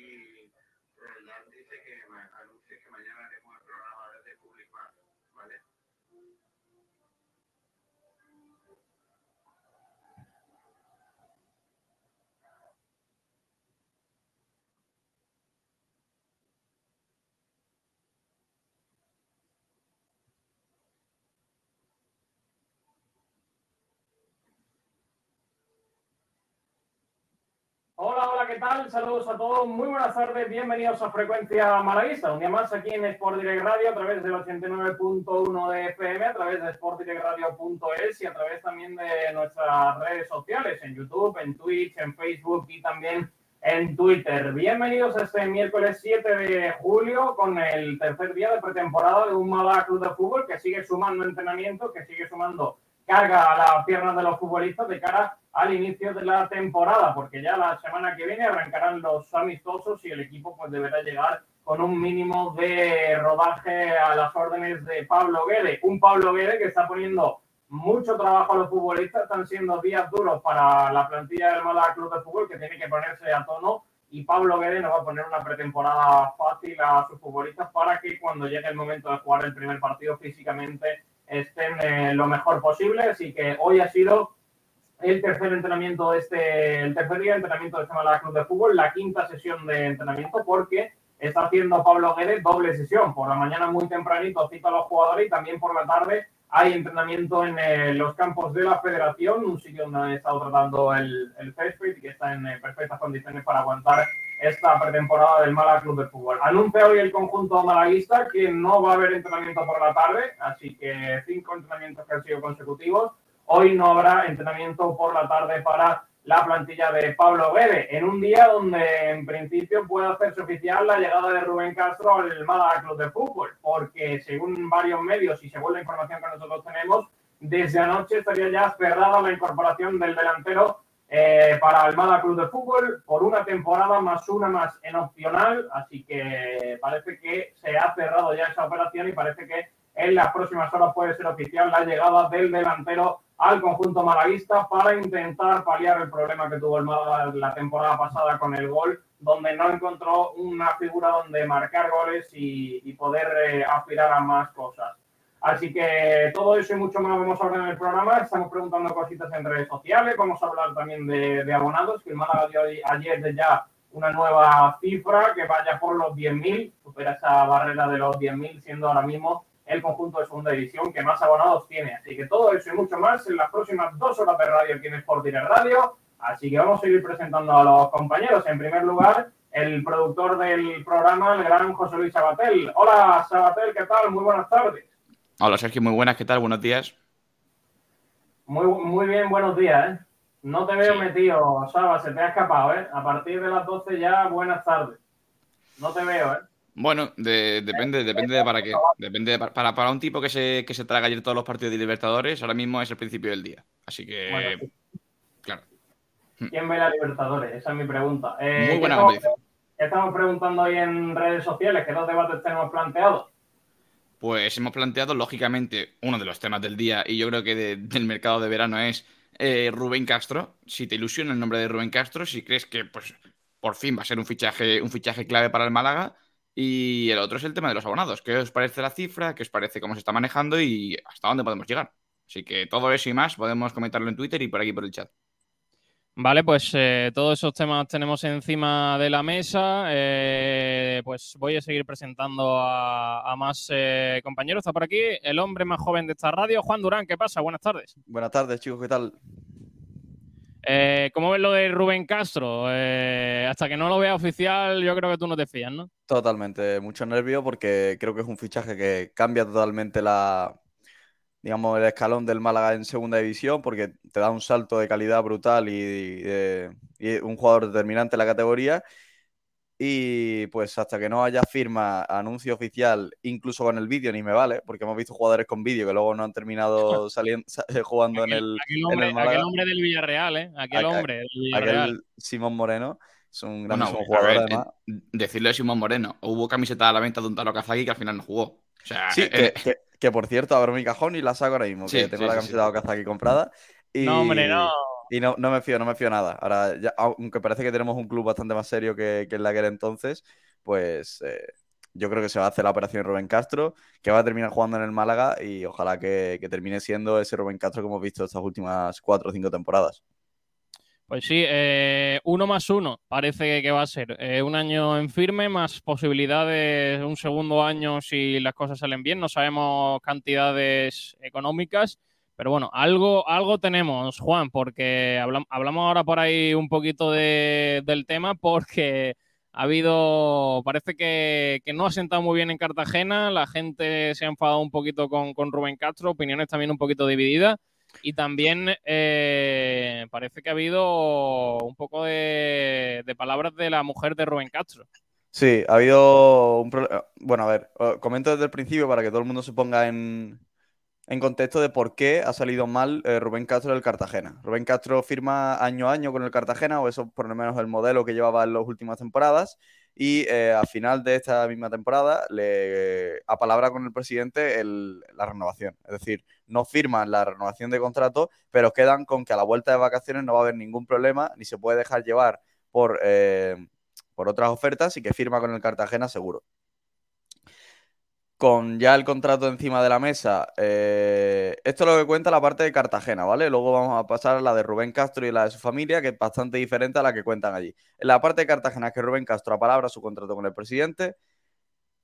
y ya dice que anuncie que mañana haremos el programa desde Public ¿vale? Hola, hola, ¿qué tal? Saludos a todos, muy buenas tardes, bienvenidos a Frecuencia Malaguista, un día más aquí en Sport Direct Radio a través del 89.1 de FM, a través de sportdirectradio.es y a través también de nuestras redes sociales, en YouTube, en Twitch, en Facebook y también en Twitter. Bienvenidos a este miércoles 7 de julio con el tercer día de pretemporada de un Málaga Club de Fútbol que sigue sumando entrenamiento, que sigue sumando carga a las piernas de los futbolistas de cara al inicio de la temporada, porque ya la semana que viene arrancarán los amistosos y el equipo pues deberá llegar con un mínimo de rodaje a las órdenes de Pablo Guede. Un Pablo Guede que está poniendo mucho trabajo a los futbolistas, están siendo días duros para la plantilla del Málaga Club de Fútbol que tiene que ponerse a tono y Pablo Guede nos va a poner una pretemporada fácil a sus futbolistas para que cuando llegue el momento de jugar el primer partido físicamente estén eh, lo mejor posible. Así que hoy ha sido el tercer entrenamiento de este, el tercer día de entrenamiento de este Málaga Club de Fútbol, la quinta sesión de entrenamiento, porque está haciendo Pablo Guedes doble sesión. Por la mañana muy tempranito cita a los jugadores y también por la tarde hay entrenamiento en eh, los campos de la federación, un sitio donde han estado tratando el, el césped y que está en eh, perfectas condiciones para aguantar esta pretemporada del Málaga Club de Fútbol. Anuncia hoy el conjunto malaguista que no va a haber entrenamiento por la tarde, así que cinco entrenamientos que han sido consecutivos. Hoy no habrá entrenamiento por la tarde para la plantilla de Pablo Vélez, en un día donde en principio puede hacerse oficial la llegada de Rubén Castro al Málaga Club de Fútbol, porque según varios medios y según la información que nosotros tenemos, desde anoche estaría ya cerrada la incorporación del delantero eh, para el Málaga Club de Fútbol por una temporada más una más en opcional, así que parece que se ha cerrado ya esa operación y parece que en las próximas horas puede ser oficial la llegada del delantero al conjunto malaguista para intentar paliar el problema que tuvo el Málaga la temporada pasada con el gol, donde no encontró una figura donde marcar goles y, poder eh, aspirar a más cosas. Así que todo eso y mucho más vamos a hablar en el programa. Estamos preguntando cositas en redes sociales. Vamos a hablar también de, abonados, que el Málaga dio ayer de ya una nueva cifra que vaya por los 10.000, supera esa barrera de los 10.000, siendo ahora mismo el conjunto de segunda división que más abonados tiene. Así que todo eso y mucho más en las próximas dos horas de radio aquí en Sport Direct Radio. Así que vamos a seguir presentando a los compañeros. En primer lugar, el productor del programa, el gran José Luis Sabatel. Hola, Sabatel, ¿qué tal? Muy buenas tardes. Hola, Sergio, muy buenas, ¿qué tal? Buenos días. Muy, muy bien, buenos días, ¿eh? No te veo metido, Saba, se te ha escapado, ¿eh? A partir de las 12 ya, buenas tardes. No te veo, ¿eh? Bueno, depende, depende de para qué. Depende para, para un tipo que se, que se traga ayer todos los partidos de Libertadores, ahora mismo es el principio del día. Así que, claro. ¿Quién ve la Libertadores? Esa es mi pregunta. Eh, Muy buena competición. Estamos preguntando hoy en redes sociales, ¿qué dos debates tenemos planteados? Pues hemos planteado, lógicamente, uno de los temas del día y yo creo que del mercado de verano es eh, Rubén Castro. Si te ilusiona el nombre de Rubén Castro, si crees que pues por fin va a ser un fichaje, un fichaje clave para el Málaga y el otro es el tema de los abonados. ¿Qué os parece la cifra? ¿Qué os parece cómo se está manejando? Y hasta dónde podemos llegar. Así que todo eso y más podemos comentarlo en Twitter y por aquí por el chat. Vale, pues eh, todos esos temas tenemos encima de la mesa. Eh, pues voy a seguir presentando a, más eh, compañeros. Está por aquí el hombre más joven de esta radio, Juan Durán. ¿Qué pasa? Buenas tardes. Buenas tardes, chicos. ¿Qué tal? Eh, ¿Cómo ves lo de Rubén Castro? Eh, hasta que no lo vea oficial, yo creo que tú no te fías, ¿no? Totalmente, mucho nervio porque creo que es un fichaje que cambia totalmente la, digamos, el escalón del Málaga en segunda división porque te da un salto de calidad brutal y, y un jugador determinante en la categoría y pues hasta que no haya firma, anuncio oficial, incluso con el vídeo, ni me vale, porque hemos visto jugadores con vídeo que luego no han terminado saliendo, jugando en el. Aquel hombre, aquel hombre del Villarreal, ¿eh? Aquel, hombre del Villarreal. Aquel Simón Moreno. Es un gran jugador, además. Decirlo de Simón Moreno. Hubo camiseta a la venta de un Taro Kazaki que al final no jugó. O sea, sí, eh, eh. que, por cierto, abro mi cajón y la saco ahora mismo, que tengo la camiseta de Kazaki comprada. No, hombre, no. Y no, no me fío, no me fío nada. Ahora, ya, aunque parece que tenemos un club bastante más serio que, que en aquel entonces, pues eh, yo creo que se va a hacer la operación Rubén Castro, que va a terminar jugando en el Málaga y ojalá que, que termine siendo ese Rubén Castro que hemos visto estas últimas cuatro o cinco temporadas. Pues sí, eh, uno más uno parece que va a ser. Eh, un año en firme, más posibilidades, un segundo año si las cosas salen bien. No sabemos cantidades económicas, pero bueno, algo, algo tenemos, Juan, porque hablamos, hablamos ahora por ahí un poquito de, del tema, porque ha habido, parece que, que, no ha sentado muy bien en Cartagena, la gente se ha enfadado un poquito con, con Rubén Castro, opiniones también un poquito divididas. Y también eh, parece que ha habido un poco de, de, palabras de la mujer de Rubén Castro. Sí, ha habido un problema. Bueno, a ver, comento desde el principio para que todo el mundo se ponga en, en contexto de por qué ha salido mal eh, Rubén Castro del Cartagena. Rubén Castro firma año a año con el Cartagena, o eso por lo menos el modelo que llevaba en las últimas temporadas, y eh, a final de esta misma temporada le apalabra con el presidente la renovación. Es decir, no firman la renovación de contrato, pero quedan con que a la vuelta de vacaciones no va a haber ningún problema, ni se puede dejar llevar por, eh, por otras ofertas y que firma con el Cartagena seguro con ya el contrato encima de la mesa, eh, esto es lo que cuenta la parte de Cartagena, ¿vale? Luego vamos a pasar a la de Rubén Castro y la de su familia, que es bastante diferente a la que cuentan allí. En la parte de Cartagena es que Rubén Castro apalabra su contrato con el presidente,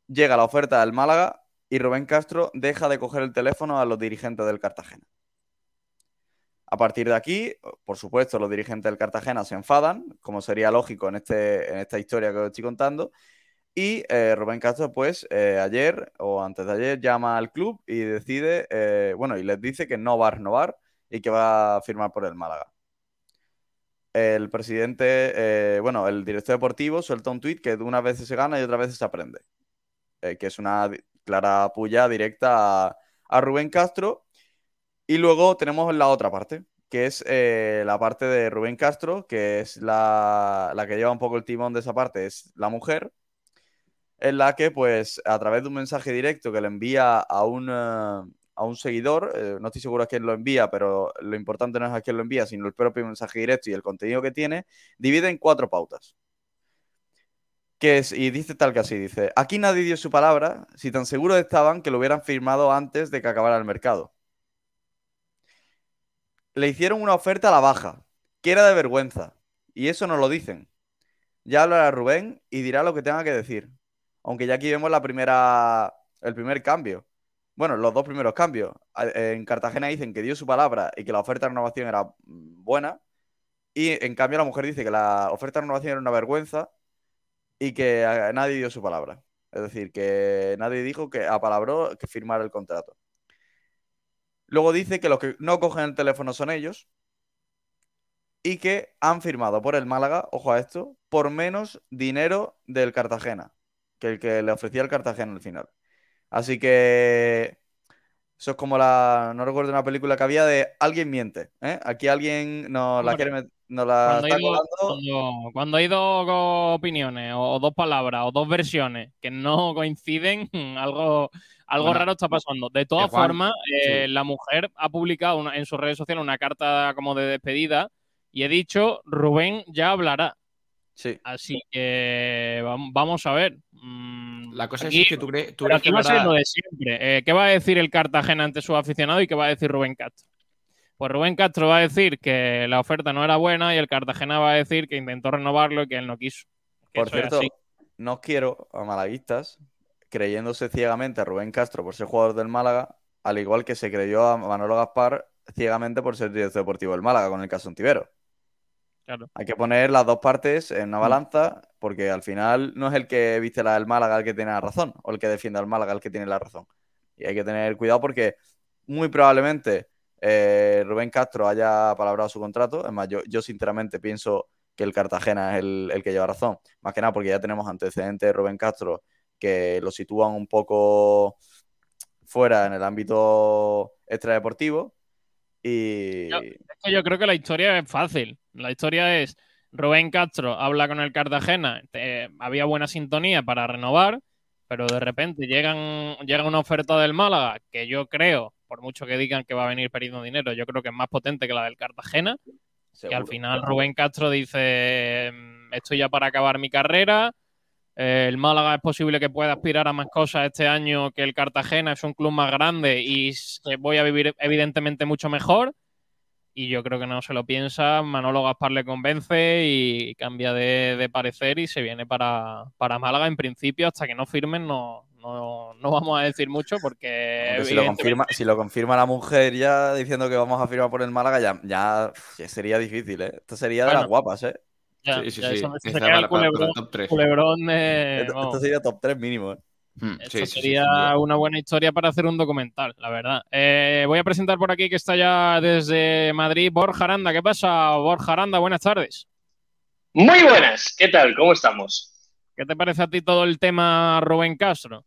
llega la oferta del Málaga y Rubén Castro deja de coger el teléfono a los dirigentes del Cartagena. A partir de aquí, por supuesto, los dirigentes del Cartagena se enfadan, como sería lógico en, este, en esta historia que os estoy contando, y eh, Rubén Castro, pues eh, ayer o antes de ayer llama al club y decide, eh, bueno, y les dice que no va a renovar y que va a firmar por el Málaga. El presidente, bueno, el director deportivo suelta un tuit que unas veces se gana y otras veces se aprende. que es una clara puya directa a, a, Rubén Castro. Y luego tenemos la otra parte, que es la parte de Rubén Castro, que es la, la que lleva un poco el timón de esa parte, es la mujer en la que, pues, a través de un mensaje directo que le envía a un, uh, a un seguidor, eh, no estoy seguro a quién lo envía, pero lo importante no es a quién lo envía, sino el propio mensaje directo y el contenido que tiene, divide en cuatro pautas. Que y dice tal que así, dice, aquí nadie dio su palabra, si tan seguros estaban que lo hubieran firmado antes de que acabara el mercado. Le hicieron una oferta a la baja, que era de vergüenza, y eso no lo dicen. Ya hablará Rubén y dirá lo que tenga que decir aunque ya aquí vemos la primera, el primer cambio. Bueno, los dos primeros cambios. En Cartagena dicen que dio su palabra y que la oferta de renovación era buena. Y en cambio la mujer dice que la oferta de renovación era una vergüenza y que nadie dio su palabra. Es decir, que nadie dijo que apalabró que firmara el contrato. Luego dice que los que no cogen el teléfono son ellos y que han firmado por el Málaga, ojo a esto, por menos dinero del Cartagena que el que le ofrecía el Cartagena al final. Así que eso es como la. No recuerdo una película que había de alguien miente. ¿eh? Aquí alguien nos la quiere nos la cuando está hay, dos, colando. cuando, cuando hay dos opiniones o, dos palabras o dos versiones que no coinciden, algo, algo Bueno, raro está pasando. De todas formas, eh, sí. la mujer ha publicado una- en sus redes sociales una carta como de despedida y he dicho, Rubén ya hablará. Sí. Así que vam- vamos a ver. Mm, La cosa aquí- es que tú, crees tú pero crees que va a ser lo de siempre. Eh, ¿Qué va a decir el Cartagena ante sus aficionados y qué va a decir Rubén Castro? Pues Rubén Castro va a decir que la oferta no era buena y el Cartagena va a decir que intentó renovarlo y que él no quiso. Que Por cierto, no os quiero a malaguistas creyéndose ciegamente a Rubén Castro por ser jugador del Málaga, al igual que se creyó a Manolo Gaspar ciegamente por ser director deportivo del Málaga con el caso Ontivero. Claro. Hay que poner las dos partes en Mm. una balanza, porque al final no es el que viste la del Málaga el que tiene la razón, o el que defiende al Málaga el que tiene la razón. Y hay que tener cuidado porque muy probablemente eh, Rubén Castro haya palabrado su contrato. Es más, yo, yo sinceramente pienso que el Cartagena es el, el que lleva razón. Más que nada porque ya tenemos antecedentes de Rubén Castro que lo sitúan un poco fuera en el ámbito extradeportivo. Y Yo- Es que yo creo que la historia es fácil. La historia es Rubén Castro habla con el Cartagena, te- había buena sintonía para renovar, pero de repente llegan, llega una oferta del Málaga que yo creo, por mucho que digan que va a venir perdiendo dinero, yo creo que es más potente que la del Cartagena. Y al final Rubén Castro dice, mm, estoy ya para acabar mi carrera. Eh, el Málaga es posible que pueda aspirar a más cosas este año que el Cartagena, es un club más grande y voy a vivir evidentemente mucho mejor. Y yo creo que no se lo piensa, Manolo Gaspar le convence y cambia de, parecer y se viene para, para, Málaga en principio, hasta que no firmen no, no, no vamos a decir mucho porque... si, lo confirma, si lo confirma la mujer ya diciendo que vamos a firmar por el Málaga, ya, ya, sería difícil, ¿eh? Esto sería de las guapas, ¿eh? Sí, sí, sí. culebrón, esto, sería top 3 mínimo, ¿eh? Hmm, Esto sería una buena historia para hacer un documental, la verdad. Eh, voy a presentar por aquí que está ya desde Madrid Borja Aranda. ¿Qué pasa, Borja Aranda? Buenas tardes. Muy buenas, ¿qué tal? ¿Cómo estamos? ¿Qué te parece a ti todo el tema Rubén Castro?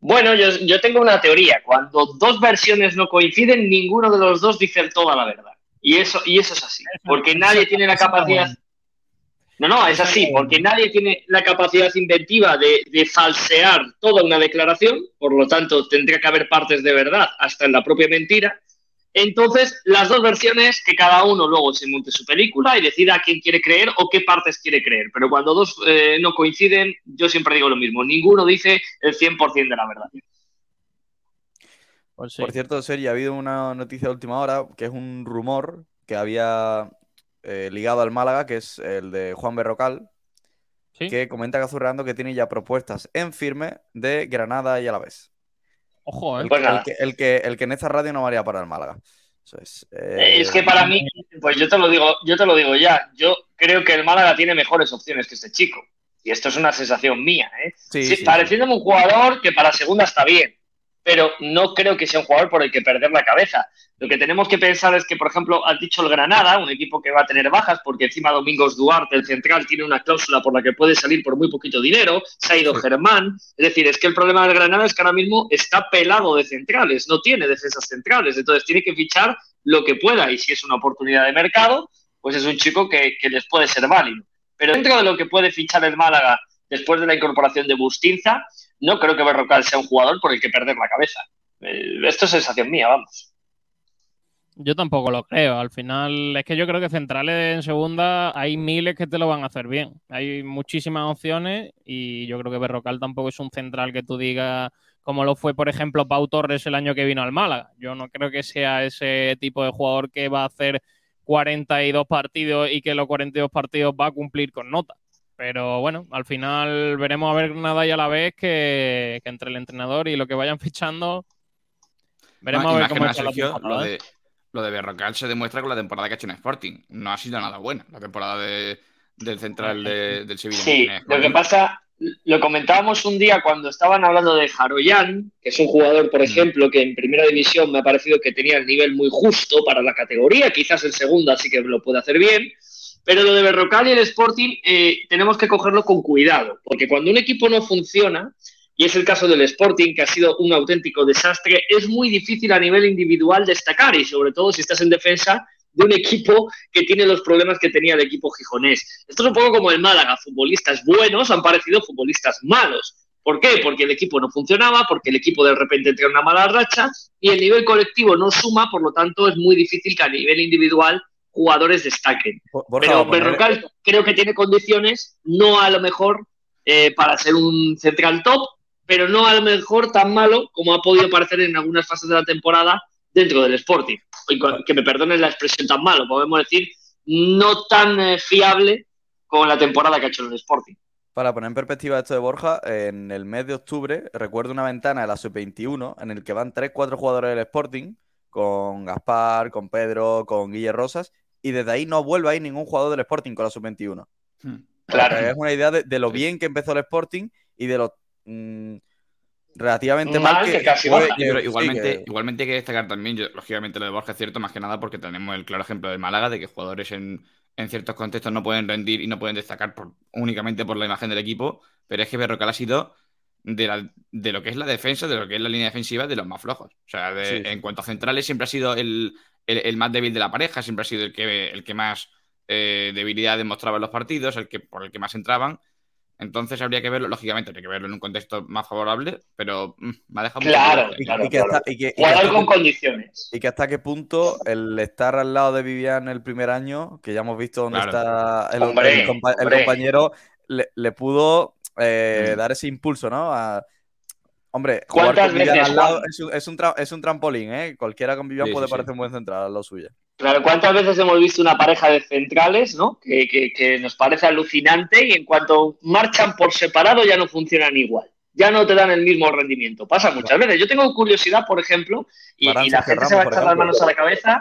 Bueno, yo, tengo una teoría. Cuando dos versiones no coinciden, ninguno de los dos dice toda la verdad. Y eso, y eso es así. Porque nadie tiene la capacidad. No, no, es así, porque nadie tiene la capacidad inventiva de, falsear toda una declaración, por lo tanto tendría que haber partes de verdad hasta en la propia mentira. Entonces, las dos versiones, que cada uno luego se monte su película y decida a quién quiere creer o qué partes quiere creer. Pero cuando dos eh, no coinciden, yo siempre digo lo mismo, ninguno dice el 100% de la verdad. Pues por cierto, Sergio, ha habido una noticia de última hora que es un rumor que había eh, ligado al Málaga, que es el de Juan Berrocal, que comenta Cazurrando que tiene ya propuestas en firme de Granada y Alavés. Ojo, ¿eh? el, que, el, que, el, que, en esta radio no varía para el Málaga. es, eh, es, que para mí, pues yo te lo digo, yo te lo digo ya, yo creo que el Málaga tiene mejores opciones que este chico. Y esto es una sensación mía, ¿eh? Sí, pareciéndome un jugador que para segunda está bien pero no creo que sea un jugador por el que perder la cabeza. Lo que tenemos que pensar es que, por ejemplo, has dicho el Granada, un equipo que va a tener bajas, porque encima Domingos Duarte, el central, tiene una cláusula por la que puede salir por muy poquito dinero, se ha ido Germán. Es decir, es que el problema del Granada es que ahora mismo está pelado de centrales, no tiene defensas centrales, entonces tiene que fichar lo que pueda y si es una oportunidad de mercado, pues es un chico que, que les puede ser válido. Pero dentro de lo que puede fichar el Málaga después de la incorporación de Bustinza, no creo que Berrocal sea un jugador por el que perder la cabeza. Eh, esto es sensación mía, vamos. Yo tampoco lo creo. Al final, es que yo creo que centrales en segunda hay miles que te lo van a hacer bien. Hay muchísimas opciones y yo creo que Berrocal tampoco es un central que tú digas como lo fue, por ejemplo, Pau Torres el año que vino al Málaga. Yo no creo que sea ese tipo de jugador que va a hacer 42 partidos y que los 42 partidos va a cumplir con nota. Pero bueno, al final veremos a ver nada y a la vez que, entre el entrenador y lo que vayan fichando. Veremos a ver cómo está lo, de, lo de Berrocal se demuestra con la temporada que ha hecho en Sporting. No ha sido nada buena la temporada del central del Sevilla. Sí, lo que pasa, lo comentábamos un día cuando estaban hablando de Jaroyan, que es un jugador, por mm. ejemplo, que en primera división me ha parecido que tenía el nivel muy justo para la categoría, quizás en segunda sí que lo puede hacer bien. Pero lo de Berrocal y el Sporting eh, tenemos que cogerlo con cuidado, porque cuando un equipo no funciona, y es el caso del Sporting, que ha sido un auténtico desastre, es muy difícil a nivel individual destacar, y sobre todo si estás en defensa de un equipo que tiene los problemas que tenía el equipo gijonés. Esto es un poco como el Málaga, futbolistas buenos han parecido futbolistas malos. ¿Por qué? Porque el equipo no funcionaba, porque el equipo de repente entra en una mala racha y el nivel colectivo no suma, por lo tanto es muy difícil que a nivel individual jugadores destaquen. Pero Berrocal creo que tiene condiciones, no a lo mejor eh, para ser un central top, pero no a lo mejor tan malo como ha podido parecer en algunas fases de la temporada dentro del Sporting. Que me perdonen la expresión tan malo, podemos decir, no tan eh, fiable como la temporada que ha hecho el Sporting. Para poner en perspectiva esto de Borja, en el mes de octubre recuerdo una ventana de la sub-21 en el que van 3-4 jugadores del Sporting con Gaspar, con Pedro, con Guille Rosas, y desde ahí no vuelve a ir ningún jugador del Sporting con la sub-21. Hmm. Claro. Es una idea de, lo bien que empezó el Sporting y de lo mm, relativamente mal, que, casi igualmente, igualmente hay que destacar también, lógicamente lo de Borja es cierto, más que nada porque tenemos el claro ejemplo de Málaga de que jugadores en, ciertos contextos no pueden rendir y no pueden destacar únicamente por la imagen del equipo, pero es que Berrocal ha sido de, de, lo que es la defensa, de lo que es la línea defensiva, de los más flojos. O sea, en cuanto a centrales, siempre ha sido el, más débil de la pareja, siempre ha sido el que, el que más eh, debilidad demostraba en los partidos, el que, por el que más entraban. Entonces habría que verlo, lógicamente, habría que verlo en un contexto más favorable, pero mm, me ha dejado muy Claro, triste. claro, y que claro. hasta- y que- Jugador con qué- condiciones. y que hasta qué punto el estar al lado de Vivian el primer año, que ya hemos visto dónde Claro. está el, Hombre, el compa- el compañero, le, le pudo eh, Mm. dar ese impulso, ¿no? A- hombre, jugar ¿Cuántas con veces, al lado Juan? es un, es un es un trampolín, ¿eh? Cualquiera con Vivian Sí, puede sí, sí. parecer un buen central suyo. Claro, ¿cuántas veces hemos visto una pareja de centrales, ¿no? Que, que- que nos parece alucinante y en cuanto marchan por separado ya no funcionan igual. Ya no te dan el mismo rendimiento. Pasa muchas veces. Yo tengo curiosidad, por ejemplo, y, la gente se va a echar las manos a la cabeza.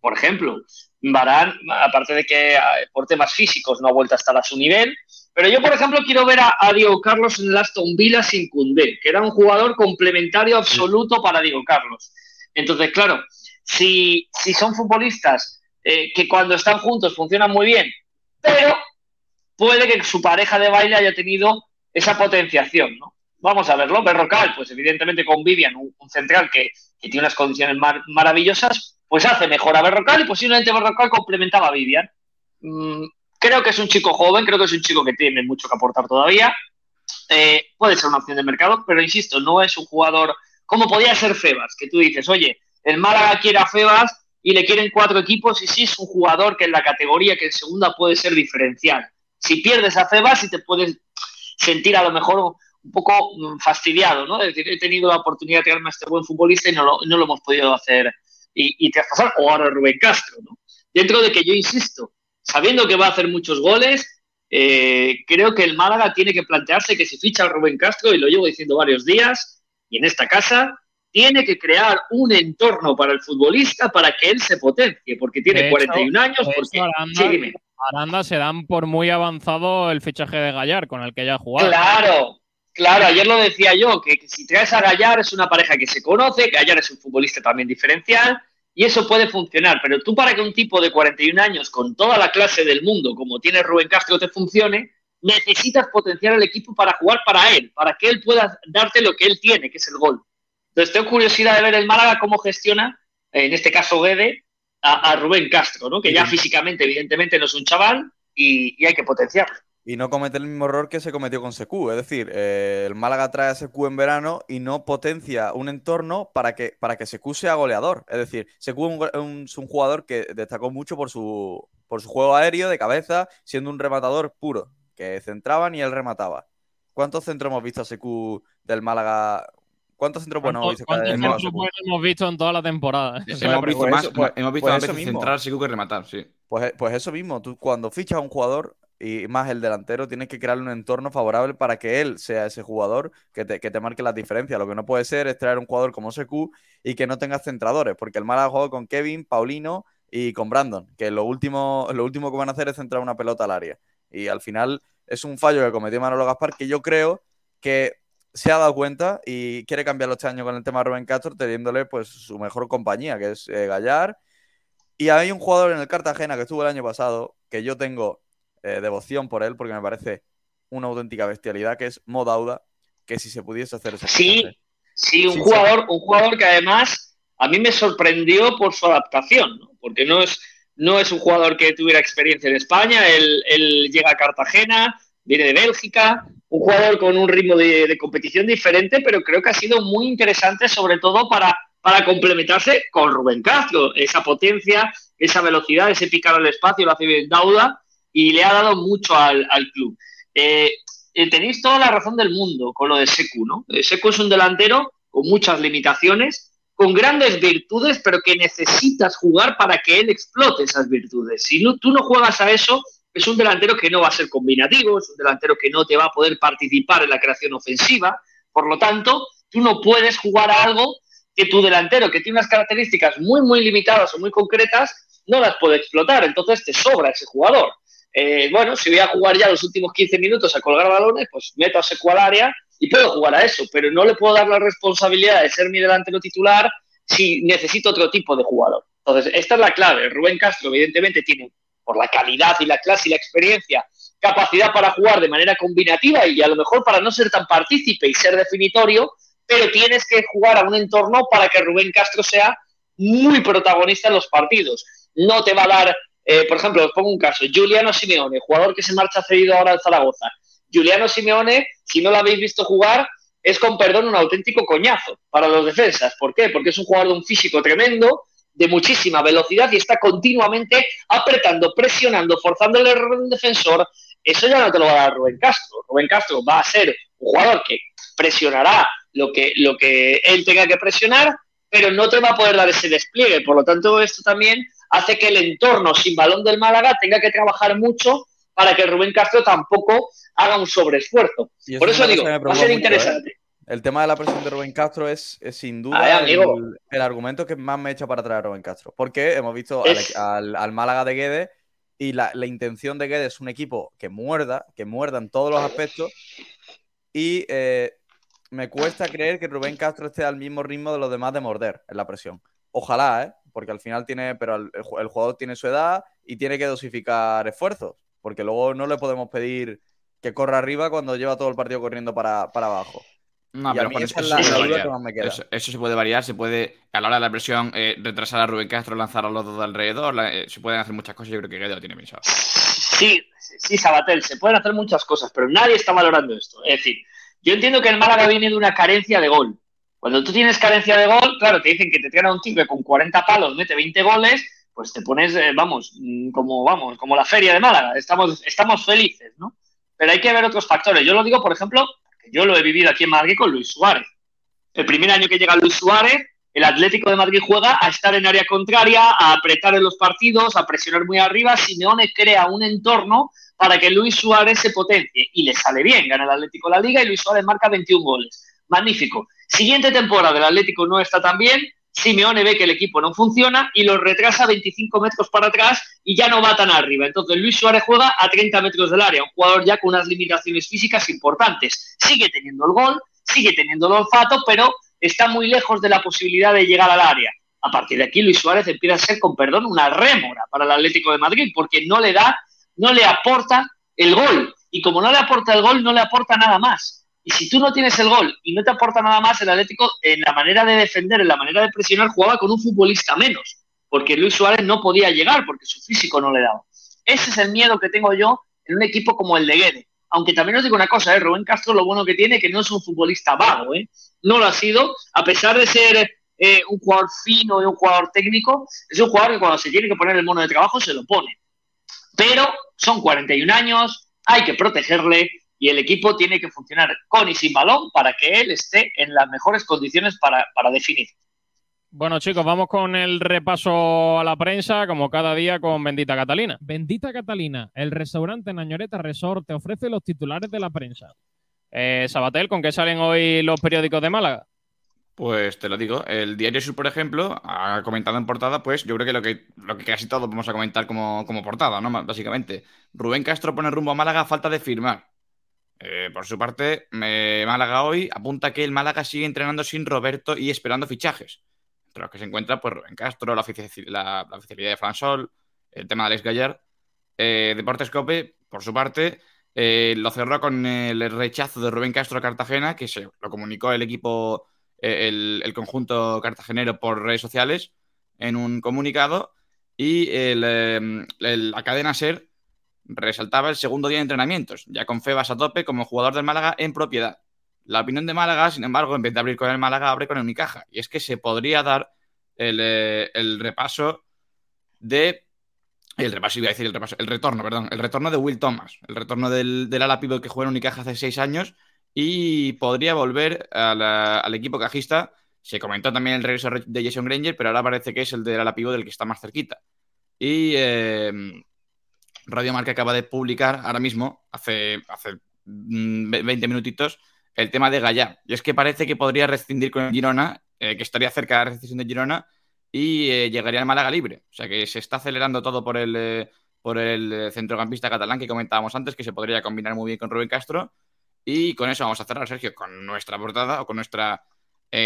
Por ejemplo, Barán, aparte de que ah, por temas físicos no ha vuelto a estar a su nivel, pero yo, por ejemplo, quiero ver a, a Diego Carlos en el Aston Villa sin Cundé, que era un jugador complementario absoluto para Diego Carlos. Entonces, claro, si, si son futbolistas eh, que cuando están juntos funcionan muy bien, pero puede que su pareja de baile haya tenido esa potenciación, ¿no? Vamos a verlo. Berrocal, pues evidentemente con Vivian, un, un central que, que tiene unas condiciones mar- maravillosas, pues hace mejor a Berrocal y posiblemente Berrocal complementaba a Vivian. Mm, creo que es un chico joven, creo que es un chico que tiene mucho que aportar todavía. Eh, puede ser una opción de mercado, pero insisto, no es un jugador como podía ser Febas, que tú dices, oye, el Málaga quiere a Febas y le quieren cuatro equipos y sí es un jugador que en la categoría que en segunda puede ser diferencial. Si pierdes a Febas y te puedes sentir a lo mejor un poco mm, fastidiado, ¿no? Es decir, he tenido la oportunidad de traerme a este buen futbolista y no lo, no lo hemos podido hacer y, y traspasar, o ahora Rubén Castro, ¿no? Dentro de que yo insisto, sabiendo que va a hacer muchos goles, eh, creo que el Málaga tiene que plantearse que si ficha a Rubén Castro, y lo llevo diciendo varios días, y en esta casa, tiene que crear un entorno para el futbolista para que él se potencie, porque tiene hecho- 41 años, porque... Aranda- Sí. Aranda se dan por muy avanzado el fichaje de Gallar, con el que ya ha jugado. Claro, claro, ayer lo decía yo, que, que si traes a Gallar es una pareja que se conoce, Gallar es un futbolista también diferencial y eso puede funcionar, pero tú para que un tipo de 41 años con toda la clase del mundo, como tiene Rubén Castro, te funcione, necesitas potenciar el equipo para jugar para él, para que él pueda darte lo que él tiene, que es el gol. Entonces tengo curiosidad de ver el Málaga cómo gestiona, en este caso Guede, a, a Rubén Castro, ¿no? que ya físicamente evidentemente no es un chaval y, y hay que potenciarlo. Y no cometer el mismo error que se cometió con Secu. Es decir, eh, el Málaga trae a Secu en verano y no potencia un entorno para que, para que Secu sea goleador. Es decir, Secu es un, jugador que destacó mucho por su, por su juego aéreo de cabeza, siendo un rematador puro, que centraban y él remataba. ¿Cuántos centros hemos visto a Secu del Málaga? ¿Cuántos centros buenos hemos ¿Cuántos visto cuántos centros buenos hemos visto en toda la temporada? Sí, hemos visto pues más, eso- pues- hemos visto pues más veces mismo. centrar que rematar, sí. Pues, pues eso mismo, tú cuando fichas a un jugador y más el delantero, tienes que crearle un entorno favorable para que él sea ese jugador que te, que te marque las diferencias. Lo que no puede ser es traer un jugador como Secu y que no tenga centradores, porque el Málaga ha jugado con Kevin, Paulino y con Brandon, que lo último, lo último que van a hacer es centrar una pelota al área. Y al final es un fallo que cometió Manolo Gaspar que yo creo que se ha dado cuenta y quiere cambiarlo este año con el tema de Rubén Castro, teniéndole pues su mejor compañía, que es eh, Gallar. Y hay un jugador en el Cartagena que estuvo el año pasado, que yo tengo eh, devoción por él, porque me parece una auténtica bestialidad, que es Modauda, que si se pudiese hacer ese Sí, fichaje. Sí, un jugador, un jugador que además a mí me sorprendió por su adaptación, ¿no? porque no es, no es un jugador que tuviera experiencia en España, él, él llega a Cartagena, viene de Bélgica, un jugador con un ritmo de, de competición diferente, pero creo que ha sido muy interesante, sobre todo para, para complementarse con Rubén Castro, esa potencia, esa velocidad, ese picar al espacio, lo hace bien Dauda y le ha dado mucho al, club. Eh, eh, tenéis toda la razón del mundo con lo de Secu, ¿no? Eh, Secu es un delantero con muchas limitaciones, con grandes virtudes, pero que necesitas jugar para que él explote esas virtudes. Si no, tú no juegas a eso, es un delantero que no va a ser combinativo, es un delantero que no te va a poder participar en la creación ofensiva. Por lo tanto, tú no puedes jugar a algo que tu delantero, que tiene unas características muy, muy limitadas o muy concretas, no las puede explotar. Entonces te sobra ese jugador. Eh, bueno, si voy a jugar ya los últimos 15 minutos a colgar balones, pues meto a Secu área y puedo jugar a eso, pero no le puedo dar la responsabilidad de ser mi delantero titular si necesito otro tipo de jugador. Entonces, esta es la clave. Rubén Castro, evidentemente, tiene, por la calidad y la clase y la experiencia, capacidad para jugar de manera combinativa y a lo mejor para no ser tan partícipe y ser definitorio, pero tienes que jugar a un entorno para que Rubén Castro sea muy protagonista en los partidos. No te va a dar, eh, por ejemplo, os pongo un caso, Juliano Simeone, jugador que se marcha cedido ahora al Zaragoza, Juliano Simeone, si no lo habéis visto jugar, es con perdón un auténtico coñazo para los defensas. ¿Por qué? Porque es un jugador de un físico tremendo, de muchísima velocidad y está continuamente apretando, presionando, forzando el error del defensor. Eso ya no te lo va a dar Rubén Castro. Rubén Castro va a ser un jugador que presionará lo que, lo que él tenga que presionar, pero no te va a poder dar ese despliegue. Por lo tanto, esto también hace que el entorno sin balón del Málaga tenga que trabajar mucho para que Rubén Castro tampoco haga un sobreesfuerzo. Por eso digo, va a ser ¿eh? interesante. El tema de la presión de Rubén Castro es, es sin Ay, duda amigo. el, el argumento que más me echa para atrás a Rubén Castro. Porque hemos visto al- al Málaga de Guedes y la, la intención de Guedes es un equipo que muerda, que muerda en todos los aspectos. Y eh, me cuesta creer que Rubén Castro esté al mismo ritmo de los demás de morder en la presión. Ojalá, ¿eh? Porque al final tiene, pero el, el ju- el jugador tiene su edad y tiene que dosificar esfuerzos. Porque luego no le podemos pedir que corra arriba cuando lleva todo el partido corriendo para, para abajo. No, y pero esa eso es se la, variar. que más me queda. Eso, eso se puede variar, se puede, a la hora de la presión, eh, retrasar a Rubén Castro, lanzar a los dos de alrededor, la- eh, se pueden hacer muchas cosas, yo creo que Guedes lo tiene pensado. Sí, sí, Sabatel, se pueden hacer muchas cosas, pero nadie está valorando esto. Es decir, yo entiendo que el Málaga viene de una carencia de gol. Cuando tú tienes carencia de gol, claro, te dicen que te traen a un que con 40 palos mete 20 goles, pues te pones, eh, vamos, mm, como vamos, como la feria de Málaga. Estamos, estamos felices, ¿no? Pero hay que ver otros factores. Yo lo digo, por ejemplo, que yo lo he vivido aquí en Madrid con Luis Suárez. El primer año que llega Luis Suárez, el Atlético de Madrid juega a estar en área contraria, a apretar en los partidos, a presionar muy arriba. Simeone crea un entorno para que Luis Suárez se potencie y le sale bien. Gana el Atlético la Liga y Luis Suárez marca 21 goles. Magnífico. Siguiente temporada, el Atlético no está tan bien. Simeone ve que el equipo no funciona y lo retrasa 25 metros para atrás y ya no va tan arriba. Entonces Luis Suárez juega a 30 metros del área, un jugador ya con unas limitaciones físicas importantes. Sigue teniendo el gol, sigue teniendo el olfato, pero está muy lejos de la posibilidad de llegar al área. A partir de aquí Luis Suárez empieza a ser, con perdón, una rémora para el Atlético de Madrid porque no le da, no le aporta el gol. Y como no le aporta el gol, no le aporta nada más. Y si tú no tienes el gol y no te aporta nada más, el Atlético en la manera de defender, en la manera de presionar, jugaba con un futbolista menos, porque Luis Suárez no podía llegar porque su físico no le daba. Ese es el miedo que tengo yo en un equipo como el de Guede. Aunque también os digo una cosa, ¿eh? Rubén Castro lo bueno que tiene que no es un futbolista vago, ¿eh? no lo ha sido, a pesar de ser eh, un jugador fino y un jugador técnico, es un jugador que cuando se tiene que poner el mono de trabajo se lo pone. Pero son 41 años, hay que protegerle y el equipo tiene que funcionar con y sin balón para que él esté en las mejores condiciones para, para definir. Bueno, chicos, vamos con el repaso a la prensa, como cada día con Bendita Catalina. Bendita Catalina, el restaurante Nañoreta Resort te ofrece los titulares de la prensa. Eh, Sabatel, ¿con qué salen hoy los periódicos de Málaga? Pues te lo digo, el Diario Sur, por ejemplo, ha comentado en portada, pues yo creo que lo que, lo que casi todos vamos a comentar como, como portada, ¿no? Básicamente. Rubén Castro pone rumbo a Málaga a falta de firmar. Eh, por su parte, Málaga hoy apunta que el Málaga sigue entrenando sin Roberto y esperando fichajes. Entre los que se encuentra, pues Rubén Castro, la, ofici- la- la oficialidad de Fran Sol, el tema de Alex Gallard. Eh, Deportes Cope, por su parte, eh, lo cerró con el rechazo de Rubén Castro a Cartagena, que se lo comunicó el equipo, eh, el, conjunto cartagenero por redes sociales en un comunicado. Y el, eh, el- la cadena SER resaltaba el segundo día de entrenamientos, ya con Febas a tope como jugador del Málaga en propiedad. La opinión de Málaga, sin embargo, en vez de abrir con el Málaga, abre con el Unicaja. Y es que se podría dar el, eh, el repaso de. El repaso, iba a decir el repaso, el retorno, perdón, el retorno de Will Thomas, el retorno del, del ala pívot que jugó en Unicaja hace seis años y podría volver a al equipo cajista. Se comentó también el regreso de Jason Granger, pero ahora parece que es el del ala pívot del que está más cerquita. Y eh, Radio Marca acaba de publicar ahora mismo, hace, hace mm, ve- 20 minutitos, el tema de Gallá. Y es que parece que podría rescindir con Girona, eh, que estaría cerca de la rescisión de Girona y eh, llegaría al Málaga libre. O sea que se está acelerando todo por el, eh, por el centrocampista catalán que comentábamos antes, que se podría combinar muy bien con Rubén Castro. Y con eso vamos a cerrar, Sergio, con nuestra portada o con nuestra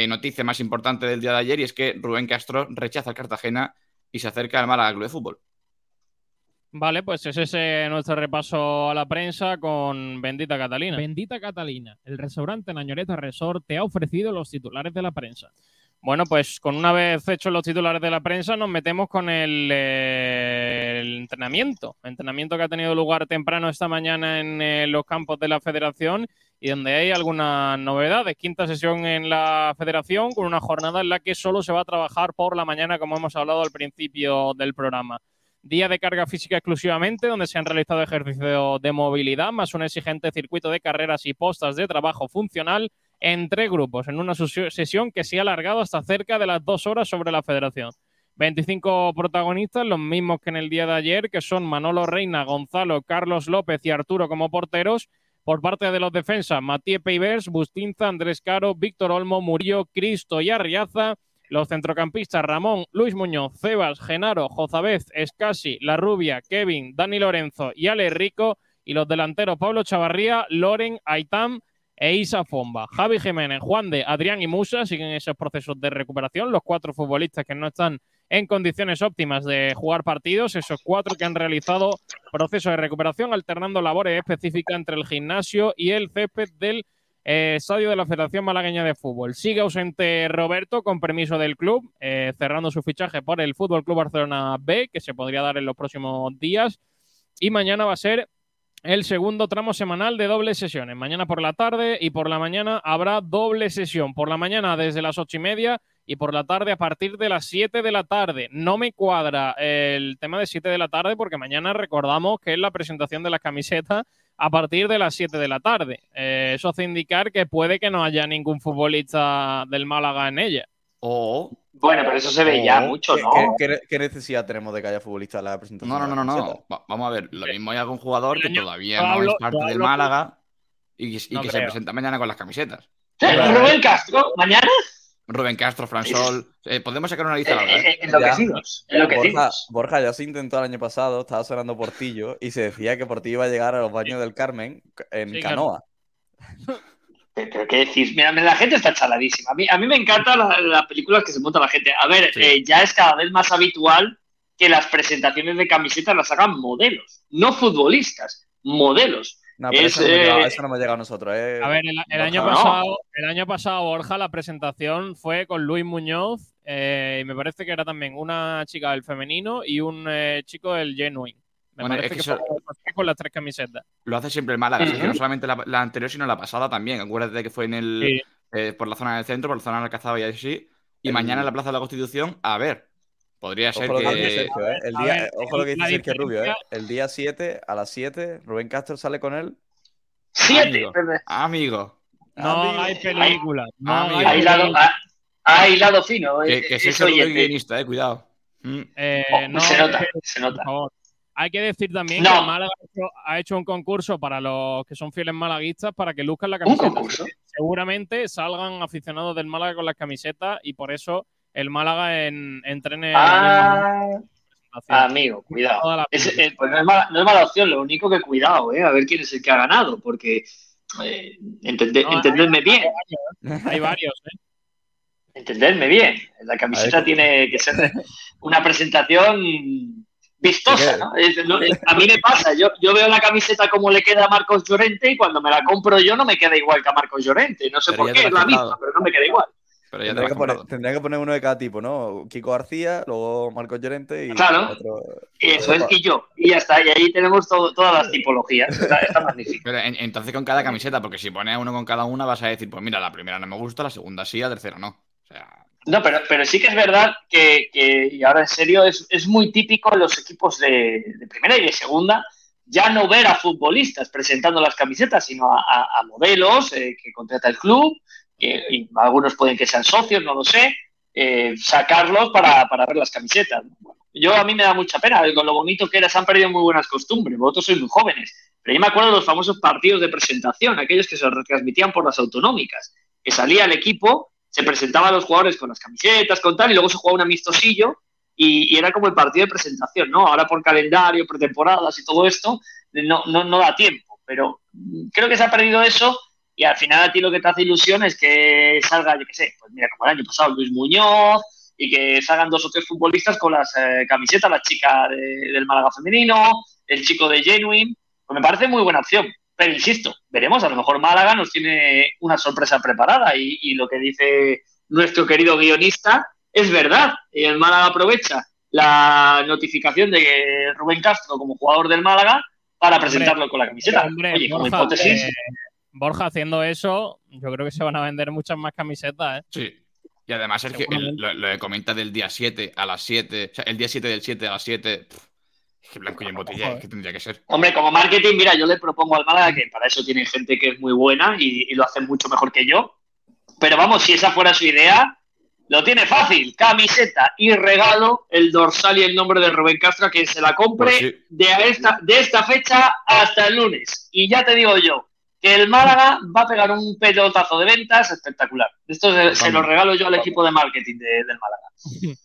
noticia más importante del día de ayer, y es que Rubén Castro rechaza al Cartagena y se acerca al Málaga Club de Fútbol. Vale, pues ese es eh, nuestro repaso a la prensa con Bendita Catalina. Bendita Catalina, el restaurante Nañoreta Resort te ha ofrecido los titulares de la prensa. Bueno, pues con una vez hechos los titulares de la prensa, nos metemos con el, eh, el entrenamiento. Entrenamiento que ha tenido lugar temprano esta mañana en eh, los campos de la federación y donde hay algunas novedades. Quinta sesión en la federación con una jornada en la que solo se va a trabajar por la mañana, como hemos hablado al principio del programa. Día de carga física exclusivamente, donde se han realizado ejercicios de movilidad, más un exigente circuito de carreras y postas de trabajo funcional en tres grupos, en una sesión que se ha alargado hasta cerca de las dos horas sobre la federación. 25 protagonistas, los mismos que en el día de ayer, que son Manolo Reina, Gonzalo, Carlos López y Arturo como porteros. Por parte de los defensas, Matías Peivers, Bustinza, Andrés Caro, Víctor Olmo, Murillo, Cristo y Arriaza. Los centrocampistas Ramón, Luis Muñoz, Cebas, Genaro, Jozabez, Escasi, La Rubia, Kevin, Dani Lorenzo y Ale Rico. Y los delanteros Pablo Chavarría, Loren, Aitam e Isa Fomba. Javi Jiménez, Juan de, Adrián y Musa siguen esos procesos de recuperación. Los cuatro futbolistas que no están en condiciones óptimas de jugar partidos, esos cuatro que han realizado procesos de recuperación alternando labores específicas entre el gimnasio y el césped del eh, estadio de la Federación Malagueña de Fútbol. Sigue ausente Roberto con permiso del club, eh, cerrando su fichaje por el Fútbol Club Barcelona B, que se podría dar en los próximos días. Y mañana va a ser el segundo tramo semanal de dobles sesiones. Mañana por la tarde y por la mañana habrá doble sesión. Por la mañana desde las ocho y media y por la tarde a partir de las 7 de la tarde. No me cuadra el tema de 7 de la tarde porque mañana recordamos que es la presentación de las camisetas a partir de las 7 de la tarde. Eh, eso hace indicar que puede que no haya ningún futbolista del Málaga en ella. O. Bueno, pero eso se ve ya mucho, ¿qué- ¿no? qué, qué- qué necesidad tenemos de que haya futbolistas en la presentación? No, no, no, no, no. Va- vamos a ver. Lo mismo hay algún jugador que todavía no es parte del Málaga y, y No que se presenta mañana con las camisetas. Rubén Castro, mañana, Rubén Castro, Fransol. eh, podemos sacar una lista eh, larga, ¿eh? eh, enloquecidos, Borja, enloquecidos. Borja ya se intentó el año pasado, estaba sonando Portillo y se decía que Portillo iba a llegar a los baños del Carmen en Sí, canoa. Pero, pero qué decís, mira, la gente está chaladísima. A mí, a mí me encantan la- las películas que se monta la gente. A ver, Sí. eh, ya es cada vez más habitual que las presentaciones de camisetas las hagan modelos, no futbolistas, modelos. No, pero Es, eso, no me ha llegado, eh, eso no me ha llegado a nosotros. eh. A ver, el, año no. pasado, el año pasado, Borja, la presentación fue con Luis Muñoz eh, y me parece que era también una chica del femenino y un eh, chico del Genuine. Me Bueno, parece es que, que fue fue con las tres camisetas. Lo hace siempre el Málaga. no solamente la, la anterior, sino la pasada también. Acuérdate que fue en el, Sí. eh, por la zona del centro, por la zona del Alcazaba y así. Y El- mañana en la Plaza de la Constitución, a ver. Podría ser Ojo lo que dice. Sergio, eh. El A día, ver, eh, ojo lo que dice Sergio Rubio, ¿eh? El día 7, a las 7, Rubén Castro sale con él. Siete. Amigo. Amigo. No Amigo. hay película. No Amigo. hay Ha hilado, película. ha, hilado fino. Que, eh, que Sergio Rubio es oyente. guionista, eh, cuidado. Mm. Eh, Oh, no, se nota, que- se por nota. favor. Hay que decir también No. que Málaga ha hecho, ha hecho un concurso para los que son fieles malaguistas para que luzcan la Un camiseta. concurso. Seguramente salgan aficionados del Málaga con las camisetas y por eso el Málaga en, en Ah, la presentación. amigo, cuidado. Es- eh, pues no es, mala, no es mala opción, lo único que cuidado, ¿eh? a ver quién es el que ha ganado, porque eh, entende- No, entendedme bien, Hay varios, ¿eh? entendedme bien. La camiseta ver. tiene que ser una presentación vistosa. ¿no? A mí me pasa, yo, yo veo la camiseta como le queda a Marcos Llorente y cuando me la compro yo no me queda igual que a Marcos Llorente. No sé Pero por qué, es la misma, pero no me queda igual. Pero ya Tendría que, poner, comprado. tendría que poner uno de cada tipo, ¿no? Kiko García, luego Marcos Llorente y Claro. otro. Eso es, y yo, y ya está, y ahí tenemos todo- todas las tipologías. Está, está magnífico. Pero en- entonces con cada camiseta, porque si pones uno con cada una vas a decir, pues mira, la primera no me gusta, la segunda sí, la tercera no. O sea, No, pero, pero sí que es verdad que, que- y ahora en serio, es, es muy típico en los equipos de, de primera y de segunda ya no ver a futbolistas presentando las camisetas, sino a, a- a modelos eh, que contrata el club, algunos pueden que sean socios, no lo sé, eh, sacarlos para, para ver las camisetas. Yo a mí me da mucha pena, con lo bonito que era, se han perdido muy buenas costumbres, vosotros sois muy jóvenes, pero yo me acuerdo de los famosos partidos de presentación, aquellos que se retransmitían por las autonómicas, que salía el equipo se presentaban los jugadores con las camisetas, con tal, y luego se jugaba un amistosillo y, y era como el partido de presentación, ¿no? Ahora por calendario, pretemporadas y todo esto, no, no, no da tiempo, pero mm, creo que se ha perdido eso y al final a ti lo que te hace ilusión es que salga, yo qué sé, pues mira, como el año pasado Luis Muñoz y que salgan dos o tres futbolistas con las eh, camisetas, la chica de- del Málaga femenino, el chico de Genuine, pues me parece muy buena opción. Pero insisto, veremos, a lo mejor Málaga nos tiene una sorpresa preparada y, y lo que dice nuestro querido guionista, es verdad. El Málaga aprovecha la notificación de Rubén Castro como jugador del Málaga para presentarlo con la camiseta. Hombre, Oye, como hipótesis, eh, Borja, haciendo eso, yo creo que se van a vender muchas más camisetas, ¿eh? Sí. Y además, Sergio, el- lo, lo que comenta del día 7 a las 7, o sea, el día 7 del 7 a las 7, pff, es que blanco y en botella, es que tendría que ser. Hombre, como marketing, mira, yo le propongo al Málaga que para eso tiene gente que es muy buena y, y lo hace mucho mejor que yo. Pero vamos, si esa fuera su idea, lo tiene fácil. Camiseta y regalo, el dorsal y el nombre de Rubén Castro, a quien se la compre Pues sí. de, esta, de esta fecha hasta el lunes. Y ya te digo yo, que el Málaga va a pegar un pelotazo de ventas espectacular. Esto se, se lo regalo yo al equipo de marketing de- del Málaga.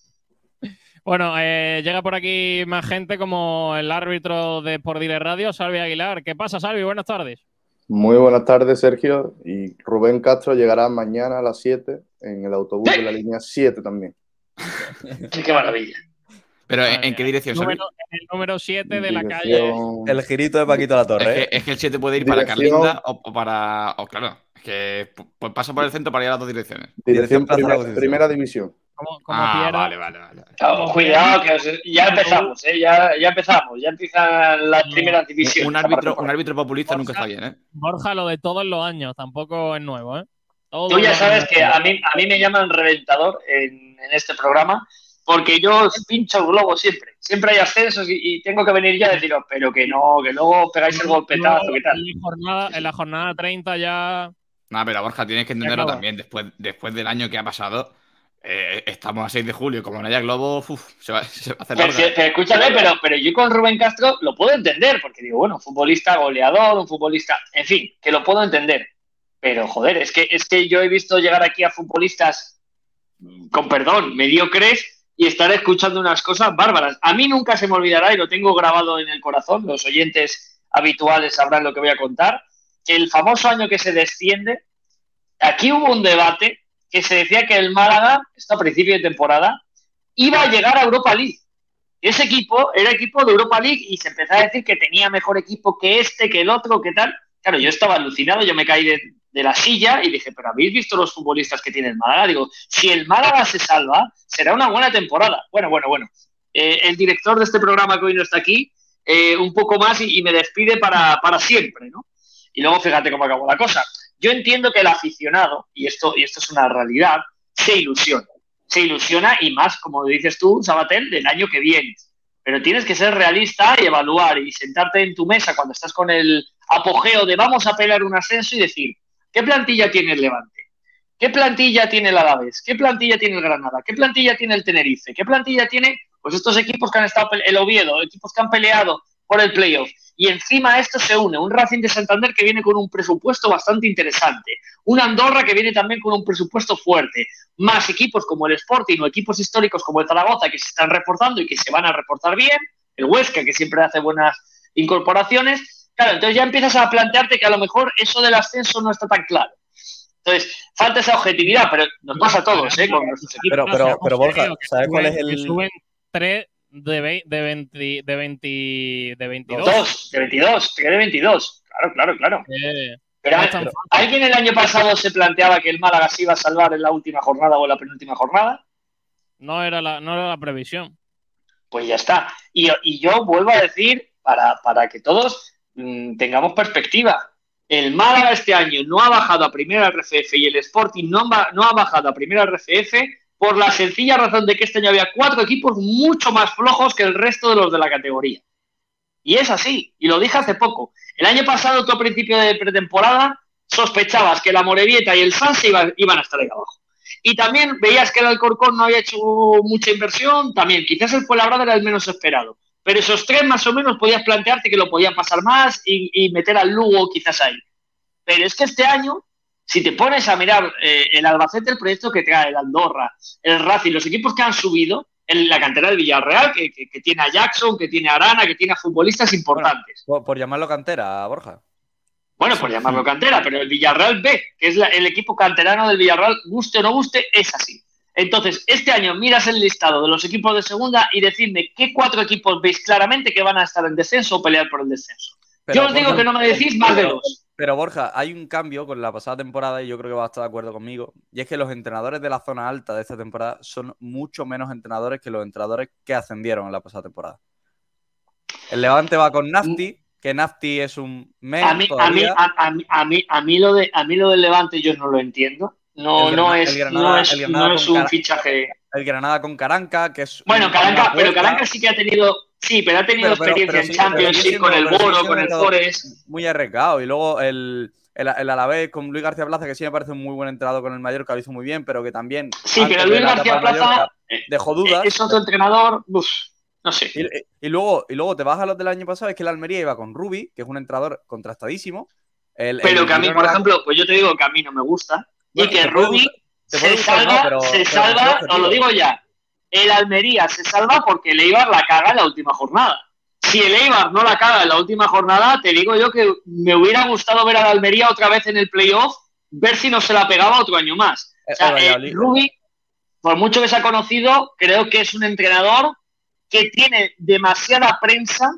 Bueno, eh, llega por aquí más gente como el árbitro de Por Dire Radio, Salvi Aguilar. ¿Qué pasa, Salvi? Buenas tardes. Muy buenas tardes, Sergio. Y Rubén Castro llegará mañana a las 7 en el autobús de la línea 7 también. Qué maravilla. Pero, ¿en, qué dirección? Número, en el número 7 de la calle. El girito de Paquito La Es Torre. que, ¿eh? es que el 7 puede ir para Dirección- Carlinda o, o para. O claro, es que pues, pasa por el centro para ir a las dos direcciones. Dirección Plaza de la primera división. Como, como Ah, Piera. vale, vale, vale. Cuidado, que os- ya empezamos, ¿eh? ya, ya empezamos, ya empiezan las primeras divisiones. Un árbitro, un árbitro populista nunca está bien, ¿eh? Borja, lo de todos los años, tampoco es nuevo, ¿eh? Tú ya sabes que a mí, a mí me llaman reventador en, en este programa porque yo os pincho el globo siempre. Siempre hay ascensos y, y tengo que venir ya a deciros, pero que no, que luego pegáis el golpetazo, ¿qué tal? En la jornada, en la jornada 30 ya. No, pero Borja, tienes que entenderlo también. Después, después del año que ha pasado, eh, estamos a 6 de julio. Como no haya globo, uf, se, va, se va a hacer Pero, larga. si- pero escúchame, pero, pero yo con Rubén Castro lo puedo entender, porque digo, bueno, un futbolista goleador, un futbolista, en fin, que lo puedo entender. Pero joder, es que, es que yo he visto llegar aquí a futbolistas, mm, con perdón, mediocres, y estar escuchando unas cosas bárbaras. A mí nunca se me olvidará, y lo tengo grabado en el corazón, los oyentes habituales sabrán lo que voy a contar, el famoso año que se desciende, aquí hubo un debate que se decía que el Málaga, esto a principio de temporada, iba a llegar a Europa League. Ese equipo era equipo de Europa League y se empezó a decir que tenía mejor equipo que este, que el otro, que tal. Claro, yo estaba alucinado, yo me caí de, de la silla y dije, pero ¿habéis visto los futbolistas que tiene el Málaga? Digo, si el Málaga se salva, será una buena temporada. Bueno, bueno, bueno. Eh, el director de este programa que hoy no está aquí, eh, un poco más y, me despide para, para siempre, ¿no? Y luego fíjate cómo acabó la cosa. Yo entiendo que el aficionado, y esto, y esto es una realidad, se ilusiona. Se ilusiona y más, como dices tú, Sabatel, del año que viene. Pero tienes que ser realista y evaluar y sentarte en tu mesa cuando estás con el apogeo de vamos a pelear un ascenso y decir, ¿qué plantilla tiene el Levante? ¿Qué plantilla tiene el Alavés? ¿Qué plantilla tiene el Granada? ¿Qué plantilla tiene el Tenerife? ¿Qué plantilla tiene pues estos equipos que han estado, el Oviedo, equipos que han peleado por el playoff? Y encima a esto se une un Racing de Santander que viene con un presupuesto bastante interesante, un Andorra que viene también con un presupuesto fuerte, más equipos como el Sporting o equipos históricos como el Zaragoza que se están reforzando y que se van a reforzar bien, el Huesca que siempre hace buenas incorporaciones. Claro, entonces ya empiezas a plantearte que a lo mejor eso del ascenso no está tan claro. Entonces, falta esa objetividad, pero nos pasa a todos, ¿eh? Con nuestros equipos. Pero, pero, pero Borja, ¿sabes cuál es que el. Suben 3 de, vei- de, 20, de, 20, de 22. Dos, de 22, te quedé 22. Claro, claro, claro. Eh, Pero, pero. ¿alguien el año pasado se planteaba que el Málaga se iba a salvar en la última jornada o en la penúltima jornada? no, era la, no era la previsión. Pues ya está. Y, y yo vuelvo a decir, para, para que todos mm, tengamos perspectiva, el Málaga este año no ha bajado a primera RFF y el Sporting no, ha- no ha bajado a primera RFF por la sencilla razón de que este año había cuatro equipos mucho más flojos que el resto de los de la categoría. Y es así, y lo dije hace poco. El año pasado, tú a principio de pretemporada, sospechabas que la Morevieta y el Sanse iban, iban a estar ahí abajo. Y también veías que el Alcorcón no había hecho mucha inversión, también quizás el Fuenlabrada era el menos esperado. Pero esos tres más o menos podías plantearte que lo podían pasar más y, y meter al Lugo quizás ahí. Pero es que este año, si te pones a mirar eh, el Albacete, el proyecto que trae, el Andorra, el Racing, los equipos que han subido, en la cantera del Villarreal, que, que- que tiene a Jackson, que tiene a Arana, que tiene a futbolistas importantes. Por, por llamarlo cantera, Borja. Bueno, por llamarlo cantera, pero el Villarreal B, que es la- el equipo canterano del Villarreal, guste o no guste, es así. Entonces, este año miras el listado de los equipos de segunda y decidme qué cuatro equipos veis claramente que van a estar en descenso o pelear por el descenso. Pero, Yo os digo Borja, que no me decís más de dos. Pero Borja, hay un cambio con la pasada temporada y yo creo que vas a estar de acuerdo conmigo. Y es que los entrenadores de la zona alta de esta temporada son mucho menos entrenadores que los entrenadores que ascendieron en la pasada temporada. El Levante va con Nafti, que Nafti es un mes A mí, a, mí, a, a mí- a mí, a mí lo de, a mí lo del Levante yo no lo entiendo. No, no es, Granada- no es, no es un fichaje. El Granada con Caranca, que es. Bueno, Caranca, pero Caranca sí que ha tenido, sí, pero ha tenido Pero- pero- experiencia pero en Champions League con el Boro, con el Forest. muy arriesgado. Y luego el, el, el Alavés con Luis García Plaza, que sí me parece un muy buen entrenador con el Mallorca, lo hizo muy bien, pero que también. Sí, pero Luis García Plaza Mallorca, eh, dejó dudas. es otro entrenador, uf, no sé. Y, y luego, y luego te vas a los del año pasado, es que el Almería iba con Rubi, que es un entrenador contrastadísimo. El- Pero que a mí, por ejemplo, pues yo te digo que a mí no me gusta. Bueno, y que Rubi se no, salva, pero- se pero salva, es os lo digo ya. El Almería se salva porque el Eibar la caga en la última jornada. Si el Eibar no la caga en la última jornada, te digo yo que me hubiera gustado ver al Almería otra vez en el playoff, ver si no se la pegaba otro año más. O El sea, eh. Rubi, por mucho que se ha conocido, creo que es un entrenador que tiene demasiada prensa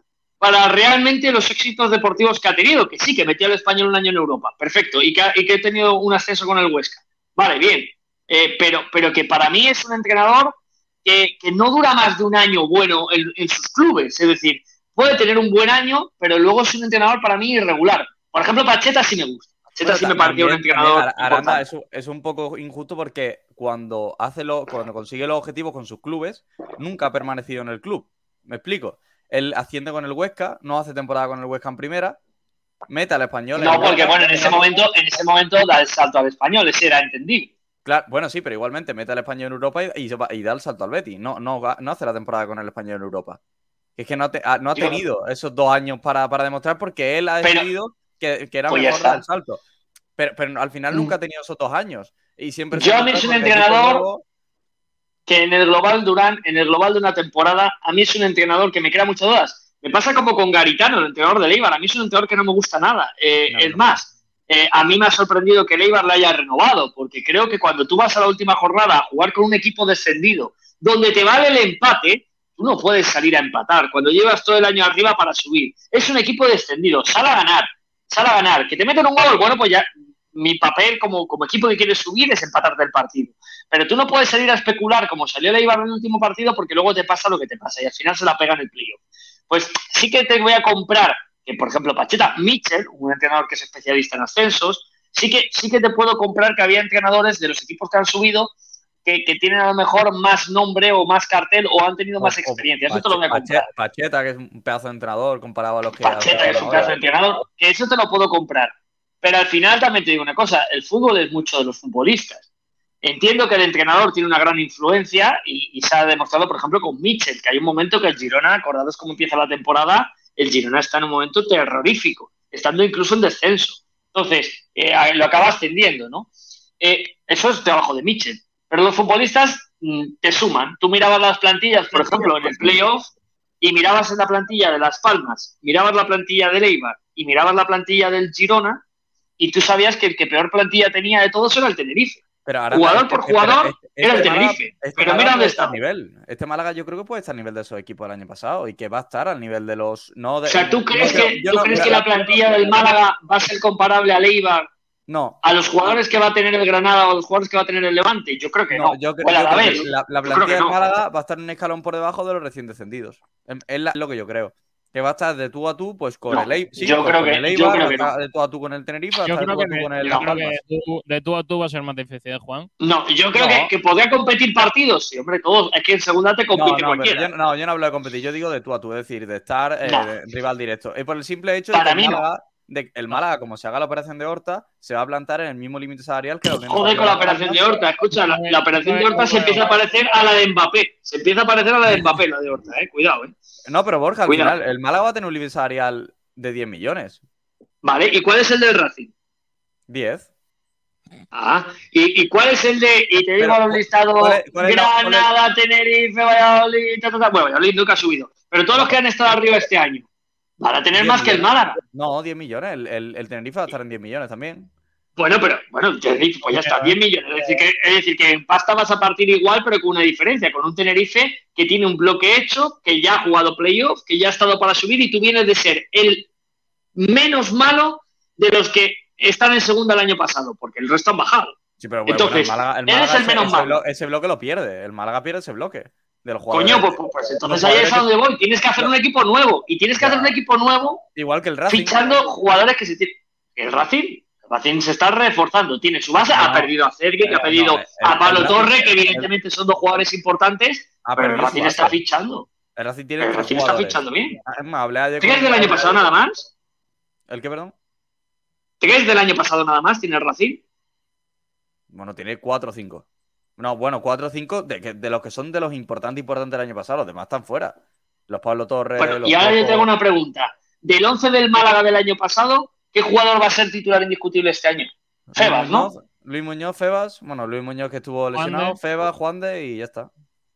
para realmente los éxitos deportivos que ha tenido, que sí, que metió al español un año en Europa, perfecto, y que ha, y que ha tenido un ascenso con el Huesca. Vale, bien, Eh, pero, pero que para mí es un entrenador que, que no dura más de un año bueno en, en sus clubes, es decir, puede tener un buen año, pero luego es un entrenador para mí irregular. Por ejemplo, Pacheta sí me gusta. Pacheta Bueno, sí me pareció un entrenador. Ar- Aranda es, es un poco injusto porque cuando hace lo, cuando consigue los objetivos con sus clubes, nunca ha permanecido en el club. Me explico. Él asciende con el Huesca, no hace temporada con el Huesca en primera, mete al español. en No, porque bueno, en ese momento, en ese momento da el salto al español, ese era entendible. Claro, bueno, sí, pero igualmente mete al español en Europa y, da el salto al Betis. No, no, no hace la temporada con el español en Europa. Es que no, te- ha- no ha Yo- tenido esos dos años para, para demostrar porque él ha Pero- decidido que, que era Pues mejor dar el salto. Pero, pero al final Mm. nunca ha tenido esos dos años. Y siempre Yo a mí es un entrenador nuevo- que en el global Durán, en el global de una temporada, a mí es un entrenador que me crea muchas dudas. Me pasa como con Garitano, el entrenador de Leibar. A mí es un entrenador que no me gusta nada. Eh, No, es no. más, eh, a mí me ha sorprendido que Leibar le haya renovado, porque creo que cuando tú vas a la última jornada a jugar con un equipo descendido, donde te vale el empate, tú no puedes salir a empatar. Cuando llevas todo el año arriba para subir, es un equipo descendido. Sal a ganar, sal a ganar. Que te meten un gol, bueno, pues ya mi papel como, como equipo que quiere subir es empatarte el partido. Pero tú no puedes salir a especular como salió el Eibar en el último partido porque luego te pasa lo que te pasa y al final se la pega en el playoff. Pues sí que te voy a comprar que, por ejemplo, Pacheta, Mitchell, un entrenador que es especialista en ascensos, sí que, sí que te puedo comprar que había entrenadores de los equipos que han subido que, que tienen a lo mejor más nombre o más cartel o han tenido más o- experiencia. Eso Pache- te lo voy a comprar. Pache- Pacheta, que es un pedazo de entrenador comparado a los que. Pacheta, que es un pedazo de entrenador, que eso te lo puedo comprar. Pero al final también te digo una cosa, el fútbol es mucho de los futbolistas. Entiendo que el entrenador tiene una gran influencia y, se ha demostrado, por ejemplo, con Mitchell, que hay un momento que el Girona, acordados cómo empieza la temporada, el Girona está en un momento terrorífico, estando incluso en descenso. Entonces, eh, lo acaba ascendiendo, ¿no? Eh, eso es trabajo de Mitchell. Pero los futbolistas mm, te suman. Tú mirabas las plantillas, por ejemplo, en el playoff, y mirabas en la plantilla de Las Palmas, mirabas la plantilla del Eibar y mirabas la plantilla del Girona, y tú sabías que el que peor plantilla tenía de todos era el Tenerife. Pero ahora, Jugador por jugador, este- era el este Tenerife. este Pero Málaga mira dónde está. a nivel. Este Málaga yo creo que puede estar a nivel de esos equipos del año pasado y que va a estar al nivel de los. No de, O sea, ¿tú crees que, tú no- crees mira, que la plantilla del Málaga va a ser comparable al Eibar, No. a los jugadores que va a tener el Granada o a los jugadores que va a tener el Levante? Yo creo que no. No, yo, creo- yo creo que Alavés. la, plantilla del. Málaga va a estar un escalón por debajo de los recién descendidos. Es, es la- lo que yo creo. Que va a estar de tú a tú, pues con No, el Eibar. Sí, yo pues creo con que- el yo creo que estar de tú a tú con el Tenerife, va a Yo estar de creo tú a que, tú de, de, de a va a ser más difícil, ¿eh, Juan. No, yo creo No. que, que podría competir partidos. Sí, hombre, todos. Es que en segunda te No, compite no, cualquiera. yo, no, yo no hablo de competir, yo digo de tú a tú, es decir, de estar eh, No. de rival directo. Y por el simple hecho de Para que mí no. Málaga, de- el Málaga, como se haga la operación de Horta, se va a plantar en el mismo límite salarial que la Unión Joder con la operación de. Horta. Escucha, la, la operación de Horta se empieza a parecer a la de Mbappé. Se empieza a parecer a la de Mbappé, la de Horta, eh. Cuidado, eh. No, pero Borja, al Cuidado. final, el Málaga va a tener un límite salarial de 10 millones. Vale, ¿y cuál es el del Racing? 10. Ah, ¿y, y cuál es el de, y te digo los listados, ¿cuál es- cuál es la- cuál es- Granada, Tenerife, Valladolid, ta, ta, ta. Bueno, Valladolid nunca ha subido, pero todos los que han estado arriba este año van a tener 10 más que el. Málaga. No, 10 millones. El, el, el Tenerife va a estar en 10 millones también. Bueno, pero, bueno, Tenerife, pues ya está, 10 millones. Es decir, que, es decir, que en pasta vas a partir igual, pero con una diferencia, con un Tenerife que tiene un bloque hecho, que ya ha jugado playoff, que ya ha estado para subir y tú vienes de ser el menos malo de los que están en segunda el año pasado, porque el resto han bajado. Sí, pero bueno, Entonces, el Málaga, el eres Málaga el ese- menos ese, malo. ese bloque lo pierde. El Málaga pierde ese bloque de los jugadores. Coño, pues, pues- pues entonces ahí es a donde voy. Tienes que hacer un equipo nuevo. Y tienes que hacer un equipo nuevo Igual que el Racing. fichando jugadores que se tienen. El Racing, el Racing se está reforzando. Tiene su base, No, ha perdido a Sergio, que eh, ha perdido no, el- a Pablo Torre, que evidentemente son dos jugadores importantes, Ha pero el perdido Racing está fichando. El Racing tiene El tres Racing está fichando bien. Es más, hablé ayer ¿Te crees con- del año pasado nada más? ¿El qué, perdón? ¿Te crees del año pasado nada más? ¿Tiene el Racing? Bueno, tiene cuatro o cinco. No, bueno, cuatro o cinco de, que- de los que son de los importantes importantes del año pasado. Los demás están fuera. Los Pablo Torres. Bueno, los y ahora yo tengo una pregunta. Del 11 del Málaga del año pasado, ¿qué jugador va a ser titular indiscutible este año? Luis Febas, ¿no? Muñoz, Luis Muñoz, Febas. Bueno, Luis Muñoz que estuvo Juan lesionado, de. Febas, Juan de y ya está.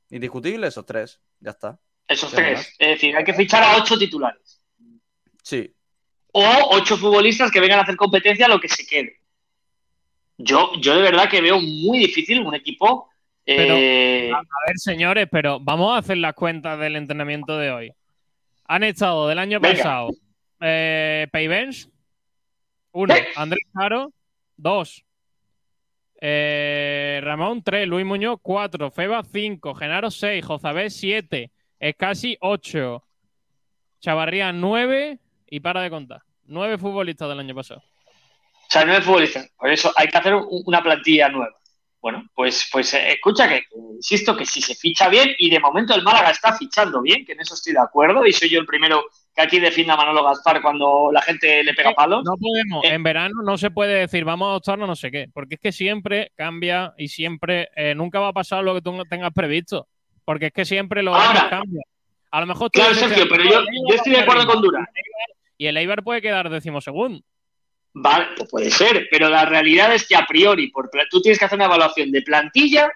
Indiscutible esos tres. Ya está. Esos tres. Es decir, hay que fichar a ocho titulares. Sí. O ocho futbolistas que vengan a hacer competencia a lo que se quede. Yo, yo de verdad que veo muy difícil un equipo. eh, A ver, señores, pero vamos a hacer las cuentas del entrenamiento de hoy. Han estado del año Venga. pasado eh, Peivens, uno, Eh. Andrés Caro, dos, eh, Ramón, tres, Luis Muñoz, cuatro, Feba, cinco, Genaro, seis, Jozabé, siete, Escasi, ocho, Chavarría, nueve y para de contar. Nueve futbolistas del año pasado. O sea, nueve futbolistas. Por eso hay que hacer un- una plantilla nueva. Bueno, pues, pues eh, escucha que, que insisto que si se ficha bien, y de momento el Málaga está fichando bien, que en eso estoy de acuerdo, y soy yo el primero que aquí defienda a Manolo Gaspar cuando la gente le pega palos. No podemos, Eh. en verano no se puede decir vamos a adoptarnos no sé qué, porque es que siempre cambia y siempre eh, nunca va a pasar lo que tú tengas previsto, porque es que siempre años cambian. A lo mejor Claro, Sergio, pero yo, yo estoy de acuerdo con Durán. y el Eibar puede quedar decimosegundo. Vale, pues puede ser, pero la realidad es que a priori, por, tú tienes que hacer una evaluación de plantilla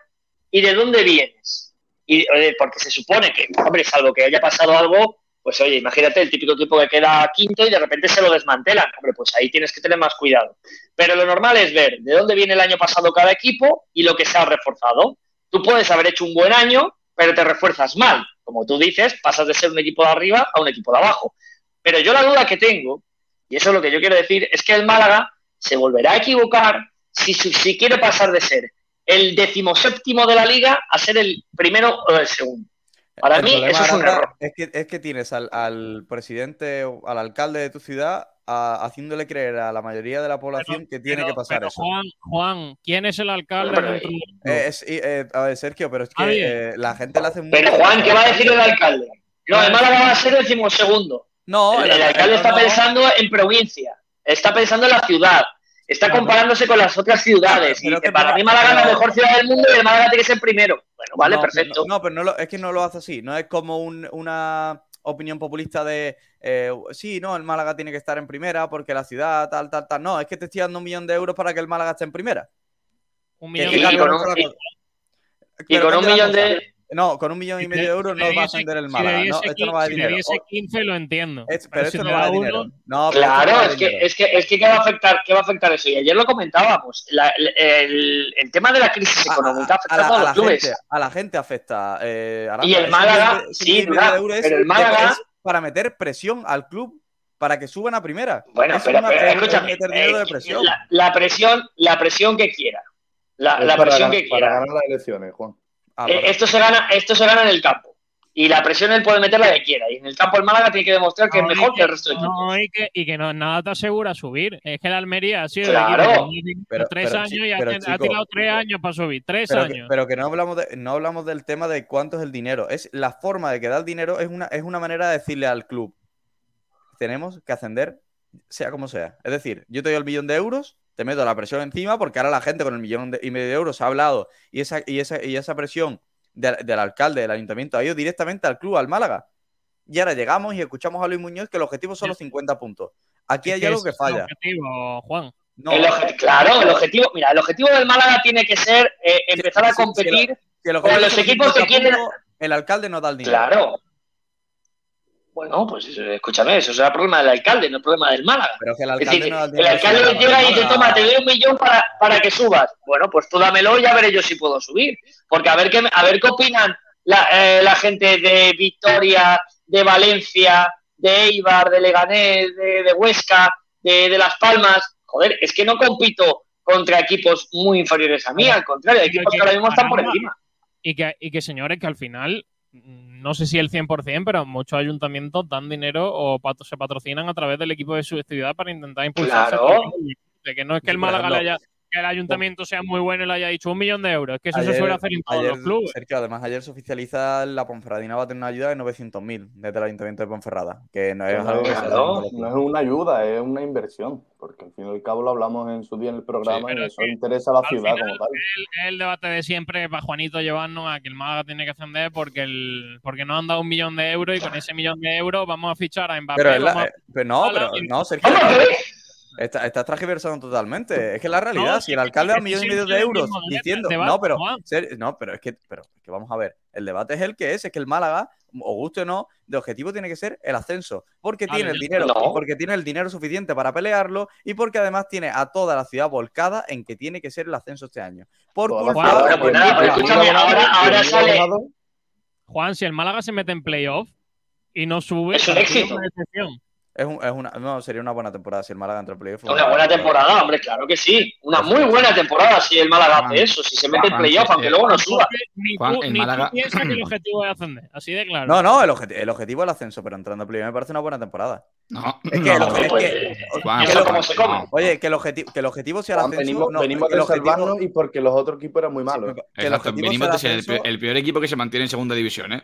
y de dónde vienes. Y, porque se supone que, hombre, salvo que haya pasado algo, pues oye, imagínate el típico equipo que queda quinto y de repente se lo desmantelan. Hombre, pues ahí tienes que tener más cuidado. Pero lo normal es ver de dónde viene el año pasado cada equipo y lo que se ha reforzado. Tú puedes haber hecho un buen año, pero te refuerzas mal. Como tú dices, pasas de ser un equipo de arriba a un equipo de abajo. Pero yo la duda que tengo y eso es lo que yo quiero decir, es que el Málaga se volverá a equivocar si, si, quiere pasar de ser el decimoséptimo de la liga a ser el primero o el segundo. Para El mí eso es un error. Es que, es que tienes al, al presidente o al alcalde de tu ciudad a- haciéndole creer a la mayoría de la población que tiene Pero- que pasar pero, eso. Juan, Juan, ¿quién es el alcalde? Eh, es- eh, a ver, Sergio, pero es que eh, la gente le hace mucho. Pero Juan, ¿qué va a decir el alcalde? No, el Málaga va a ser decimosegundo. No, El, el alcalde está no, pensando en provincia, está pensando en la ciudad, está comparándose con las otras ciudades. Pero y que- para mí Málaga es la mejor ciudad del mundo y el Málaga tiene que ser primero. Bueno, vale, no, perfecto. No, no, pero no lo- es que no lo hace así. No es como un- una opinión populista de eh, sí, no, el Málaga tiene que estar en primera porque la ciudad, tal, tal, tal. No, es que te estoy dando un millón de euros para que el Málaga esté en primera. Un millón de la y- y con un millón cosa. de... No, con un millón y Si medio de euros si no va a ascender el si Málaga. No, diese esto no 15 va de si le dinero. diese 15 lo entiendo. Es- pero pero esto si no va de dinero. uno, No, pero esto no Claro, es que, dinero. es que es que ¿qué va a afectar, qué va a afectar eso. Y ayer lo comentábamos, la- el, el- el tema de la crisis A- económica a, afecta a a, la, todos a los la clubes. gente, a la gente afecta. eh, Aranda. Y el Málaga, sí, es- pero el Málaga- es para meter presión al club para que suban a primera. Bueno, pero, es una- pero es escúchame, meter dinero eh, de presión. la, la presión, la presión que quiera, la, Es la para presión que para quiera. ganar las elecciones, Juan. Ah, Eh, esto se gana, esto se gana en el campo. Y la presión él puede meter la que quiera. Y en el campo el Málaga tiene que demostrar que No, es mejor que el resto de equipos. No, y que, y que no, nada te asegura subir. Es que el Almería ha sido Claro. equipo Pero- tres pero, años y ha, pero, ha chico, tirado tres años para subir. Tres Pero que, años. pero que no hablamos de, no hablamos del tema de cuánto es el dinero. Es la forma de que da el dinero, es una, es una manera de decirle al club. Tenemos que ascender, sea como sea. Es decir, yo te doy el millón de euros, te meto la presión encima, porque ahora la gente con el millón de- y medio de euros ha hablado y esa, y esa, y esa presión del, del alcalde, del ayuntamiento, ha ido directamente al club, al Málaga. Y ahora llegamos y escuchamos a Luis Muñoz que el objetivo son los 50 puntos. Aquí hay algo que falla. objetivo, Juan. No, El obje- claro, el objetivo, mira, el objetivo del Málaga tiene que ser eh, empezar a sí, sí, competir. que el con los equipos que 50 quieren- El alcalde no da el dinero. Claro. Bueno, pues escúchame, eso será problema del alcalde, no el problema del Málaga. Pero que el Es alcalde decir, no da el alcalde le llega y dice, toma, te doy un millón para, para que subas. Bueno, pues tú dámelo y ya veré yo si puedo subir. Porque a ver qué, a ver qué opinan la, eh, la gente de Victoria, de Valencia, de Eibar, de Leganés, de, de Huesca, de, de Las Palmas, joder, es que no compito contra equipos muy inferiores a mí, al contrario, equipos que ahora mismo están por encima. Y que, y que señores, que al final, no sé si el 100%, pero muchos ayuntamientos dan dinero o patro- se patrocinan a través del equipo de su ciudad para intentar impulsar. Claro. Que no es que el Málaga le haya, que el ayuntamiento sea muy bueno y le haya dicho un millón de euros. Es que eso se Ayer- suele hacer en todos ayer, los clubes. Sergio, además ayer se oficializa la Ponferradina va a tener una ayuda de 900.000 desde el Ayuntamiento de Ponferrada, que no es algo que se No es una ayuda, es una inversión, porque al fin y al cabo lo hablamos en su día en el programa pero y es eso que interesa a la al ciudad final, como tal. Es el debate de siempre para Juanito llevarnos a que el Málaga tiene que ascender porque el porque nos han dado un millón de euros y con ese millón de euros vamos a fichar a Mbappé. Pero, la- vamos a- eh, pero no, pero no, Sergio, ¿Cómo que? está- estás transgiversando totalmente. Es que la realidad, No, si el alcalde da un millón y medio de euros debate, diciendo, debate, no, pero, ser- no, pero es que, pero es que vamos a ver, el debate es el que es, es que el Málaga, o guste o no, de objetivo tiene que ser el ascenso, porque tiene el dinero. No. porque tiene el dinero suficiente para pelearlo y porque además tiene a toda la ciudad volcada en que tiene que ser el ascenso este año. Por culpa Bueno, pues abonado- ahora- ahora sale- Juan, si el Málaga se mete en playoff y no sube, Es un éxito. una. Es, un- es una, no, sería una buena temporada si el Málaga entra en playoff. Una buena temporada, hombre, claro que sí. Una muy buena temporada si el Málaga Juan, hace eso, si se mete en Juan, playoff, aunque luego no suba. Ni Juan, tú, el ni tú Málaga- piensas que el objetivo es ascender, así de claro. No, no, el, el objetivo es el ascenso, pero entrando en playoff me parece una buena temporada. No, Es que el no, obje- es pues, que- Juan, eso Juan, como se come. no. Oye, que el objetivo, que el objetivo sea el Juan, ascenso. venimos, no, venimos que el de objetivo- salvarnos y porque los otros equipos eran muy malos. que Exacto, venimos de ser el, el peor equipo que se mantiene en segunda división, ¿eh?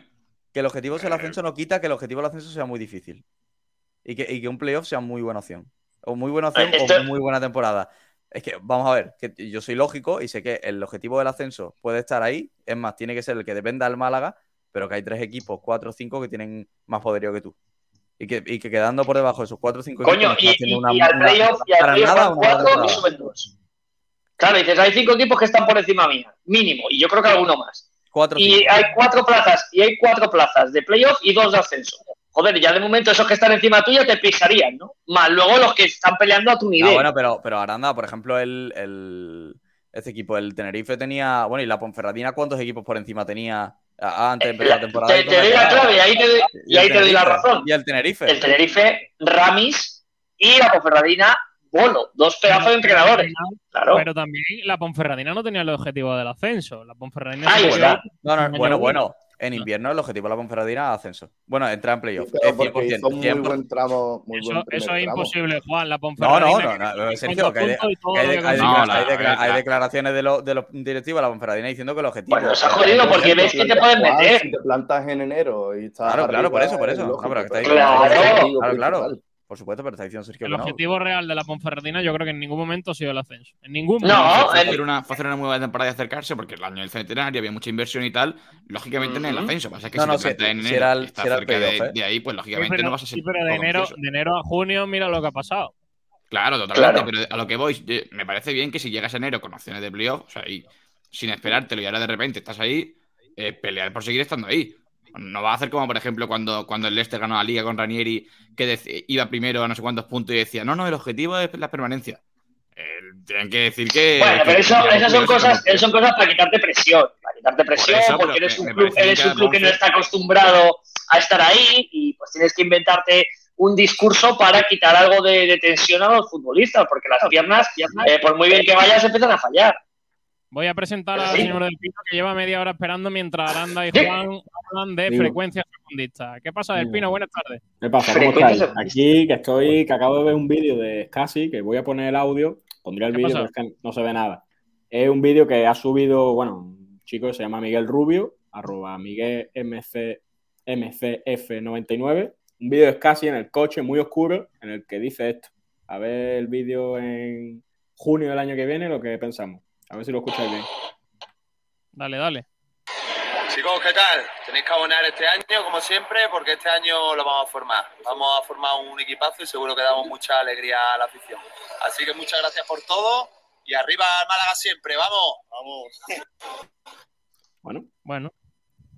que el objetivo sea el ascenso no quita que el objetivo del ascenso sea muy difícil. Y que, y que un playoff sea muy buena opción. O muy buena opción Esto- o muy buena temporada. Es que, vamos a ver, que yo soy lógico y sé que el objetivo del ascenso puede estar ahí. Es más, tiene que ser el que dependa del Málaga, pero que hay tres equipos, cuatro o cinco, que tienen más poderío que tú. Y que, y que quedando por debajo de esos cuatro o cinco Coño, equipos, haciendo y- una- y al playoff y al playoff cuatro y suben dos. Claro, dices, hay cinco equipos que están por encima mía, mínimo, y yo creo que alguno más. Cuatro Y cinco. hay cuatro plazas, y hay cuatro plazas de playoff y dos de ascenso. Joder, ya de momento esos que están encima tuya te pisarían, ¿no? Más luego los que están peleando a tu nivel. Ah, bueno, pero, pero Aranda, por ejemplo, el, el- este equipo, el Tenerife tenía. Bueno, y la Ponferradina, ¿cuántos equipos por encima tenía antes de empezar la temporada? te, te doy la clave y ahí te, doy- Y y ahí te doy la razón. Y el Tenerife. El Tenerife, Ramis y la Ponferradina, Bolo. Dos pedazos de entrenadores. Claro. Pero también la Ponferradina no tenía el objetivo del ascenso. La Ponferradina Ah, se es metió verdad. No, no, bueno, bueno. En invierno el objetivo de la Ponferradina es ascenso. Bueno, entrar en playoff. Pero Es porque 100%. hizo muy 100%. buen tramo, muy Eso, buen eso es imposible, Juan. La No, Ponferradina. no, no, no, que- Sergio, que hay, que No, la- declaraciones de los, de los directivos de la Ponferradina diciendo que el objetivo. Bueno, se ha es- jodido porque ves que te pueden Juan, meter. Si te plantas en enero y estás Claro, claro, por eso, por es eso. lógico, No, pero que está el Claro, claro, claro. Por supuesto, pero está diciendo Sergio El que no. objetivo real de la Ponferradina yo creo que en ningún momento ha sido el ascenso. En ningún No, momento. fue, el- hacer una, fue hacer una muy buena temporada y acercarse porque el año del centenario había mucha inversión y tal. Lógicamente en el ascenso. Pasa que No, si no, te si- en si enero era el- y estás si era el cerca de, playoff, ¿eh? de ahí, pues Sí, lógicamente pero, no vas a ser sí, pero de enero, de enero a junio, mira lo que ha pasado. Claro, totalmente, Claro. pero a lo que voy, me parece bien que si llegas a enero con opciones de playoff, o sea, y sin esperártelo y ahora de repente estás ahí, eh, pelear por seguir estando ahí. No va a hacer como, por ejemplo, cuando, cuando el Leicester ganó la liga con Ranieri, que iba primero a no sé cuántos puntos y decía, no, no, el objetivo es la permanencia. Eh, tienen que decir que. Bueno, que pero eso, esas son cosas, esas son cosas para quitarte presión, para quitarte presión, eso, porque eres me- un club, eres un club que no está acostumbrado a estar ahí y pues tienes que inventarte un discurso para quitar algo de, de tensión a los futbolistas, porque las piernas, eh, por muy bien que vayas, empiezan a fallar. Voy a presentar al señor del Pino que lleva media hora esperando mientras Aranda y. Juan hablan de Digo. frecuencia segundista. ¿Qué pasa, del. Pino? Buenas tardes. ¿Qué pasa? ¿Cómo estáis? Aquí que estoy, que acabo de ver un vídeo de Scassi, que voy a poner el audio, pondría el ¿Qué vídeo, pasa? pero es que no se ve nada. Es un vídeo que ha subido, bueno, un chico que se llama Miguel Rubio, arroba Miguel MC, MCF99, un vídeo de Scassi en el coche muy oscuro, en el que dice esto. A ver el vídeo en junio del año que viene, lo que pensamos. A ver si lo escucháis bien. Dale, dale. Chicos, ¿qué tal? Tenéis que abonar este año, como siempre, porque este año lo vamos a formar. Vamos a formar un equipazo y seguro que damos mucha alegría a la afición. Así que muchas gracias por todo y arriba al Málaga siempre, vamos. Vamos. Bueno, Bueno,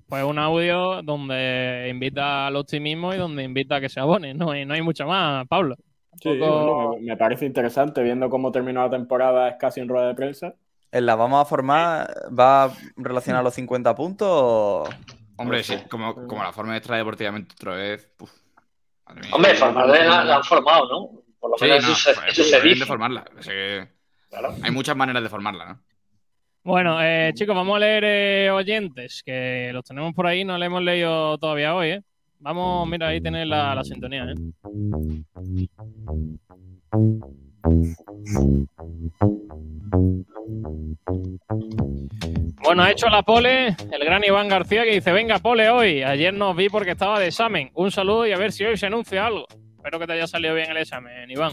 pues un audio donde invita al optimismo y donde invita a que se abone. No hay, no hay mucho más, Pablo. sí, bueno, me, me parece interesante viendo cómo terminó la temporada Scassi en rueda de prensa. ¿En la vamos a formar? ¿Va relacionado a los 50 puntos? o- Hombre, sí, como, como la forma de extraer deportivamente otra vez. puf, madre mía. Hombre, formarle la, la han formado, ¿no? Por lo Sí, menos no, eso, se- pues, eso se deben dice. de formarla. O sea que Claro. Hay muchas maneras de formarla, ¿no? Bueno, eh, chicos, vamos a leer eh, oyentes, que los tenemos por ahí, no le hemos leído todavía hoy, ¿eh? Vamos, mira, ahí tenéis la, la sintonía, ¿eh? Bueno, ha hecho la pole el gran Iván García que dice, venga, pole hoy. Ayer no os vi porque estaba de examen. Un saludo y a ver si hoy se anuncia algo. Espero que te haya salido bien el examen, Iván.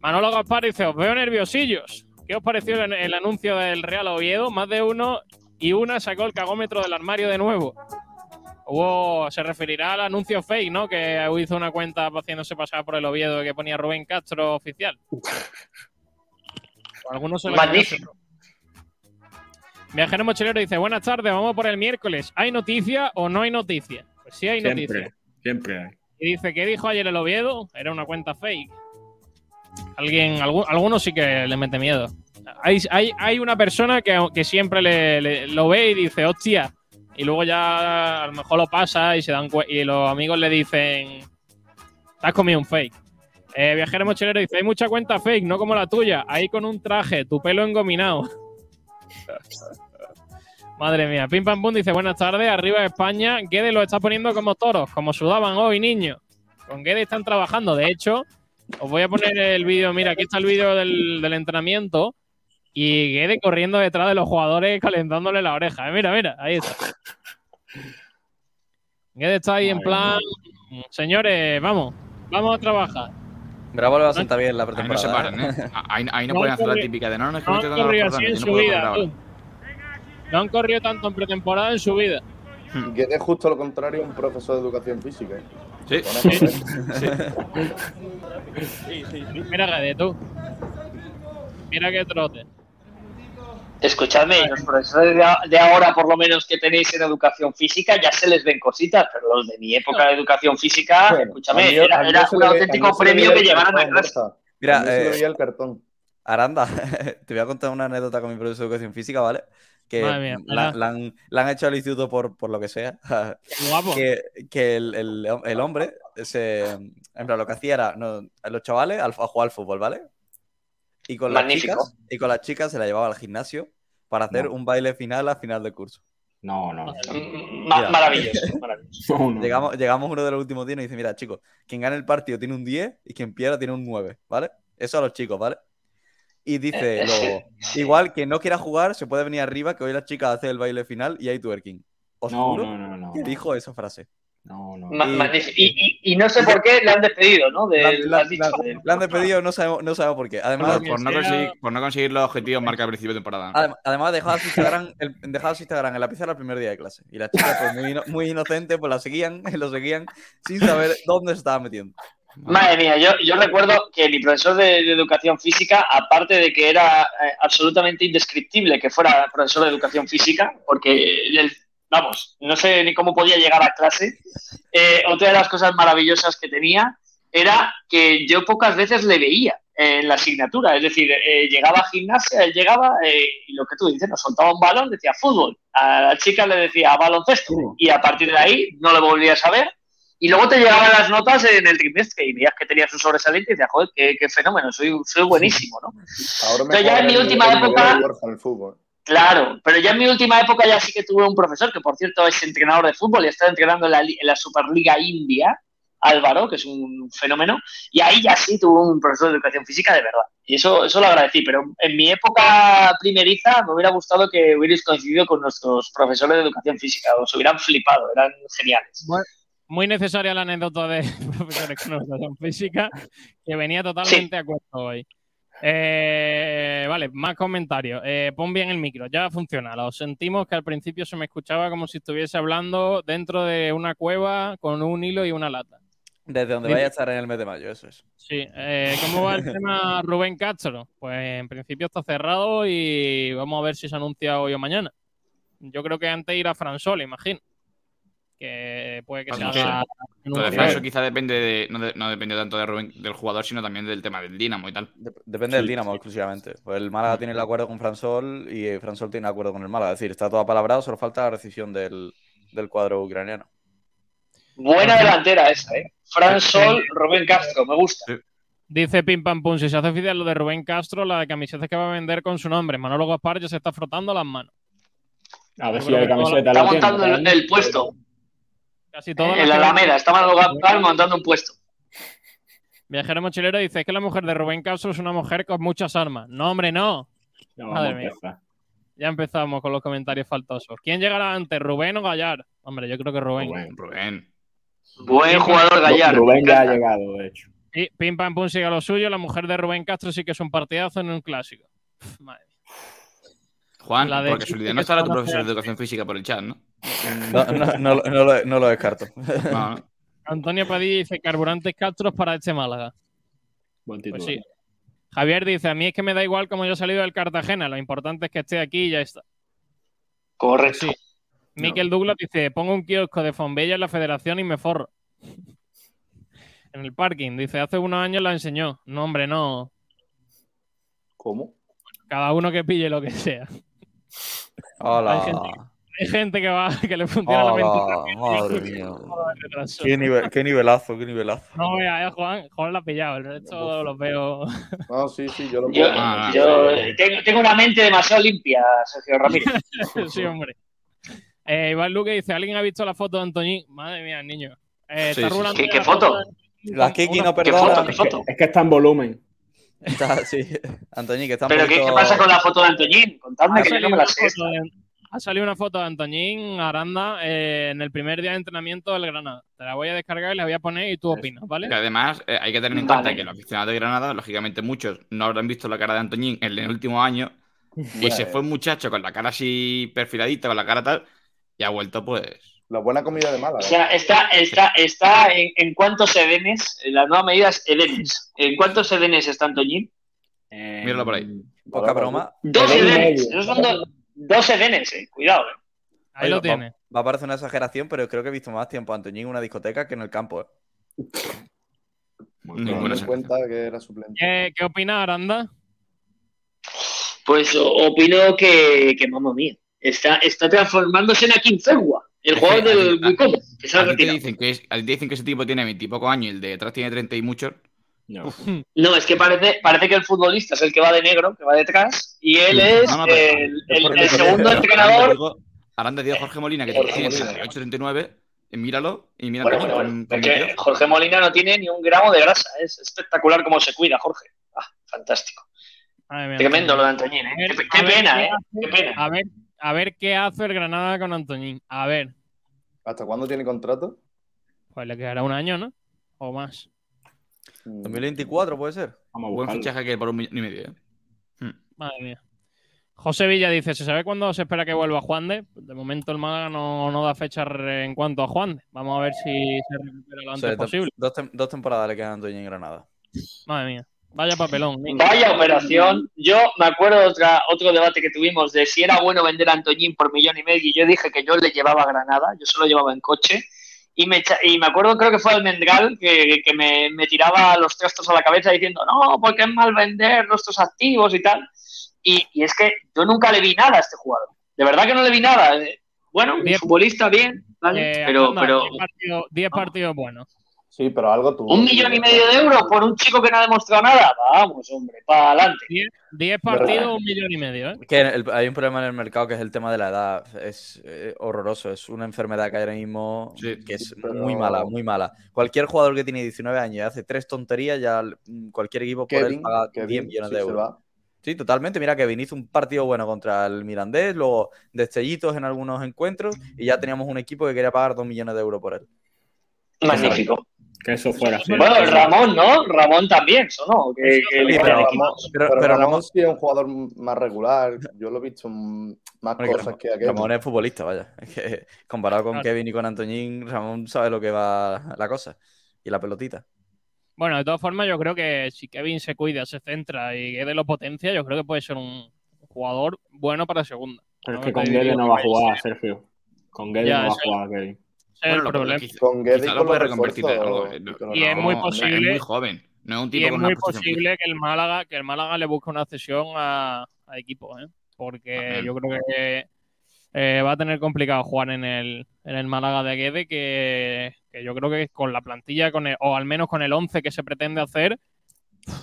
Manolo Gaspar dice, os veo nerviosillos. ¿Qué os pareció el, el anuncio del Real Oviedo? Más de uno y una sacó el cagómetro del armario de nuevo. Hubo, se referirá al anuncio fake, ¿no? Que hizo una cuenta haciéndose pasar por el Oviedo que ponía Rubén Castro oficial. Algunos se lo Magnífico. Viajero Mochilero dice, buenas tardes, vamos por el miércoles. ¿Hay noticia o no hay noticia? Pues sí hay noticia. Siempre, siempre hay. Y dice, ¿qué dijo ayer el Oviedo? Era una cuenta fake. Alguien, algu- algunos sí que le mete miedo. Hay, hay, hay una persona que, que siempre le, le- lo ve y dice, hostia. Y luego ya a lo mejor lo pasa y se dan y los amigos le dicen, te has comido un fake. Eh, viajero mochilero dice, hay mucha cuenta fake, no como la tuya. Ahí con un traje, tu pelo engominado. Madre mía. Pim Pam Pum dice, buenas tardes, arriba España. Guede lo está poniendo como toros, como sudaban hoy, niños. Con Guede están trabajando. De hecho, os voy a poner el vídeo. Mira, aquí está el vídeo del, del entrenamiento. Y Guede corriendo detrás de los jugadores, calentándole la oreja. Eh, Mira, mira, ahí está. Guede está ahí en plan, señores, vamos, vamos a trabajar. Bravo le va a sentar bien la Ahí no se pretemporada. paran, ¿eh? Ahí, ahí no No pueden hacer la típica de no, no, es que No han corrido así en su vida. No han corrido tanto en pretemporada en su vida. Que es justo lo contrario un profesor de educación física. ¿eh? Sí. Ponemos, ¿eh? Mira, Guede, tú. Mira qué trote. Escuchadme, los profesores de, ahora, por lo menos que tenéis en educación física, ya se les ven cositas, pero los de mi época de educación física, Bueno, escúchame, mí- era, era un auténtico premio que el llegaran a. Borja. Mira, eh, veía el cartón. Aranda, te voy a contar una anécdota con mi profesor de educación física, ¿vale? Que mía, la, han, la han hecho al instituto por, por lo que sea. Qué guapo. que, que el, el- el hombre, se, en plan, lo que hacía era, no, los chavales al- a jugar al fútbol, ¿vale? Y con, las chicas, y con las chicas se la llevaba al gimnasio para hacer No. un baile final al final del curso. No, no. no. Mira. maravilloso, maravilloso. No, no. Llegamos, llegamos uno de los últimos días y nos dice, mira, chicos, quien gane el partido tiene un 10 y quien pierda tiene un 9, ¿vale? Eso a los chicos, ¿vale? Y dice, Eh, luego, sí. igual que no quiera jugar, se puede venir arriba, que hoy las chicas hacen el baile final y hay twerking. Os No, juro no, no, no. dijo esa frase. No, no. Ma- Y- magnífico. Y, y- y no sé por qué le han despedido, ¿no? De, La, la- la- la han despedido, no sabemos, no sabemos por qué. Además, Por no, conseguir, por no conseguir los objetivos marcados al principio de temporada. adem- además dejaba su Instagram, el, dejaba su Instagram en la pizarra el primer día de clase. Y las chicas, pues muy, ino- muy inocentes, pues la seguían, lo seguían sin saber dónde se estaba metiendo. Madre mía, yo, yo recuerdo que mi profesor de, de educación física, aparte de que era eh, absolutamente indescriptible que fuera profesor de educación física, porque él, vamos, no sé ni cómo podía llegar a clase, eh, otra de las cosas maravillosas que tenía era que yo pocas veces le veía en la asignatura, es decir, eh, llegaba a gimnasia, él llegaba eh, y lo que tú dices, nos soltaba un balón, decía fútbol, a la chica le decía baloncesto. Y a partir de ahí no le volvías a ver y luego te llegaban las notas en el trimestre y veías que tenías un sobresaliente y decías, joder, qué, qué fenómeno, soy, soy buenísimo, ¿no? Ahora me Entonces ya en mi última época- el fútbol. Claro, pero ya en mi última época ya sí que tuve un profesor que, por cierto, es entrenador de fútbol y está entrenando en la, en la Superliga India, Álvaro, que es un fenómeno, y ahí ya sí tuve un profesor de educación física de verdad. Y eso, eso lo agradecí, pero en mi época primeriza me hubiera gustado que hubierais coincidido con nuestros profesores de educación física, os hubieran flipado, eran geniales. Muy necesaria la anécdota de profesores con educación física, que venía totalmente a cuento hoy. Eh, vale, más comentarios. Eh, pon bien el micro, ya funciona. Lo sentimos que al principio se me escuchaba como si estuviese hablando dentro de una cueva con un hilo y una lata. Desde donde vaya a estar en el mes de mayo, eso es. Sí, eh, ¿cómo va el tema Rubén Castro? Pues en principio está cerrado y vamos a ver si se anuncia hoy o mañana. Yo creo que antes ir a Fransol, imagino. Que puede que se Vamos, haga. en un Lo de. Franso quizá depende de, no, de- no depende tanto de Rubén- del jugador, sino también del tema del Dinamo y tal. Dep- Depende del Dinamo exclusivamente. Pues el Málaga tiene el acuerdo con Fransol y eh, Fransol tiene el acuerdo con el Málaga. Es decir, está todo apalabrado, solo falta la decisión del, del cuadro ucraniano. Buena delantera esa, ¿eh? Fran Sol, Rubén Castro, me gusta. Dice Pim Pam Pum, si se hace oficial lo de Rubén Castro, la de camisetas que va a vender con su nombre. Manolo Gaspar ya se está frotando las manos. A ver si que camiseta. Está la tiene, montando el, ¿eh? el puesto. Casi todas En la Alameda. Gaspar montando un puesto. Viajero mochilero dice "Es que la mujer de Rubén Castro es una mujer con muchas armas. No, hombre, no. No, Madre mía. Ya empezamos con los comentarios faltosos. ¿Quién llegará antes, Rubén o Gallar? Hombre, yo creo que Rubén. Rubén. Rubén. Buen jugador Gallar. Rubén ya ha llegado, de hecho. Y Pim Pam Pum sigue a lo suyo. La mujer de Rubén Castro sí que es un partidazo en un clásico. Madre. Juan, La de por chiste casualidad que no estará tu profesor de educación física por el chat, ¿no? No, no, no, lo- no lo, no lo descarto. No. Antonio Padilla dice carburantes Castros para este Málaga. Buen Pues título. sí. Javier dice, a mí es que me da igual cómo yo he salido del Cartagena, lo importante es que esté aquí y ya está. Correcto. Sí. Miquel Douglas dice, pongo un kiosco de Fonbella en la federación y me forro. en el parking, dice, hace unos años la enseñó. No, hombre, no. ¿Cómo? Cada uno que pille lo que sea. Hola. Hay gente- Hay gente que va, que le funciona la mente. Hola, madre mía. Joder, retraso. Qué, nivel- qué nivelazo, qué nivelazo. No vea, eh, Juan, Juan la ha pillado, el resto los veo. No, sí, sí, yo lo Yo. Ah, yo tengo, tengo una mente demasiado limpia, Sergio Ramírez. sí, hombre. Eh, Iván Luque dice, ¿alguien ha visto la foto de Antoñín? Madre mía, niño. Eh, Sí, está sí, rulando sí. ¿Qué- qué la foto? de- La Kiki no ¿Qué perdona. foto? ¿Qué foto? Es que está en volumen. Está- sí. Antoñín, que está ¿Pero qué, poquito- qué pasa con la foto de Antoñín? Contadme que yo no me la sé. Ha salido una foto de Antoñín Aranda eh, en el primer día de entrenamiento del Granada. Te la voy a descargar y la voy a poner y tú opinas, ¿vale? Que además eh, hay que tener en Vale. cuenta que los aficionados de Granada, lógicamente muchos no habrán visto la cara de Antoñín en el último año. Y se fue un muchacho con la cara así perfiladita, con la cara tal, y ha vuelto pues... La buena comida de O Málaga. sea, está, está, está en, en cuántos edenes, en la nueva medida es edenes. ¿En cuántos edenes está Antoñín? Eh, Míralo por ahí. Poca broma. Dos edenes. Esos son do- dos edenes, eh. Cuidado, eh. Ahí Oye, lo va- tienes. Va a parecer una exageración, pero creo que he visto más tiempo a Antoñín en una discoteca que en el campo. ¿eh? Muy Me di cuenta que era suplente. ¿Qué, qué opina Aranda? Pues opino que, que mamma mía, está, está transformándose en Akinfegua, el jugador del Wicom, A ti dicen que, es- a ti te dicen que ese tipo tiene 20 y poco años y el de detrás tiene 30 y muchos. No. No, es que parece, parece que el futbolista es el que va de negro, que va detrás, y él es No, no, pero- el, el- porque- el segundo pero- entrenador. Aranda dio a Jorge Molina, que Jorge tiene Molina. 38, 39. y míralo. Y mira Bueno, bueno, con- bueno, con es que 22. Jorge Molina no tiene ni un gramo de grasa, es espectacular cómo se cuida, Jorge. Ah, fantástico. Tremendo lo de Antoñín, A ¿eh? ver- Qué, a qué ver pena, qué ¿eh? hace- Qué pena. A ver, a ver qué hace el Granada con Antoñín. A ver, ¿Hasta cuándo tiene contrato? pues le quedará un año, ¿no? O más. Mm. 2024 puede ser. Vamos a Buen fichaje que por un millón y medio. ¿eh? Hmm. Madre mía. José Villa dice, ¿se sabe cuándo se espera que vuelva Juan de? De momento el Málaga no, no da fecha en cuanto a Juan de. Vamos a ver si se recupera lo O antes sea, posible. dos, tem- dos temporadas le quedan a Antoñín en Granada. Madre mía. Vaya papelón. Vaya operación. Yo me acuerdo de otra, otro debate que tuvimos de si era bueno vender a Antoñín por millón y medio. Y yo dije que yo le llevaba a Granada, yo solo llevaba en coche. Y me, y me acuerdo, creo que fue Almendral, que, que me, me tiraba los trastos a la cabeza diciendo, no, porque es mal vender nuestros activos y tal. Y, y es que yo nunca le vi nada a este jugador. De verdad que no le vi nada. Bueno, Bien. futbolista bien, ¿vale? Eh, pero, anda, pero 10 partidos, 10 partidos buenos. Sí, pero algo tuvo. un millón y medio de euros por un chico que no ha demostrado nada. Vamos, hombre, para adelante. 10 partidos, un millón y medio, ¿eh? Que el- hay un problema en el mercado que es el tema de la edad. Es eh, horroroso. Es una enfermedad que hay ahora mismo Sí. que es Pero- muy mala, muy mala. Cualquier jugador que tiene 19 años y hace tres tonterías, ya mm, cualquier equipo por él paga Kevin, 10 millones sí de euros. Sí, totalmente. Mira, Kevin hizo un partido bueno contra el Mirandés, luego destellitos en algunos encuentros y ya teníamos un equipo que quería pagar 2 millones de euros por él. Magnífico. Que eso fuera así. Bueno, el Ramón, ¿no? Ramón también. Que, que Sí, ponen pero. Ramón, Pero- pero, pero Ramón Ramón- sí es un jugador más regular. Yo lo he visto más Bueno, cosas Ramón- que aquel. Ramón es futbolista, vaya. Es que comparado con Claro. Kevin y con Antoñín, Ramón sabe lo que va la cosa. Y la pelotita. Bueno, de todas formas, yo creo que si Kevin se cuida, se centra y de lo potencia, yo creo que puede ser un jugador bueno para segunda. Pero es No que con que no va a jugar, ser- Sergio. Con Guede Ya, no va a jugar, Kevin. Es el lo- problema. quizá- Con Guede y quizá con lo puede reconvertir en algo. no- y es muy posible- Es muy joven. No es un Y tipo es con muy posible que el Málaga, que el Málaga le busque una cesión a, a equipos, ¿eh? porque También. yo creo que eh, va a tener complicado jugar en el, en el Málaga de Guede, que, que yo creo que con la plantilla, con el- o al menos con el 11 que se pretende hacer,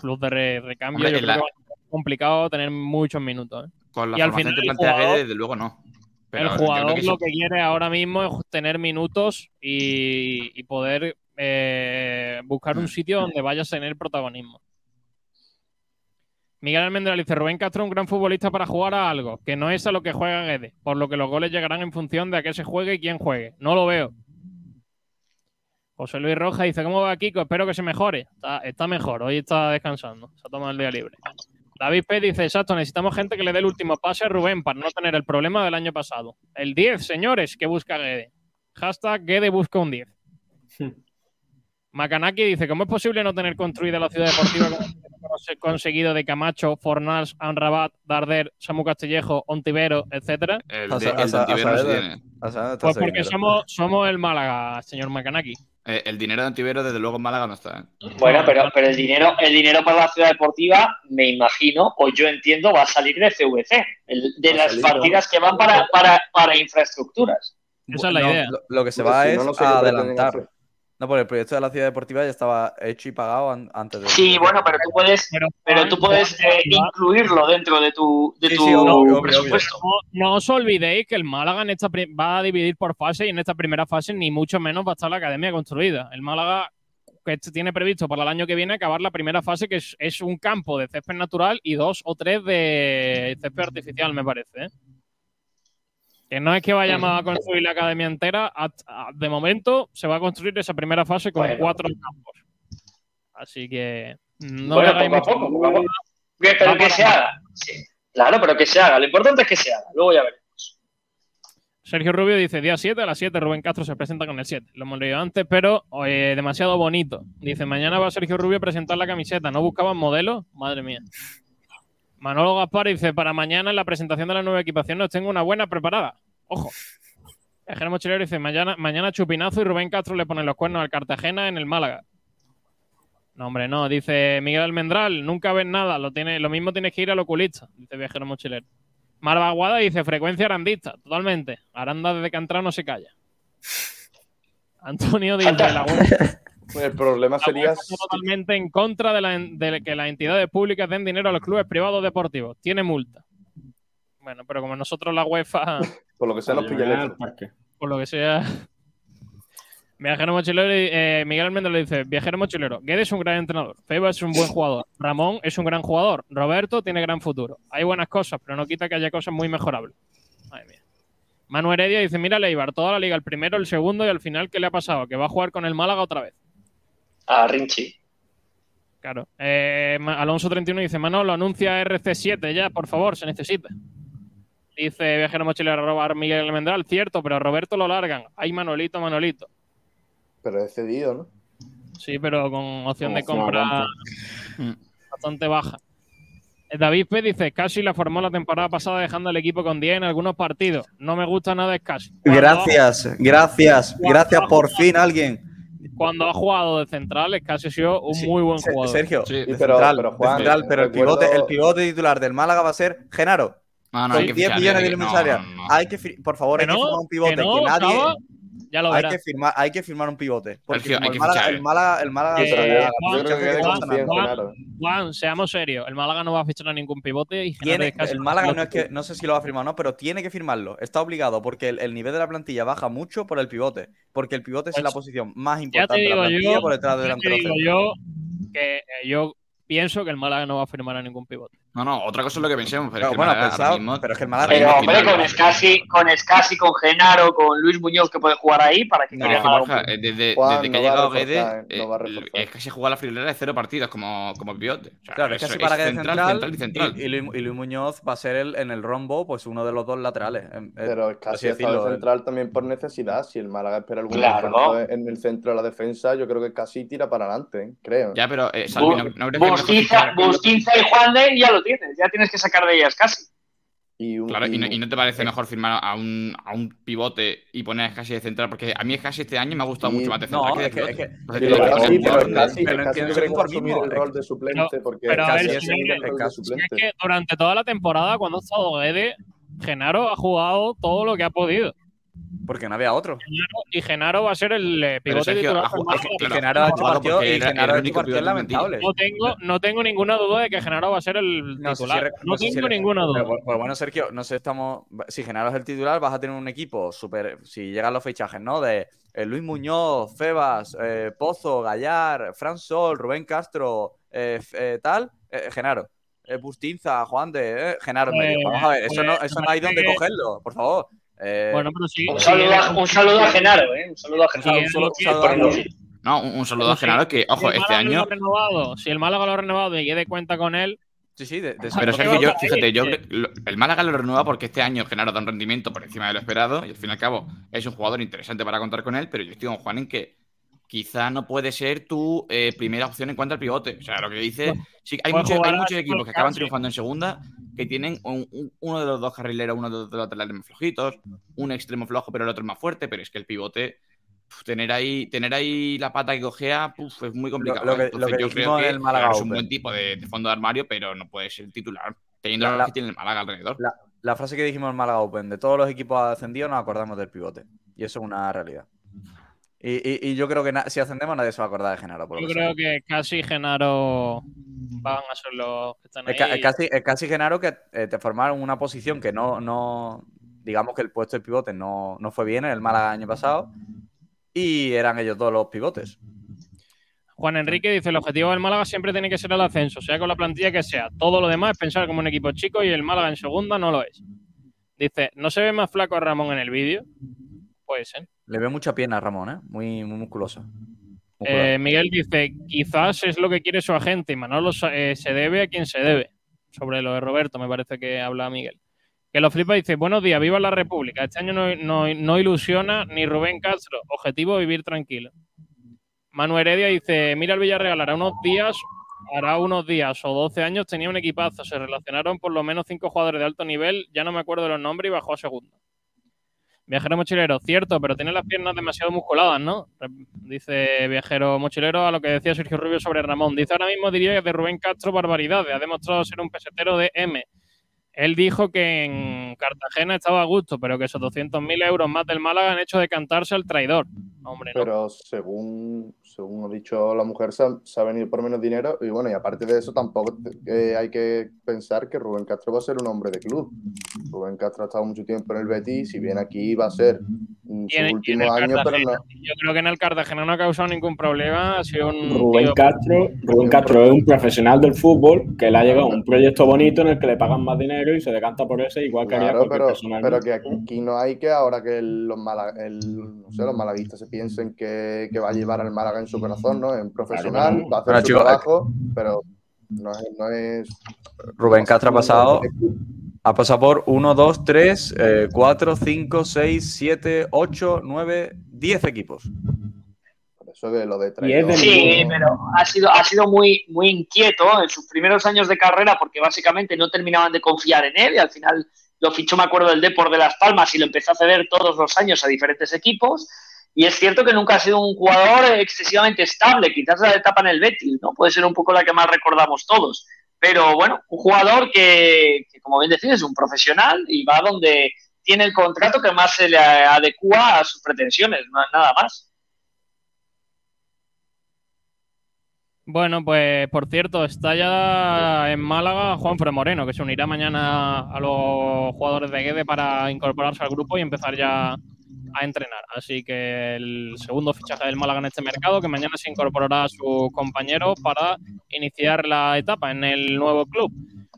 luz de re- recambio, Hombre, yo creo la- que va a ser complicado tener muchos minutos. ¿eh? Con la Y al formación final que plantea jugador- Guede, desde luego no. Pero el jugador que lo que quiere ahora mismo es tener minutos y, y poder eh, buscar un sitio donde vayas a tener protagonismo. Miguel Almendral dice, Rubén Castro es un gran futbolista para jugar a algo, que no es a lo que juega Guede, por lo que los goles llegarán en función de a qué se juegue y quién juegue. No lo veo. José Luis Roja dice, ¿cómo va Kiko? Espero que se mejore. Está, está mejor, hoy está descansando, se ha tomado el día libre. David P. dice, exacto, necesitamos gente que le dé el último pase a Rubén para no tener el problema del año pasado. El 10, señores, que busca Guede. Hashtag Guede busca un 10. Makanaki dice, ¿cómo es posible no tener construida la ciudad deportiva como hemos conseguido de Camacho, Fornals, Anrabat, Darder, Samu Castillejo, Ontivero, etcétera? El, de, el se saber- tiene. Pues porque somos, somos el Málaga, señor Makanaki. Eh, el dinero de Antivero, desde luego, en Málaga no está. ¿eh? Bueno, pero, pero el dinero, el dinero para la ciudad deportiva, me imagino, o yo entiendo, va a salir de CVC, el- de Va las salir, partidas que van para, para, para infraestructuras. Esa es la No, idea. Lo, lo que se Pues va si es no, no sé a adelantar. No, porque el proyecto de la ciudad deportiva ya estaba hecho y pagado an- antes de. Sí, bueno, pero tú puedes, Pero, pero tú puedes eh, incluirlo dentro de tu, de Sí, tu sí, obvio, obvio, presupuesto. No, no os olvidéis que el Málaga en esta va a dividir por fase y en esta primera fase ni mucho menos va a estar la academia construida. El Málaga que tiene previsto para el año que viene acabar la primera fase que es, es un campo de césped natural y dos o tres de césped artificial, me parece. ¿eh? Que no es que vayamos a construir la academia entera, de momento se va a construir esa primera fase con Bueno. cuatro campos. Así que no Bueno, poco a poco, poco a poco. Que- Pero que se haga. Sí. Claro, pero que se haga. Lo importante es que se haga. Luego ya veremos. Sergio Rubio dice, día 7, a las 7 Rubén Castro se presenta con el 7. Lo hemos leído antes, pero eh, demasiado bonito. Dice, mañana va Sergio Rubio a presentar la camiseta. ¿No buscaban modelos? Madre mía. Manolo Gaspar dice, para mañana en la presentación de la nueva equipación nos tengo una buena preparada. Ojo. Viajero Mochilero dice, mañana, mañana Chupinazo y Rubén Castro le ponen los cuernos al Cartagena en el Málaga. No, hombre, no. Dice Miguel Almendral, nunca ves nada. Lo, tiene, lo mismo tienes que ir al oculista. Dice Viajero Mochilero. Marva Aguada dice frecuencia arandista, totalmente. Aranda desde que ha entrado no se calla. Antonio dice la el problema sería totalmente en contra de, la en- de que las entidades públicas den dinero a los clubes privados deportivos. Tiene multa. Bueno, pero como nosotros la UEFA, por lo que sea nos pilla el Llegar al esto. parque. por lo que sea. Viajero mochilero, eh, Miguel Almendra le dice: Viajero mochilero, Guedes es un gran entrenador, Feba es un buen jugador, Ramón es un gran jugador, Roberto tiene gran futuro. Hay buenas cosas, pero no quita que haya cosas muy mejorables. Madre mía. Manu Heredia dice: Mira, Leibar, toda la liga, el primero, el segundo y al final, ¿qué le ha pasado? Que va a jugar con el Málaga otra vez. A Rinchi. Claro. Eh, Alonso 31 dice, Manolo, anuncia RC7 ya, por favor, se necesita. Dice Viajero Mochilero arroba Miguel Almendral, cierto, pero a Roberto lo largan. Ay, Manolito, Manolito. Pero es cedido, ¿no? Sí, pero con opción de compra bastante baja. Eh, David P. dice, casi la formó la temporada pasada dejando el equipo con 10 en algunos partidos. No me gusta nada es casi. Gracias, gracias, gracias por fin alguien. Cuando ha jugado de central, es casi ha sido un Sí, muy buen jugador. Sergio, Sí. de pero- central, pero, de Juan, central, pero el recuerdo- pivote, el pivote titular del Málaga va a ser Genaro. No, no, Con hay que 10 fichar, millones de que- no, no, no. Hay que, por favor, Que hay que no, firmar un pivote. que no, que nadie, ya lo hay verás. que firmar, hay que firmar un pivote. Porque Sergio, el Málaga, el eh. Málaga, el Málaga, Eh, Pero yo- Juan, seamos serios. El Málaga no va a fichar a ningún pivote y Tiene- el Málaga no es que no sé si lo va a firmar o no, pero tiene que firmarlo. Está obligado porque el, el nivel de la plantilla baja mucho por el pivote. Porque el pivote es Pues, la posición más Ya te importante de la plantilla yo, por detrás del ya te delantero yo que eh, yo pienso que el Málaga no va a firmar a ningún pivote. No, no, otra cosa es lo que pensemos, pero es que bueno, pensado, mismo- pero es que el Málaga Pero hombre, con. Scassi, con Scassi, con Genaro, con Luis Muñoz que puede jugar ahí para que No, es que, un Borja, eh, desde, Juan, desde que no ha llegado reforzar, Guede, eh, no va a eh, reforzar. es que se juega la friolera de cero partidos como, como pivote. O sea, Claro, es eso casi para que central, central, central y central. y, y Luis, y Luis Muñoz va a ser el, en el rombo, pues uno de los dos laterales. em, eh, Pero es por casi así está de decirlo, eh. central también por necesidad. Si el Málaga espera algún Claro. en el centro de la defensa, yo creo que casi tira para adelante, ¿eh? creo. Ya, pero eh, Salvi, ¿no, no que es Bustinza y Juan de ya lo tienes. Ya tienes que sacar de ellas casi. Y un- Claro, y no, y- y no te parece mejor firmar a un, a un pivote y poner a de central, porque a mí Scassi este año me ha gustado mucho más de central No, que de es que, es Sí, pero pivote. es casi, pero es casi entiendo yo creo que asumir el rol de suplente, porque pero a casi ver, es sí, el es rol de casi- Si suplente. es que durante toda la temporada, cuando ha estado Guede, Genaro ha jugado todo lo que ha podido. Porque no había otro. Y Genaro va a ser el eh, pivote Sergio, titular. Y claro, Genaro ha hecho porque y Genaro ha el hecho plantilla. lamentables. No tengo, no tengo ninguna duda de que Genaro va a ser el No sé si titular. no sé si tengo ninguna duda. Pero, pues bueno, Sergio, no sé, estamos. Si Genaro es el titular, vas a tener un equipo súper. Si llegan los fichajes, ¿no? De eh, Luis Muñoz, Febas, eh, Pozo, Gallar, Fran Sol, Rubén Castro, eh, eh, tal, eh, Genaro. Eh, Bustinza, Juan de eh, Genaro en medio. Vamos a ver, eso pues, no, eso no hay donde que- cogerlo, por favor. Eh, Bueno, pero sí. Un saludo, a, un saludo a Genaro, ¿eh? Un saludo a Genaro. un saludo- un. No, un, saludo a. Genaro que, ojo, este año. renovado, si el Málaga lo ha renovado y que dé cuenta con él, Sí, sí, de, de- Pero ¿Qué Sergio, yo, fíjate, yo el Málaga lo renueva porque este año Genaro da un rendimiento por encima de lo esperado y al fin y al cabo es un jugador interesante para contar con él, pero yo estoy con Juan en que quizá no puede ser tu eh, primera opción en cuanto al pivote. O sea, lo que dice, sí, hay, jugar hay muchos equipos que acaban triunfando en segunda que tienen un- un- uno de los dos carrileros, uno de los, de los laterales más flojitos, un extremo flojo pero el otro más fuerte, pero es que el pivote... tener ahí, tener ahí la pata que cojea puf, es muy complicado. lo ¿eh? que- Entonces, lo que yo creo que el Málaga es un buen tipo de, de fondo de armario, pero no puede ser titular, teniendo La- la- que tiene el Málaga alrededor. La, la frase que dijimos en Málaga Open, de todos los equipos ascendidos nos acordamos del pivote. Y eso es una realidad. Y, y- y yo creo que si ascendemos nadie se va a acordar de Genaro. por yo creo sea. que casi Genaro van a ser los que están ahí. Es, es casi, es casi Genaro que eh, te formaron una posición que no, no. Digamos que el puesto de pivote no, no fue bien en el Málaga el año pasado. Y eran ellos dos los pivotes. Juan Enrique dice, el objetivo del Málaga siempre tiene que ser el ascenso, sea con la plantilla que sea. Todo lo demás es pensar como un equipo chico y el Málaga en segunda no lo es. Dice, ¿no se ve más flaco a Ramón en el vídeo? Puede ser. Le veo mucha pierna a Ramón, ¿eh? Muy, muy musculosa. Eh, Miguel dice, quizás es lo que quiere su agente y Manolo eh, se debe a quien se debe. Sobre lo de Roberto, me parece que habla Miguel. Que lo flipa dice, buenos días, viva la República. Este año no, no- no ilusiona ni Rubén Castro. Objetivo, vivir tranquilo. Manu Heredia dice, mira el Villarreal, hará unos días, hará unos días o 12 años tenía un equipazo. Se relacionaron por lo menos cinco jugadores de alto nivel, ya no me acuerdo de los nombres y bajó a segunda. Viajero mochilero, cierto, pero tiene las piernas demasiado musculadas, ¿no? Dice viajero mochilero a lo que decía Sergio Rubio sobre Ramón. Dice ahora mismo diría que de Rubén Castro barbaridades. Ha demostrado ser un pesetero de M. Él dijo que en Cartagena estaba a gusto, pero que esos 200.000 euros más del Málaga han hecho decantarse al traidor. Hombre, no. Pero según, según ha dicho la mujer, se ha, se ha venido por menos dinero. Y bueno, y aparte de eso, tampoco eh, hay que pensar que Rubén Castro va a ser un hombre de club. Rubén Castro ha estado mucho tiempo en el Betis. Si bien aquí va a ser mm, en- su y en último el año, pero Cartagena. no. Yo creo que en el Cartagena no ha causado ningún problema. Ha sido un Rubén tío- Castro, Rubén Castro es un profesional del fútbol que le ha llegado un proyecto bonito en el que le pagan más dinero y se decanta por ese igual que haría Claro, cualquier pero, persona pero que aquí no hay que ahora que los, mala- el, no sé, los malaguistas se piensen que, que va a llevar al Málaga en su corazón, ¿no? En profesional, Claro, va a hacer Bueno, su trabajo, pero no es, no es Rubén Castro ha pasado, ha pasado por 1, 2, 3, 4, 5, 6, 7, 8, 9, 10 equipos. por eso de lo de traidor. Sí, pero ha sido, ha sido muy, muy inquieto en sus primeros años de carrera porque básicamente no terminaban de confiar en él y al final lo fichó, me acuerdo, el Depor de Las Palmas y lo empezó a ceder todos los años a diferentes equipos. Y es cierto que nunca ha sido un jugador excesivamente estable, quizás la etapa en el Betis, ¿no? Puede ser un poco la que más recordamos todos. Pero bueno, un jugador que, que, como bien decís, es un profesional y va donde tiene el contrato que más se le adecua a sus pretensiones, nada más. Bueno, pues por cierto, está ya en Málaga Juan Fre Moreno, que se unirá mañana a los jugadores de Guede para incorporarse al grupo y empezar ya a entrenar. Así que el segundo fichaje del Málaga en este mercado, que mañana se incorporará a sus compañeros para iniciar la etapa en el nuevo club.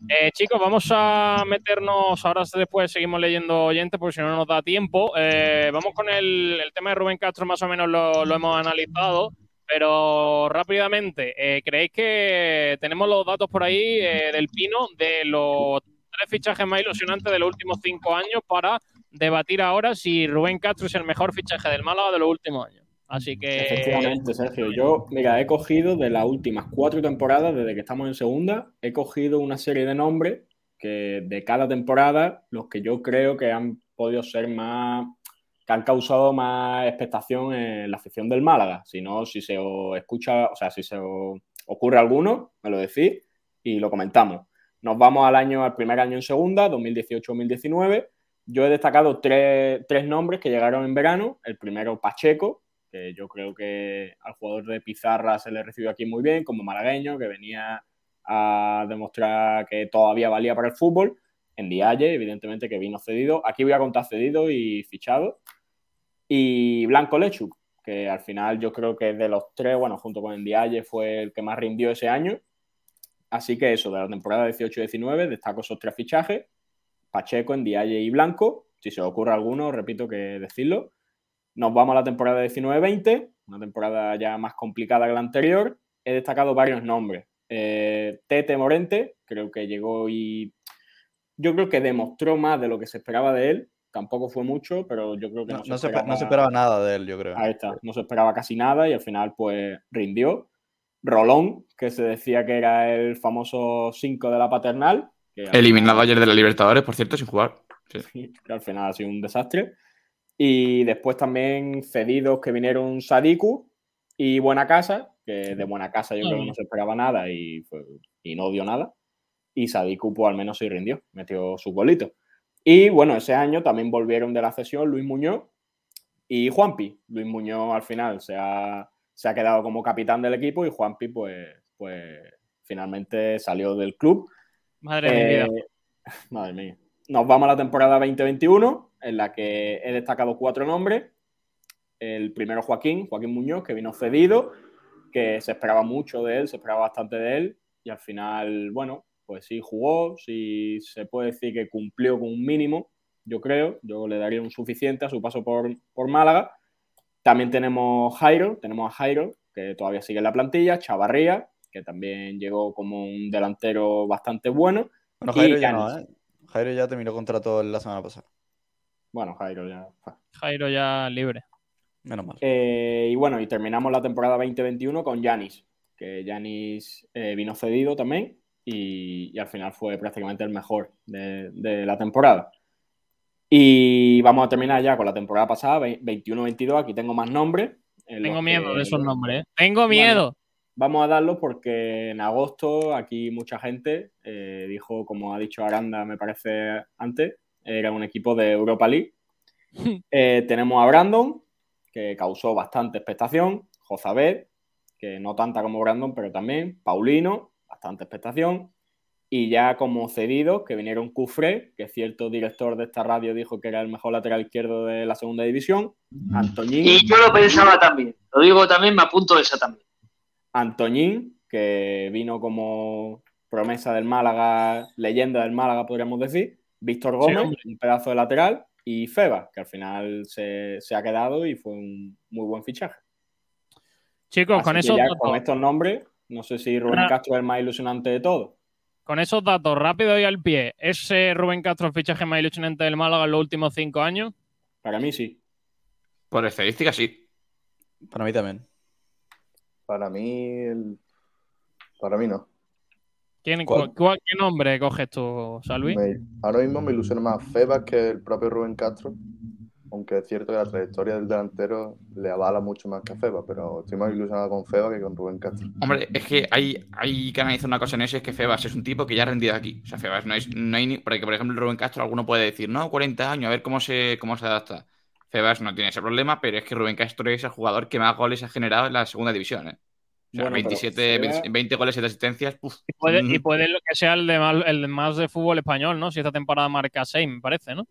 Eh, chicos, vamos a meternos, ahora después seguimos leyendo oyentes porque si no nos da tiempo. Eh, vamos con el, tema de Rubén Castro, más o menos lo, lo hemos analizado. Pero rápidamente, eh, ¿creéis que tenemos los datos por ahí eh, del Pino de los tres fichajes más ilusionantes de los últimos cinco años para debatir ahora si Rubén Castro es el mejor fichaje del Málaga de los últimos años? Así que. Efectivamente, Sergio. Yo, mira, he cogido de las últimas cuatro temporadas, desde que estamos en segunda, he cogido una serie de nombres que de cada temporada, los que yo creo que han podido ser más que han causado más expectación en la afición del Málaga. Si no, si se os escucha, o sea, si se os ocurre alguno, me lo decís y lo comentamos. Nos vamos al año, al primer año en segunda, 2018-2019. Yo he destacado tres, tres nombres que llegaron en verano. El primero, Pacheco, que yo creo que al jugador de Pizarra se le recibió aquí muy bien, como malagueño, que venía a demostrar que todavía valía para el fútbol. En Dialle, evidentemente, que vino cedido. Aquí voy a contar cedido y fichado. Y Blanco Lechuk, que al final yo creo que de los tres, bueno, junto con Dialle, fue el que más rindió ese año. Así que eso, de la temporada 18-19, destaco esos tres fichajes. Pacheco, Dialle y Blanco. Si se os ocurre alguno, repito que decirlo. Nos vamos a la temporada 19-20, una temporada ya más complicada que la anterior. He destacado varios nombres. Eh, Tete Morente, creo que llegó y yo creo que demostró más de lo que se esperaba de él. Tampoco fue mucho, pero yo creo que No, no, no se, se, esperaba, no se esperaba nada de él, yo creo. Ahí está, no se esperaba casi nada y al final pues rindió. Rolón, que se decía que era el famoso 5 de la paternal. Eliminado ayer de la Libertadores, por cierto, sin jugar. Sí. Sí, que al final ha sido un desastre. Y después también cedidos que vinieron Sadiku y Buena Casa, que de Buena Casa yo creo que no se esperaba nada y, y no dio nada. Y Sadiku pues al menos sí rindió, metió su golito. Y bueno, ese año también volvieron de la cesión Luis Muñoz y Juanpi. Luis Muñoz al final se ha, se ha quedado como capitán del equipo y Juanpi pues, pues finalmente salió del club. Madre vida. Eh, Madre mía. Nos vamos a la temporada 2021, en la que he destacado cuatro nombres. El primero Joaquín, Joaquín Muñoz, que vino cedido, que se esperaba mucho de él, se esperaba bastante de él, y al final, bueno, pues sí jugó, sí se puede decir que cumplió con un mínimo, yo creo, yo le daría un suficiente a su paso por, por Málaga. También tenemos Jairo, tenemos a Jairo, que todavía sigue en la plantilla, Chavarría, que también llegó como un delantero bastante bueno. Bueno, y Jairo ya no. ¿eh? Jairo ya terminó contrato la semana pasada. Bueno, Jairo ya. Jairo ya libre. Menos mal. Eh, y bueno, y terminamos la temporada 2021 con Yanis, que Yanis eh, vino cedido también y, y al final fue prácticamente el mejor de, de la temporada. Y vamos a terminar ya con la temporada pasada, ve- 21-22. Aquí tengo más nombres. en Tengo miedo que- de esos nombres. ¿eh? Tengo miedo. Vamos a darlo porque en agosto aquí mucha gente eh, dijo, como ha dicho Aranda, me parece antes, era un equipo de Europa League. Eh, tenemos a Brandon, que causó bastante expectación, Jozabed, que no tanta como Brandon, pero también, Paulino, bastante expectación, y ya como cedidos, que vinieron Cufré, que cierto director de esta radio dijo que era el mejor lateral izquierdo de la segunda división, Antoñín. Y yo lo pensaba también. Lo digo también, me apunto esa también. Antoñín, que vino como promesa del Málaga, leyenda del Málaga, podríamos decir. Víctor Gómez, un pedazo de lateral. Y Feba, que al final se, se ha quedado y fue un muy buen fichaje. Chicos, Así con esos, ya datos, con estos nombres, no sé si Rubén. Castro es el más ilusionante de todos. con esos datos rápido y al pie, ¿ese Rubén Castro el fichaje más ilusionante del Málaga en los últimos cinco años? Para mí sí. Por estadística, sí. Para mí también. Para mí, el- para mí no. ¿Quién, ¿Cuál? cu- ¿Qué nombre coges tú, Salvi? Me- ahora mismo me ilusiona más Febas que el propio Rubén Castro. Aunque es cierto que la trayectoria del delantero le avala mucho más que a Febas, pero estoy más ilusionado con Febas que con Rubén Castro. Hombre, es que hay, hay que analizar una cosa en eso, es que Febas es un tipo que ya ha rendido aquí. O sea, Febas no es, no hay ni, porque por ejemplo Rubén Castro alguno puede decir, no, 40 años, a ver cómo se, cómo se adapta. Febas no tiene ese problema, pero es que Rubén Castro es el jugador que más goles ha generado en la segunda división, ¿eh? O sea, Bueno, pero 27, Febas- 20, 20 goles y asistencias. Y puede, y puede lo que sea el de, más, el de más de fútbol español, ¿no? Si esta temporada marca 6, me parece, ¿no?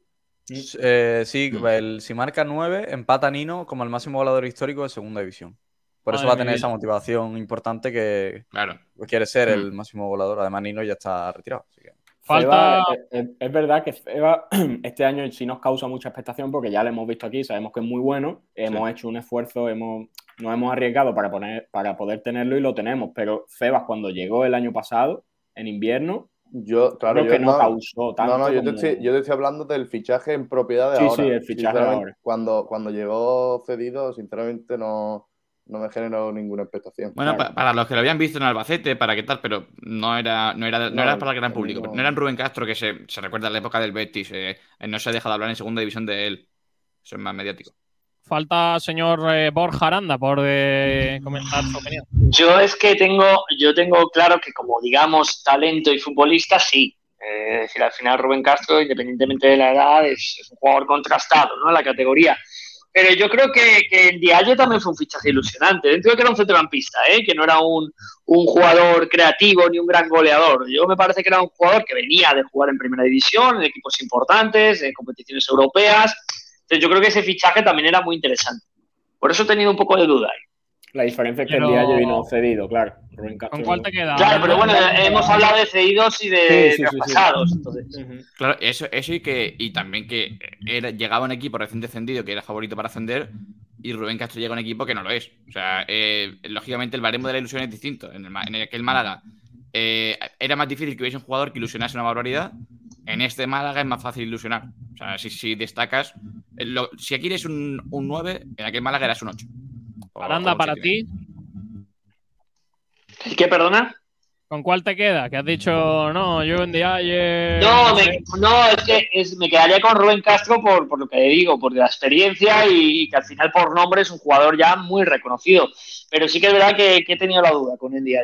Eh, sí, el- si marca 9, empata Nino como el máximo goleador histórico de segunda división. Por eso va a tener esa motivación importante que Claro. quiere ser el máximo goleador. Además, Nino ya está retirado. así que- Falta. Feba, es, verdad que este año sí nos causa mucha expectación porque ya lo hemos visto aquí, sabemos que es muy bueno, hemos hecho un esfuerzo, hemos, nos hemos arriesgado para, poner, para poder tenerlo y lo tenemos, pero Febas cuando llegó el año pasado, en invierno, Yo, claro, creo yo que no, causó tanto. No, no, yo te, estoy, yo te estoy hablando del fichaje en propiedad de Sí, ahora. sí, el fichaje ahora. Cuando, cuando llegó cedido, sinceramente no, no me generó ninguna expectación. Bueno, Claro. pa- para los que lo habían visto en Albacete, para qué tal, pero no era, no era, no No, era para el gran mí público. no. No era Rubén Castro, que se, se recuerda a la época del Betis, eh, eh, no se ha dejado hablar en segunda división de él. Eso es más mediático. Falta señor eh, Borja Aranda por eh, comentar su opinión. Yo es que tengo, yo tengo claro que como digamos talento y futbolista, sí. Eh, es decir, al final Rubén Castro, independientemente de la edad, es, es un jugador contrastado, ¿no? En la categoría. Pero yo creo que, que en Diallo también fue un fichaje ilusionante. Dentro de que era un centrocampista, ¿eh? que no era un, un jugador creativo ni un gran goleador. Yo me parece que era un jugador que venía de jugar en primera división, en equipos importantes, en competiciones europeas. Entonces yo creo que ese fichaje también era muy interesante. Por eso he tenido un poco de duda ahí. La diferencia es que Pero- el día vino cedido, claro. Rubén Castro ¿Con cuál te queda? Claro, pero bueno, hemos hablado de cedidos y de Sí, sí, sí. Entonces, Ujú. Claro, eso, eso y que y también que era, llegaba un equipo recién descendido que era favorito para ascender y Rubén Castro llega a un equipo que no lo es. O sea, eh, lógicamente el baremo de la ilusión es distinto. En, el, en aquel Málaga eh, era más difícil que hubiese un jugador que ilusionase una barbaridad. En este Málaga es más fácil ilusionar. O sea, si, si destacas. eh, lo- si aquí eres un, un 9, en aquel Málaga eras un 8. O- Aranda, para ti, ¿qué perdona? ¿con cuál te queda? Que has dicho, no, yo en Dialle... No, sé. me, no, es que es- me quedaría con Rubén Castro por, por lo que digo, por la experiencia y, y que al final por nombre es un jugador ya muy reconocido. Pero sí que es verdad que, que he tenido la duda con el día.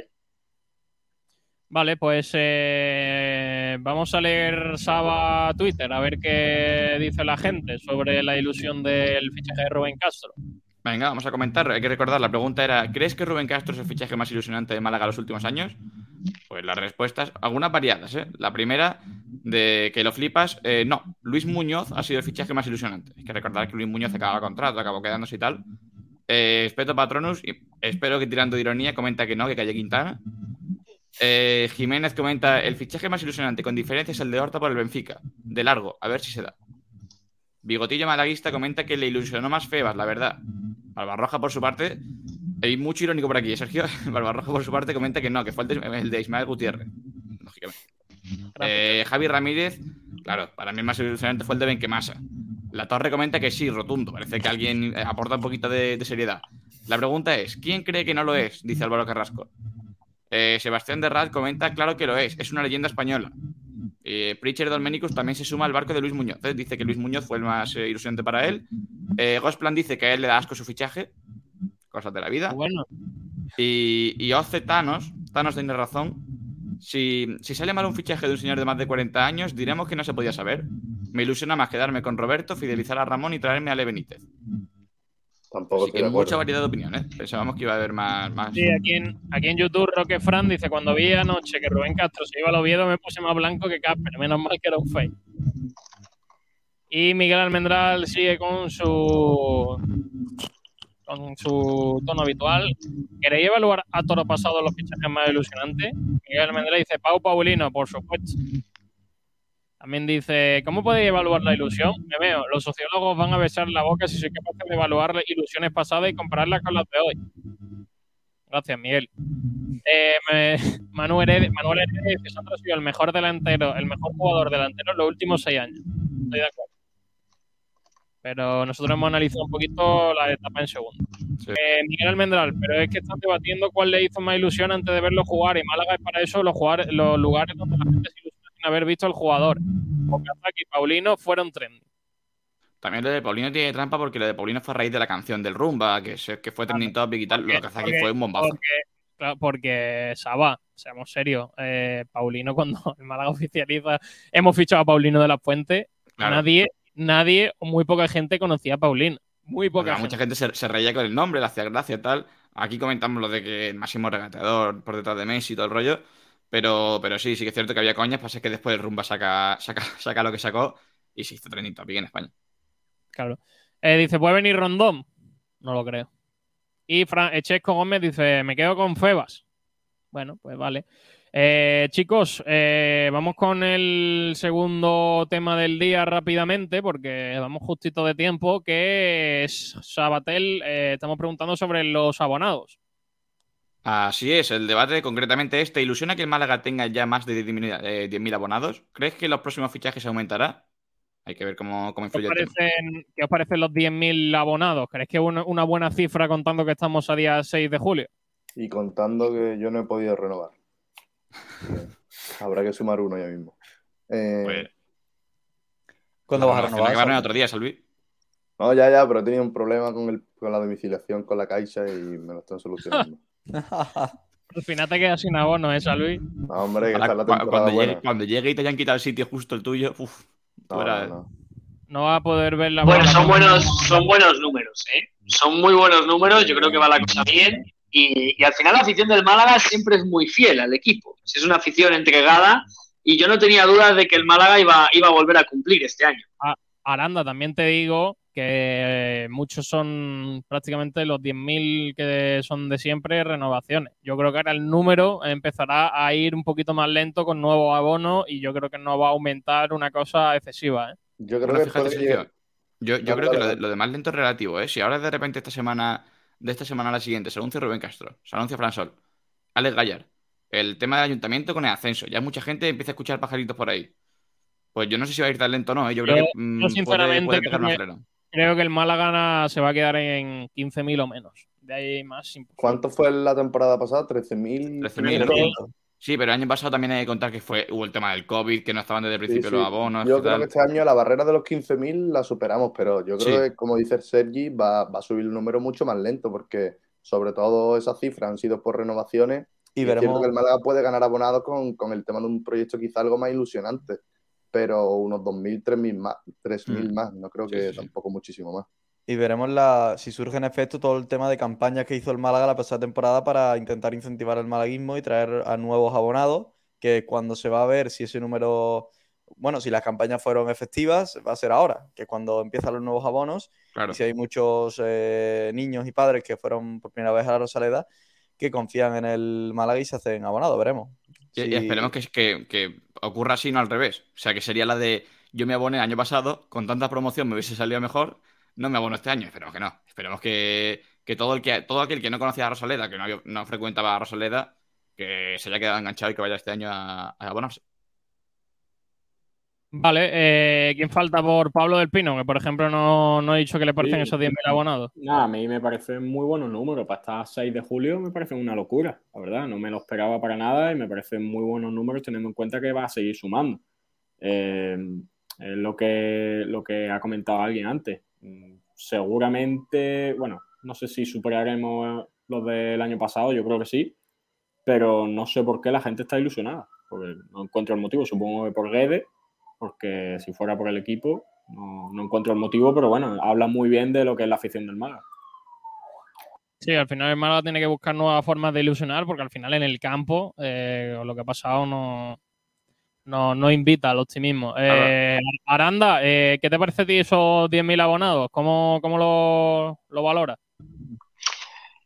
Vale, pues eh, vamos a leer Saba Twitter, a ver qué dice la gente sobre la ilusión del fichaje de Rubén Castro. Venga, vamos a comentar. Hay que recordar, la pregunta era, ¿crees que Rubén Castro es el fichaje más ilusionante de Málaga los últimos años? Pues las respuestas, algunas variadas, ¿eh? La primera, de que lo flipas, eh, no. Luis Muñoz ha sido el fichaje más ilusionante. Hay que recordar que Luis Muñoz acaba contrato, acabó quedándose y tal. Eh, Espeto Patronus, espero que tirando de ironía, comenta que no, que Calle Quintana. Eh, Jiménez comenta, el fichaje más ilusionante con diferencia es el de Horta por el Benfica. De largo, a ver si se da. Bigotillo Malaguista comenta que le ilusionó más Febas, la verdad. Barbarroja, por su parte, hay mucho irónico por aquí, ¿eh, Sergio. Barbarroja, por su parte, comenta que no, que fue el de, el de Ismael Gutiérrez. Lógicamente. Eh, Javi Ramírez, claro, para mí el más ilusionante fue el de Benquemasa. La Torre comenta que sí, rotundo. Parece que alguien eh, aporta un poquito de, de seriedad. La pregunta es: ¿quién cree que no lo es? Dice Álvaro Carrasco. Eh, Sebastián de Rad comenta: claro que lo es, es una leyenda española. Eh, Pritchard Dolmenicus también se suma al barco de Luis Muñoz. ¿eh? Dice que Luis Muñoz fue el más eh, ilusionante para él. Eh, Gosplan dice que a él le da asco su fichaje. Cosas de la vida. Bueno, Y, y Oce Thanos, Thanos tiene razón. Si, si sale mal un fichaje de un señor de más de 40 años, diremos que no se podía saber. Me ilusiona más quedarme con Roberto, fidelizar a Ramón y traerme a Le Benítez. Tampoco Así que mucha variedad de opiniones. Pensábamos que iba a haber más. más... sí, aquí en, aquí en YouTube Roque Fran dice, cuando vi anoche que Rubén Castro se iba al Oviedo me puse más blanco que Casper, menos mal que era un fake. Y Miguel Almendral sigue con su con su tono habitual. ¿Queréis evaluar a toro pasado los fichajes más ilusionantes? Miguel Almendral dice, Pau Paulino, por supuesto. También dice, ¿cómo podéis evaluar la ilusión? Me veo, los sociólogos van a besar la boca si soy capaz de evaluar las ilusiones pasadas y compararlas con las de hoy. Gracias, Miguel. Eh, me- Manuel Heredia dice, Sandro ha sido el mejor delantero, el mejor jugador delantero en los últimos seis años. Estoy de acuerdo. Pero nosotros hemos analizado un poquito la etapa en segundo. Sí. Eh, Miguel Almendral, pero es que están debatiendo cuál le hizo más ilusión antes de verlo jugar. Y Málaga es para eso los, jugar- los lugares donde la gente se ilusiona haber visto al jugador. Okazaki y Paulino fueron trending. También lo de Paulino tiene trampa porque lo de Paulino fue a raíz de la canción del Rumba, que, se- que fue trending topic y tal. Lo de Kazaki Porque- fue un bombazo. Porque, claro, porque Saba, seamos serios, eh, Paulino cuando el Málaga oficializa, hemos fichado a Paulino de la Fuente, Claro. nadie, nadie o muy poca gente conocía a Paulino. Muy poca gente. mucha gente se, se reía con el nombre, le hacía gracia y tal. Aquí comentamos lo de que el máximo regateador por detrás de Messi y todo el rollo. Pero, pero sí, sí que es cierto que había coñas. Pasa que después el Rumba saca, saca, saca lo que sacó y se hizo trending topic en España. Claro. Eh, dice, ¿puede venir Rondón? No lo creo. Y Fran Echesco Gómez dice, me quedo con Febas. Bueno, pues vale. Eh, chicos, eh, vamos con el segundo tema del día rápidamente, porque vamos justito de tiempo, que es Sabatel. eh, estamos preguntando sobre los abonados. Así es, el debate concretamente es, ¿te ilusiona que el Málaga tenga ya más de 10.000 eh, 10.000 abonados? ¿Crees que los próximos fichajes aumentará? Hay que ver cómo, cómo ¿Qué os influye el tema. parecen, qué os parecen los 10.000 abonados? ¿Crees que es una, una buena cifra contando que estamos a día 6 de julio? Y contando que yo no he podido renovar. Habrá que sumar uno ya mismo. Eh, Pues, ¿Cuándo vas a renovar? que va a Salvi? otro día, Salvi. no, ya, ya, pero he tenido un problema con, el, con la domiciliación con la Caixa y me lo están solucionando. Al final te quedas sin abono, ¿eh, Luis? No, hombre, que Ahora, está la cua- temporada cuando, buena. llegue, cuando llegue y te hayan quitado el sitio justo el tuyo, uff. No, no, no. No va a poder ver la Bueno, son buenos, son buenos números, ¿eh? Son muy buenos números, yo creo que va la cosa bien. Y, y al final la afición del Málaga siempre es muy fiel al equipo. Es una afición entregada y yo no tenía dudas de que el Málaga iba, iba a volver a cumplir este año. Aranda, también te digo que muchos son prácticamente los 10.000 que son de siempre renovaciones. Yo creo que ahora el número empezará a ir un poquito más lento con nuevos abonos y yo creo que no va a aumentar una cosa excesiva. ¿eh? Yo creo Bueno, que fíjate, yo, creo que lo de, dale. lo de más lento es relativo, ¿eh? Si ahora de repente esta semana, de esta semana a la siguiente, se anuncia Rubén Castro, se anuncia Fran Sol, Alex Gallar, el tema del ayuntamiento con el ascenso, ya mucha gente empieza a escuchar pajaritos por ahí. Pues yo no sé si va a ir tan lento o no, ¿eh? Yo creo que mm, yo puede- sinceramente puede creo que- freno. Creo que el Málaga se va a quedar en 15.000 o menos. De ahí más. imposible. ¿Cuánto fue la temporada pasada? 13.000. 13.000. Sí, pero el año pasado también hay que contar que fue, hubo el tema del COVID, que no estaban desde el Sí, principio sí. los abonos. Yo y creo tal. que este año la barrera de los 15.000 la superamos, pero yo creo Sí. que, como dice Sergi, va, va a subir el número mucho más lento, porque sobre todo esas cifras han sido por renovaciones. Y cierto veremos- que el Málaga puede ganar abonados con, con el tema de un proyecto quizá algo más ilusionante, pero unos 2.000, 3.000 más, 3.000 Mm. más, no creo Sí, que sí, sí. tampoco muchísimo más. Y veremos la, si surge en efecto todo el tema de campañas que hizo el Málaga la pasada temporada para intentar incentivar el malaguismo y traer a nuevos abonados, que cuando se va a ver si ese número, bueno, si las campañas fueron efectivas, va a ser ahora, que cuando empiezan los nuevos abonos Claro. y si hay muchos eh, niños y padres que fueron por primera vez a la Rosaleda que confían en el Málaga y se hacen abonados, veremos. Y, esperemos que, que- que ocurra así, no al revés. O sea, que sería la de yo me aboné el año pasado, con tanta promoción me hubiese salido mejor, no me abono este año. Esperemos que no. Esperemos que, que todo, el que todo aquel que no conocía a Rosaleda, que no, no frecuentaba a Rosaleda, que se haya quedado enganchado y que vaya este año a, a abonarse. Vale, eh, ¿quién falta por Pablo del Pino? Que por ejemplo no, no he dicho que le parecen Sí. esos 10.000 abonados. Nada, a mí me parecen muy buenos números. Para estar a 6 de julio me parecen una locura, la verdad. No me lo esperaba para nada y me parecen muy buenos números teniendo en cuenta que va a seguir sumando. Eh, es lo que, lo que ha comentado alguien antes. Seguramente, bueno, no sé si superaremos los del año pasado, yo creo que sí, pero no sé por qué la gente está ilusionada. Porque no encuentro el motivo, supongo que por Guedes, porque si fuera por el equipo, no, no encuentro el motivo, pero bueno, habla muy bien de lo que es la afición del Málaga. Sí, al final el Málaga tiene que buscar nuevas formas de ilusionar porque al final en el campo eh, lo que ha pasado no, no, no invita al optimismo. Eh, Aranda, eh, ¿qué te parece a ti esos 10.000 abonados? ¿Cómo, cómo lo, lo valoras?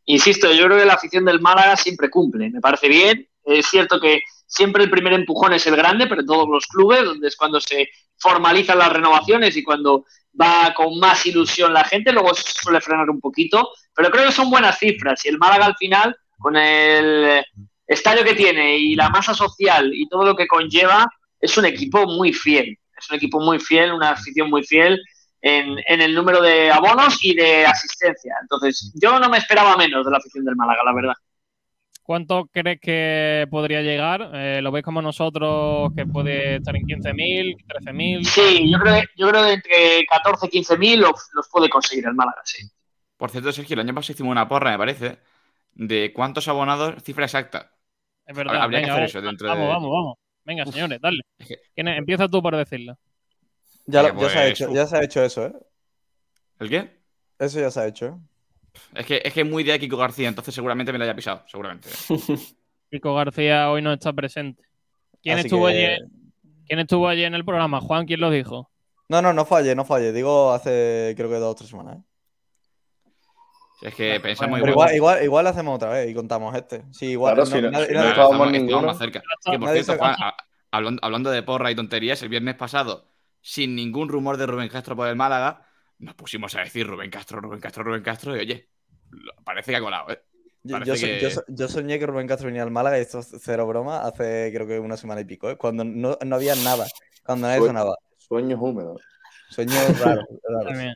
Insisto, yo creo que la afición del Málaga siempre cumple, me parece bien. Es cierto que siempre el primer empujón es el grande, pero en todos los clubes, donde es cuando se formalizan las renovaciones y cuando va con más ilusión la gente, luego suele frenar un poquito, pero creo que son buenas cifras y el Málaga al final, con el estadio que tiene y la masa social y todo lo que conlleva, es un equipo muy fiel, es un equipo muy fiel, una afición muy fiel en, en el número de abonos y de asistencia. Entonces, yo no me esperaba menos de la afición del Málaga, la verdad. ¿Cuánto crees que podría llegar? Eh, ¿Lo ves como nosotros que puede estar en 15.000, 13.000? Sí, yo creo, que- yo creo que entre 14 y 15 mil los, los puede conseguir el Málaga, sí. Por cierto, Sergio, el año pasado hicimos una porra, me parece, de cuántos abonados, cifra exacta. Es verdad. Habría que hacer vamos, eso dentro vamos, de- vamos, vamos. Venga, señores, dale. Empieza tú por decirlo. Ya, lo- se ha pues, hecho, ya se ha hecho eso, ¿eh? ¿El qué? Eso ya se ha hecho, ¿eh? Es que es que muy de Kiko García, entonces seguramente me lo haya pisado, seguramente. Kiko García hoy no está presente. ¿Quién Así estuvo, que- allí, ¿Quién estuvo allí en el programa? Juan, ¿quién lo dijo? No, no, no falle, no falle. Digo hace creo que dos o tres semanas, ¿eh? Es que pensamos igual. igual, igual, igual hacemos otra vez y contamos este. Sí, igual. Claro, si no- nadie- estamos, estamos más cerca. Que por cierto, Juan, a- hablando, hablando de porra y tonterías, el viernes pasado, sin ningún rumor de Rubén Castro por el Málaga, nos pusimos a decir Rubén Castro, Rubén Castro, Rubén Castro, y oye, parece que ha colado, ¿eh? Yo, yo so- que- yo so- yo soñé que Rubén Castro venía al Málaga y esto es cero broma hace creo que una semana y pico, ¿eh? Cuando no, no había nada, cuando nadie Sueño. sonaba. Sueños húmedos. Sueños raros, raros.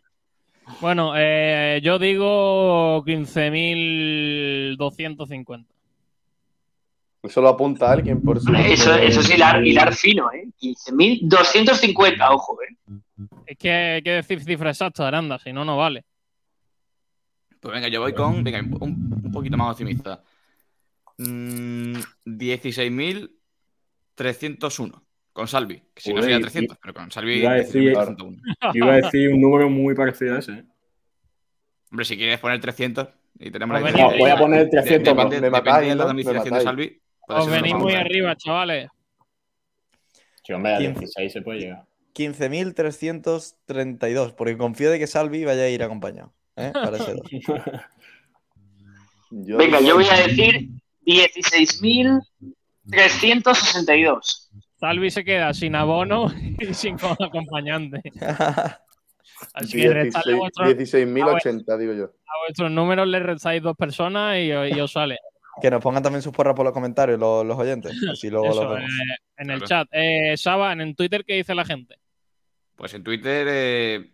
Bueno, eh, yo digo 15.250. Eso lo apunta alguien por si. Eso, eso es hilar, hilar fino, ¿eh? 15.250, ojo, ¿eh? Es que hay que decir cifra exacta, Aranda, si no, no vale. Pues venga, yo voy con, venga, un, un poquito más optimista. mm, 16.301 con Salvi. Que si no Joder, sería y- 300, pero con Salvi iba a decir- 16.301. Yo iba a decir un número muy parecido a ese. ¿eh? Hombre, si quieres poner 300 y tenemos Os la venís- diferencia- voy a poner de- 300, depende- me matáis, depende de la ¿no? Me domiciliación de matáis. Salvi. puede Os venís muy arriba, chavales. Sí, hombre, a 15. 16 se puede llegar. 15.332, porque confío de que Salvi vaya a ir acompañado. ¿eh? Para ese dos. Yo Venga, yo voy a decir 16.362. Salvi se queda sin abono y sin acompañante. Así que restarle 16 vuestros, 16.080, digo yo. a vuestros números le restáis dos personas y, y os sale. Que nos pongan también sus porras por los comentarios los, los oyentes. Así luego Eso, los vemos. eh, en el Claro. chat. Eh, Saba, en Twitter, ¿qué dice la gente? Pues en Twitter, eh,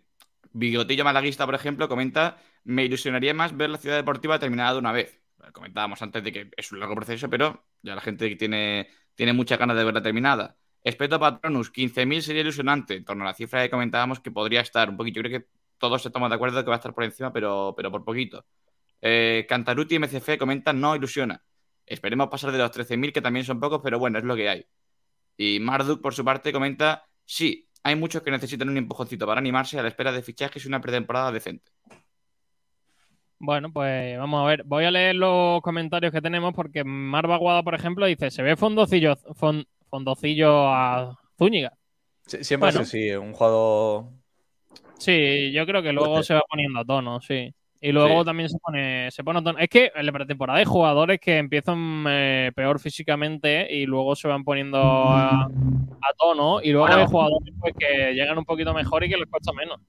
Bigotillo Malaguista, por ejemplo, comenta: Me ilusionaría más ver la ciudad deportiva terminada de una vez. Comentábamos antes de que es un largo proceso, pero ya la gente tiene, tiene muchas ganas de verla terminada. Espeto Patronus, 15.000 sería ilusionante. En torno a la cifra que comentábamos que podría estar un poquito. Yo creo que todos estamos de acuerdo que va a estar por encima, pero, pero por poquito. Eh, Cantaruti MCF comenta: No ilusiona. Esperemos pasar de los 13.000, que también son pocos, pero bueno, es lo que hay. Y Marduk, por su parte, comenta: Sí, hay muchos que necesitan un empujoncito para animarse a la espera de fichajes y una pretemporada decente. Bueno, pues vamos a ver. Voy a leer los comentarios que tenemos porque Marva Guada, por ejemplo, dice: Se ve fondocillo, fon- fondocillo a Zúñiga. Sí, siempre bueno. es así, un jugador. Sí, yo creo que luego se va poniendo a tono, sí. Y luego Sí. también se pone, se pone a tono. Es que en la pretemporada hay jugadores que empiezan eh, peor físicamente y luego se van poniendo a, a tono. Y luego Bueno. hay jugadores pues, que llegan un poquito mejor y que les cuesta menos.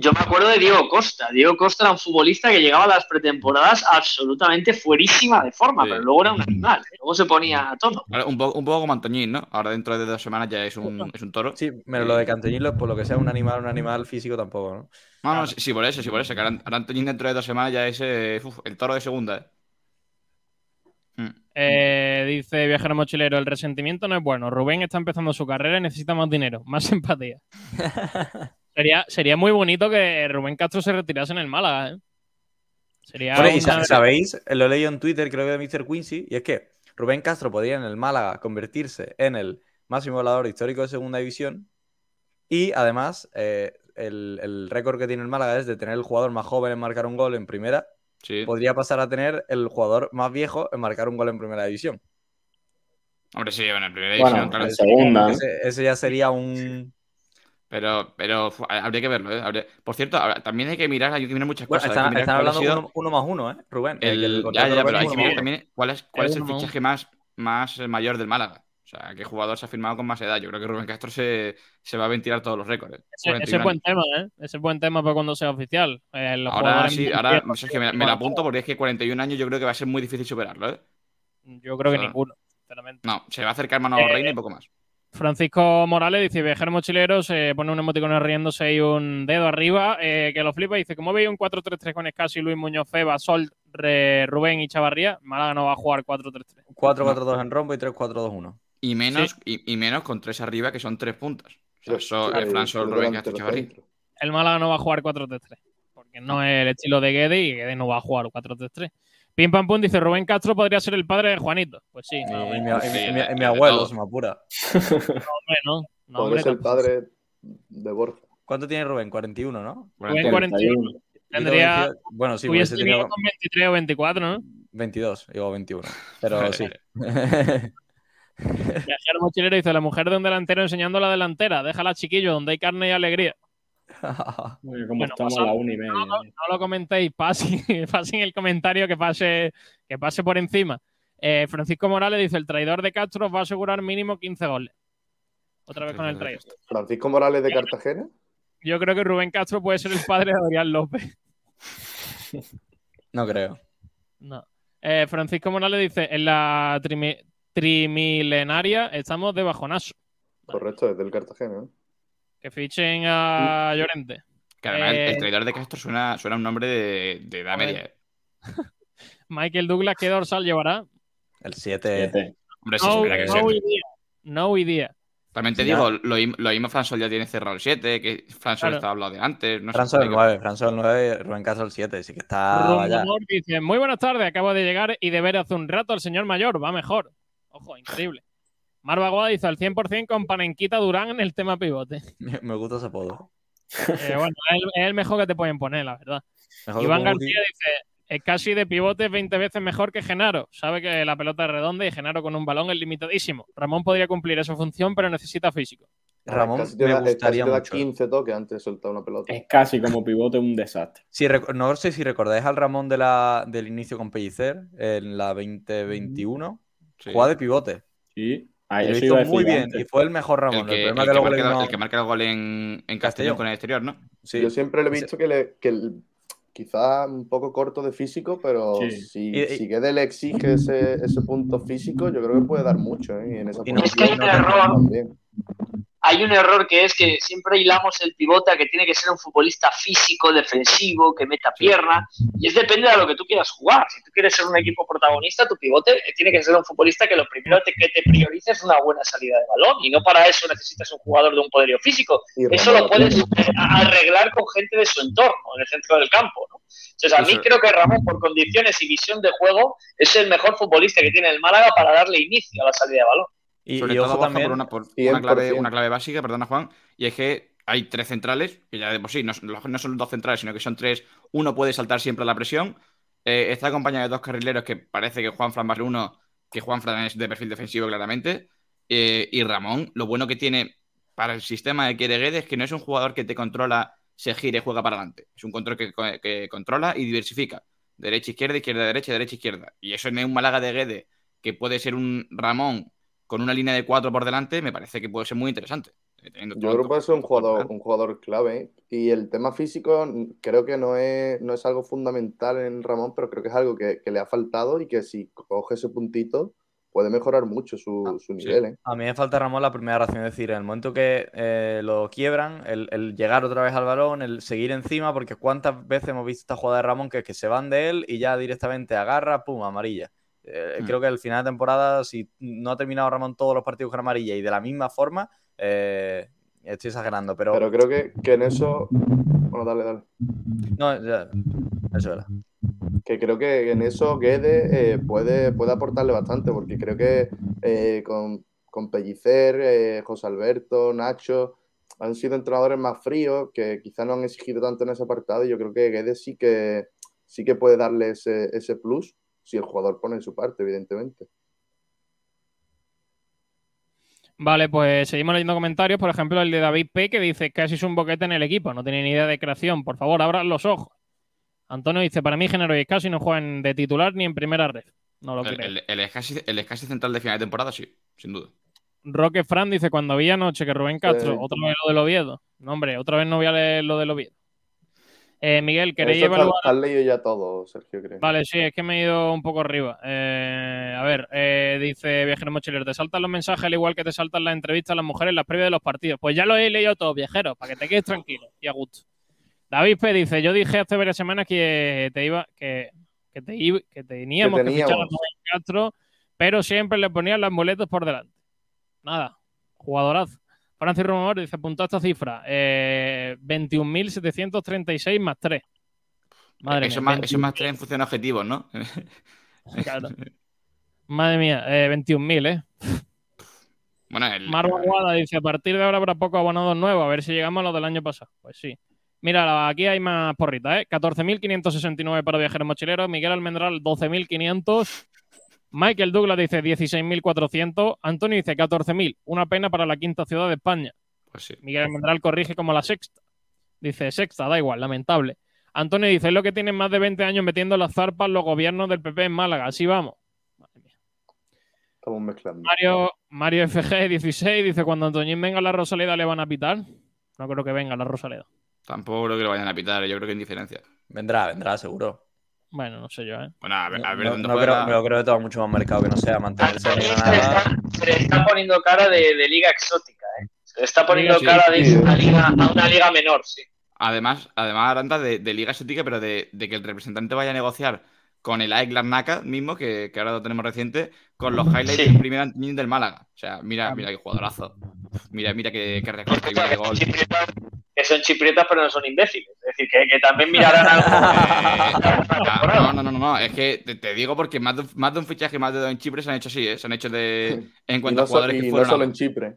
Yo me acuerdo de Diego Costa. Diego Costa era un futbolista que llegaba a las pretemporadas absolutamente fuerísima de forma, Sí. pero luego era un animal. Luego se ponía a tono. Un, poco, un poco como Antoñín, ¿no? Ahora dentro de dos semanas ya es un, es un toro. Sí, pero lo de Canteñilo, por lo que sea un animal, un animal físico tampoco, ¿no? No, no, sí, sí, por eso, sí, por eso. Que ahora, Antoñín dentro de dos semanas ya es eh, uf, el toro de segunda, ¿eh? Mm. Eh, dice Viajero Mochilero, el resentimiento no es bueno. Rubén está empezando su carrera y necesita más dinero, más empatía. sería, sería muy bonito que Rubén Castro se retirase en el Málaga, ¿eh? Sería Bueno, y una- sabéis, lo he leído en Twitter, creo que de Mr. Quincy, y es que Rubén Castro podría en el Málaga convertirse en el máximo goleador histórico de segunda división. Y además, eh, el, el récord que tiene el Málaga es de tener el jugador más joven en marcar un gol en primera. Sí. Podría pasar a tener el jugador más viejo en marcar un gol en primera división. Hombre, sí, bueno, en primera Bueno, división, claro. en segunda. Ese, ese ya sería un. Pero, pero habría que verlo, ¿eh? Habría- Por cierto, también hay que mirar, hay que mirar muchas Bueno, cosas. están, que mirar hablando sido uno, uno más uno, ¿eh, Rubén? El- que el ya, ya, pero hay es que mirar también cuál es, cuál es el fichaje más, más eh, mayor del Málaga. O sea, qué jugador se ha firmado con más edad. Yo creo que Rubén Castro se, se va a ventilar todos los récords. ¿eh? Ese, 41 ese es buen tema, ¿eh? Ese es buen tema para cuando sea oficial. Eh, los Ahora sí, ahora viejos Sergio, me, me lo apunto porque es que 41 años yo creo que va a ser muy difícil superarlo, ¿eh? Yo creo que ninguno, sinceramente. No, se va a acercar Manolo Eh, Reina y poco más. Francisco Morales dice, viajero mochilero, se pone un emoticono riéndose y un dedo arriba, eh, que lo flipa. Dice, ¿cómo veis un 4-3-3 con Escasi, Luis Muñoz, Feba, Sol, Re- Rubén y Chavarría? Málaga no va a jugar 4-3-3. 4-4-2 en rombo y 3-4-2-1. Y menos, y, y menos con tres arriba que son tres puntas. O sea, Sol- eh, Fran Sol, tres Rubén Castro Chavarría. El Málaga no va a jugar 4-3-3, porque no es el estilo de Guede y Guede no va a jugar 4-3-3. Pim Pam Pum dice, Rubén Castro podría ser el padre de Juanito. Pues sí, no, y hombre, mi, sí, y mi- y mi abuelo se me apura. no. No, Podría hombre, ser el no. padre de Borja. ¿Cuánto tiene Rubén? 41, ¿no? Rubén 41. 41. Yo Tendría, tengo 22. Bueno, sí, hubiese tenido con 23 o 24, ¿no? 22, digo 21. Pero sí. Viajero mochilero dice, la mujer de un delantero enseñando la delantera. Déjala chiquillo, donde hay carne y alegría. Oye, como Bueno, estamos pasa- a la una y media. No, no, tío. no lo comentéis, pasen, pasen el comentario que pase, que pase por encima. Eh, Francisco Morales dice, el traidor de Castro va a asegurar mínimo 15 goles. Otra vez con el traidor. Francisco Morales de Cartagena. Yo creo que Rubén Castro puede ser el padre de Adrián López. no creo. No. Eh, Francisco Morales dice, en la trimi- trimilenaria estamos de bajonazo. Correcto, es del Cartagena. ¿eh? Que fichen a Llorente. Que además el- Eh, el traidor de Castro suena, suena un nombre de, de edad media. ¿eh? Michael Douglas, ¿qué dorsal llevará? El 7. Siete. Hombre, sí, No, espera que no sea. idea. No idea. También te Sí, digo, lo, lo mismo Fran Sol ya tiene cerrado el 7, que Fran Sol Claro. estaba hablado de antes. No sé, Franzo el hay que- 9, Franzo el 9, Rubén Castro el 7, sí que está. Rumor dice, muy buenas tardes, acabo de llegar y de ver hace un rato al señor mayor, va mejor. Ojo, increíble. Marva Guada dice al 100% con Panenquita Durán en el tema pivote. Me, gusta ese apodo. Eh, bueno, es el, es el mejor que te pueden poner, la verdad. Mejor Iván. García dice, es casi de pivote 20 veces mejor que Genaro. Sabe que la pelota es redonda y Genaro con un balón es limitadísimo. Ramón podría cumplir esa función, pero necesita físico. Ramón Casi te me da, casi gustaría te da mucho. 15 toques antes de soltar una pelota. Es casi como pivote un desastre. Rec- no sé si recordáis al Ramón de la, del inicio con Pellicer en la 2021. Sí. Jugaba de pivote. Sí. Y Ah, lo hizo muy bien. antes. Y fue el mejor El Ramón. El, que, el problema que marca, vino- el que marca el gol en, en Castellón con el exterior, ¿no? Sí. Yo siempre le he visto que, le, que el- quizá un poco corto de físico, pero Sí. si, Y- y- si Guede le exige ese, ese punto físico, yo creo que puede dar mucho ¿eh? Y en esa Y no- Es que hay un posición error. también. Hay un error que es que siempre hilamos el pivote a que tiene que ser un futbolista físico, defensivo, que meta pierna, y es depende de lo que tú quieras jugar. Si tú quieres ser un equipo protagonista, tu pivote tiene que ser un futbolista que lo primero te- que te priorice es una buena salida de balón, y no para eso necesitas un jugador de un poderío físico. Eso lo puedes eh, arreglar con gente de su entorno, en el centro del campo. ¿no? Entonces, a mí creo que Ramón, por condiciones y visión de juego, es el mejor futbolista que tiene el Málaga para darle inicio a la salida de balón. Y, Sobre y todo ojo también. por, una, por 100%. una clave, una clave básica, perdona Juan, y es que hay tres centrales, que ya de por sí no, son- no son dos centrales, sino que son tres. Uno puede saltar siempre a la presión. Eh, está acompañado de dos carrileros que parece que Juan Fran va a ser uno, que Juan Fran es de perfil defensivo claramente. Eh, y Ramón, lo bueno que tiene para el sistema de quiere Guedes es que no es un jugador que te controla, se gira y juega para adelante. Es un control que, que controla y diversifica. Derecha, izquierda, izquierda, derecha, derecha, izquierda. Y eso en un Málaga de Guedes, que puede ser un Ramón con una línea de cuatro por delante, me parece que puede ser muy interesante. Eh, Yo creo que puede ser un jugador, delante. un jugador clave. ¿eh? Y el tema físico creo que no es, no es algo fundamental en Ramón, pero creo que es algo que, que le ha faltado y que si coge ese puntito puede mejorar mucho su, Ah, su sí. nivel. ¿eh? A mí me falta Ramón la primera reacción, es decir, en el momento que eh, lo quiebran, el, el llegar otra vez al balón, el seguir encima, porque cuántas veces hemos visto esta jugada de Ramón que, que se van de él y ya directamente agarra, pum, amarilla. Eh, Hmm. Creo que al final de temporada, si no ha terminado Ramón todos los partidos con amarilla y de la misma forma, eh, estoy exagerando, pero, Pero creo que, que en eso. Bueno, dale, dale. no, ya, eso era. Que creo que en eso Guede eh, puede, puede aportarle bastante, porque creo que eh, con, con Pellicer, eh, José Alberto, Nacho, han sido entrenadores más fríos, que quizás no han exigido tanto en ese apartado, y yo creo que Guede sí que, sí que puede darle ese, ese plus si el jugador pone en su parte, evidentemente. Vale, pues seguimos leyendo comentarios. Por ejemplo, el de David P. que dice casi es un boquete en el equipo. No tiene ni idea de creación. Por favor, abran los ojos. Antonio dice, para mí Genaro y casi no juegan de titular ni en primera red. No lo El, creo. el, el Escasi- el Escasi central de final de temporada, sí, sin duda. Roque Fran dice, cuando vi anoche que Rubén Castro, Sí. otra vez lo del Oviedo. No, hombre, otra vez no voy a leer lo del Oviedo. Eh, Miguel, ¿queréis evaluar? has leído ya todo, Sergio, creo. Vale, sí, es que me he ido un poco arriba. Eh, a ver, eh, dice Viajero Mochilero, te saltan los mensajes al igual que te saltan las entrevistas a las mujeres en las previas de los partidos. Pues ya lo he leído todo, viajero, para que te quedes tranquilo y a gusto. David P. dice, yo dije hace varias semanas que te iba, que, que te iba- que teníamos que, Que fichar a teníamos. Castro, pero siempre le ponían las muletas por delante. Nada, jugadorazo. Francis Rumor dice, apunta esta cifra, eh, 21.736 más 3. Madre eso, mía, más, eso más tres en función de objetivos, ¿no? Claro. Madre mía, eh, 21.000, ¿eh? bueno, el, Marva Guada dice, a partir de ahora habrá pocos abonados nuevos, a ver si llegamos a los del año pasado. Pues sí. Mira, aquí hay más porritas, ¿eh? 14.569 para viajeros mochileros, Miguel Almendral 12.500, Michael Douglas dice 16.400, Antonio dice 14.000, una pena para la quinta ciudad de España. pues sí. Miguel Almendral corrige como la sexta. Dice sexta, da igual, lamentable. Antonio dice, es lo que tienen más de 20 años metiendo las zarpas los gobiernos del PP en Málaga, así vamos. Madre mía. Estamos mezclando. Mario, Mario FG16 dice: Cuando Antoñín venga a la Rosaleda, ¿le van a pitar? No creo que venga a la Rosaleda. Tampoco creo que lo vayan a pitar, yo creo que en diferencia. Vendrá, vendrá, seguro. Bueno, no sé yo, ¿eh? Bueno, a ver, a ver No, dónde no creo, yo creo que todo mucho más mercado que no sea mantenerse en Antonio se le Granada. está, se le está poniendo cara de, de liga exótica, ¿eh? Se le está poniendo Sí, cara de sí. una liga, a una liga menor, sí. Además, además Aranda, de, de liga exótica, pero de, de que el representante vaya a negociar con el AEK Larnaca mismo, que, que ahora lo tenemos reciente, con los highlights Sí. del primer año del Málaga. O sea, mira, mira qué jugadorazo. Mira, mira qué, qué recorte, mira qué gol. Que son chipriotas, pero no son imbéciles. Es decir, que, que también mirarán algo. Ah, No, no, no, no, no, es que te, te digo porque más de, un- más de un fichaje, más de dos en Chipre se han hecho así, ¿eh? Se han hecho de. En cuanto no, a so- jugadores y que no fueron. solo a- en Chipre.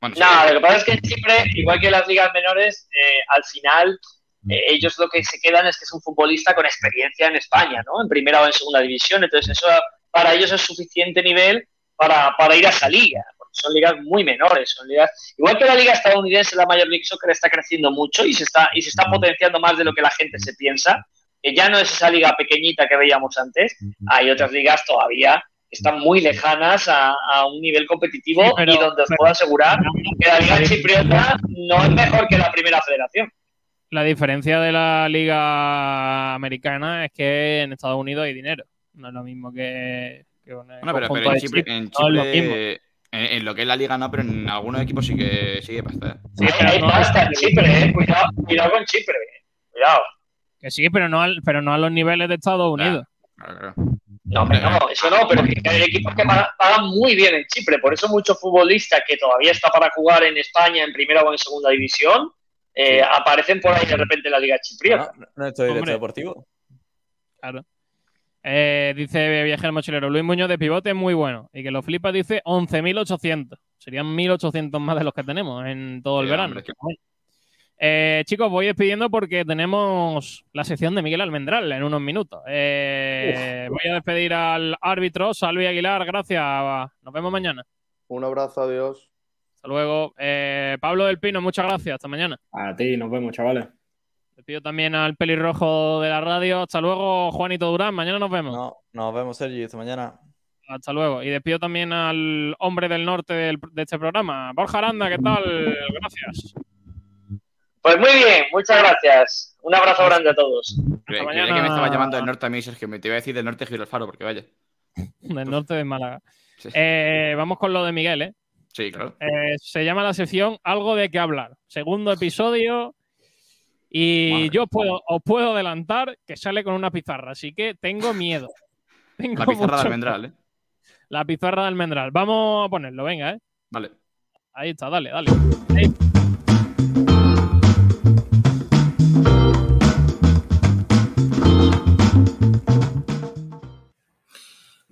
Bueno, sí. No, lo que pasa es que en Chipre, igual que las ligas menores, eh, al final eh, ellos lo que se quedan es que es un futbolista con experiencia en España, ¿no? En primera o en segunda división. Entonces, eso para ellos es suficiente nivel para, para ir a esa liga. Porque son ligas muy menores. Son ligas... Igual que la liga estadounidense, la Major League Soccer está creciendo mucho y se está, y se está potenciando más de lo que la gente se piensa. Que ya no es esa liga pequeñita que veíamos antes. Hay otras ligas todavía que están muy lejanas a, a un nivel competitivo Sí, pero- y donde os pero- puedo asegurar que la liga chipriota no es mejor que la primera federación. La diferencia de la liga americana es que en Estados Unidos hay dinero. No es lo mismo que, que en el Bueno, pero, conjunto pero en de Chipre, Chipre. en, No es lo mismo. en, en lo que es la liga no, pero en algunos equipos sí que sigue pasta. ¿eh? Sí, Hay, pero no- en Chipre, eh. cuidado, cuidado con Chipre. Cuidado. Que sí, pero no, al- pero no a los niveles de Estados Unidos. Claro, claro. No, hombre, no, eso no, pero que hay equipos que pagan, pagan muy bien en Chipre. Por eso muchos futbolistas que todavía está para jugar en España en primera o en segunda división eh, aparecen por ahí de repente en la liga chipriota. ¿No, ¿No esto es directo Hombre. deportivo? Claro. Eh, dice Viajero Mochilero, Luis Muñoz de pivote es muy bueno. Y que lo flipa dice 11.800. Serían 1.800 más de los que tenemos en todo el Sí, verano. que-. Eh, chicos, voy despidiendo porque tenemos la sección de Miguel Almendral en unos minutos. Eh, voy a despedir al árbitro, Salvi Aguilar, gracias. Nos vemos mañana. Un abrazo, adiós. Hasta luego. Eh, Pablo del Pino, muchas gracias. Hasta mañana. A ti, nos vemos, chavales. Despido también al pelirrojo de la radio. Hasta luego, Juanito Durán. Mañana nos vemos. No, nos vemos, Sergi. Hasta mañana. Hasta luego. Y despido también al hombre del norte del- de este programa, Borja Aranda. ¿Qué tal? Gracias. Pues muy bien, muchas gracias. Un abrazo grande a todos. Creía mañana. que me estaba llamando del norte a mí, Sergio. Me te iba a decir del norte de Gibralfaro, porque vaya. Del norte de Málaga. Sí, Eh, vamos con lo de Miguel, ¿eh? Sí claro. Eh, se llama la sección Algo de qué hablar. Segundo episodio. Y Madre. yo puedo, os puedo adelantar que sale con una pizarra, así que tengo miedo. Tengo La pizarra de mucho- almendral, ¿eh? La pizarra de almendral. Vamos a ponerlo, venga, ¿eh? Vale. Ahí está, dale, dale. Ahí.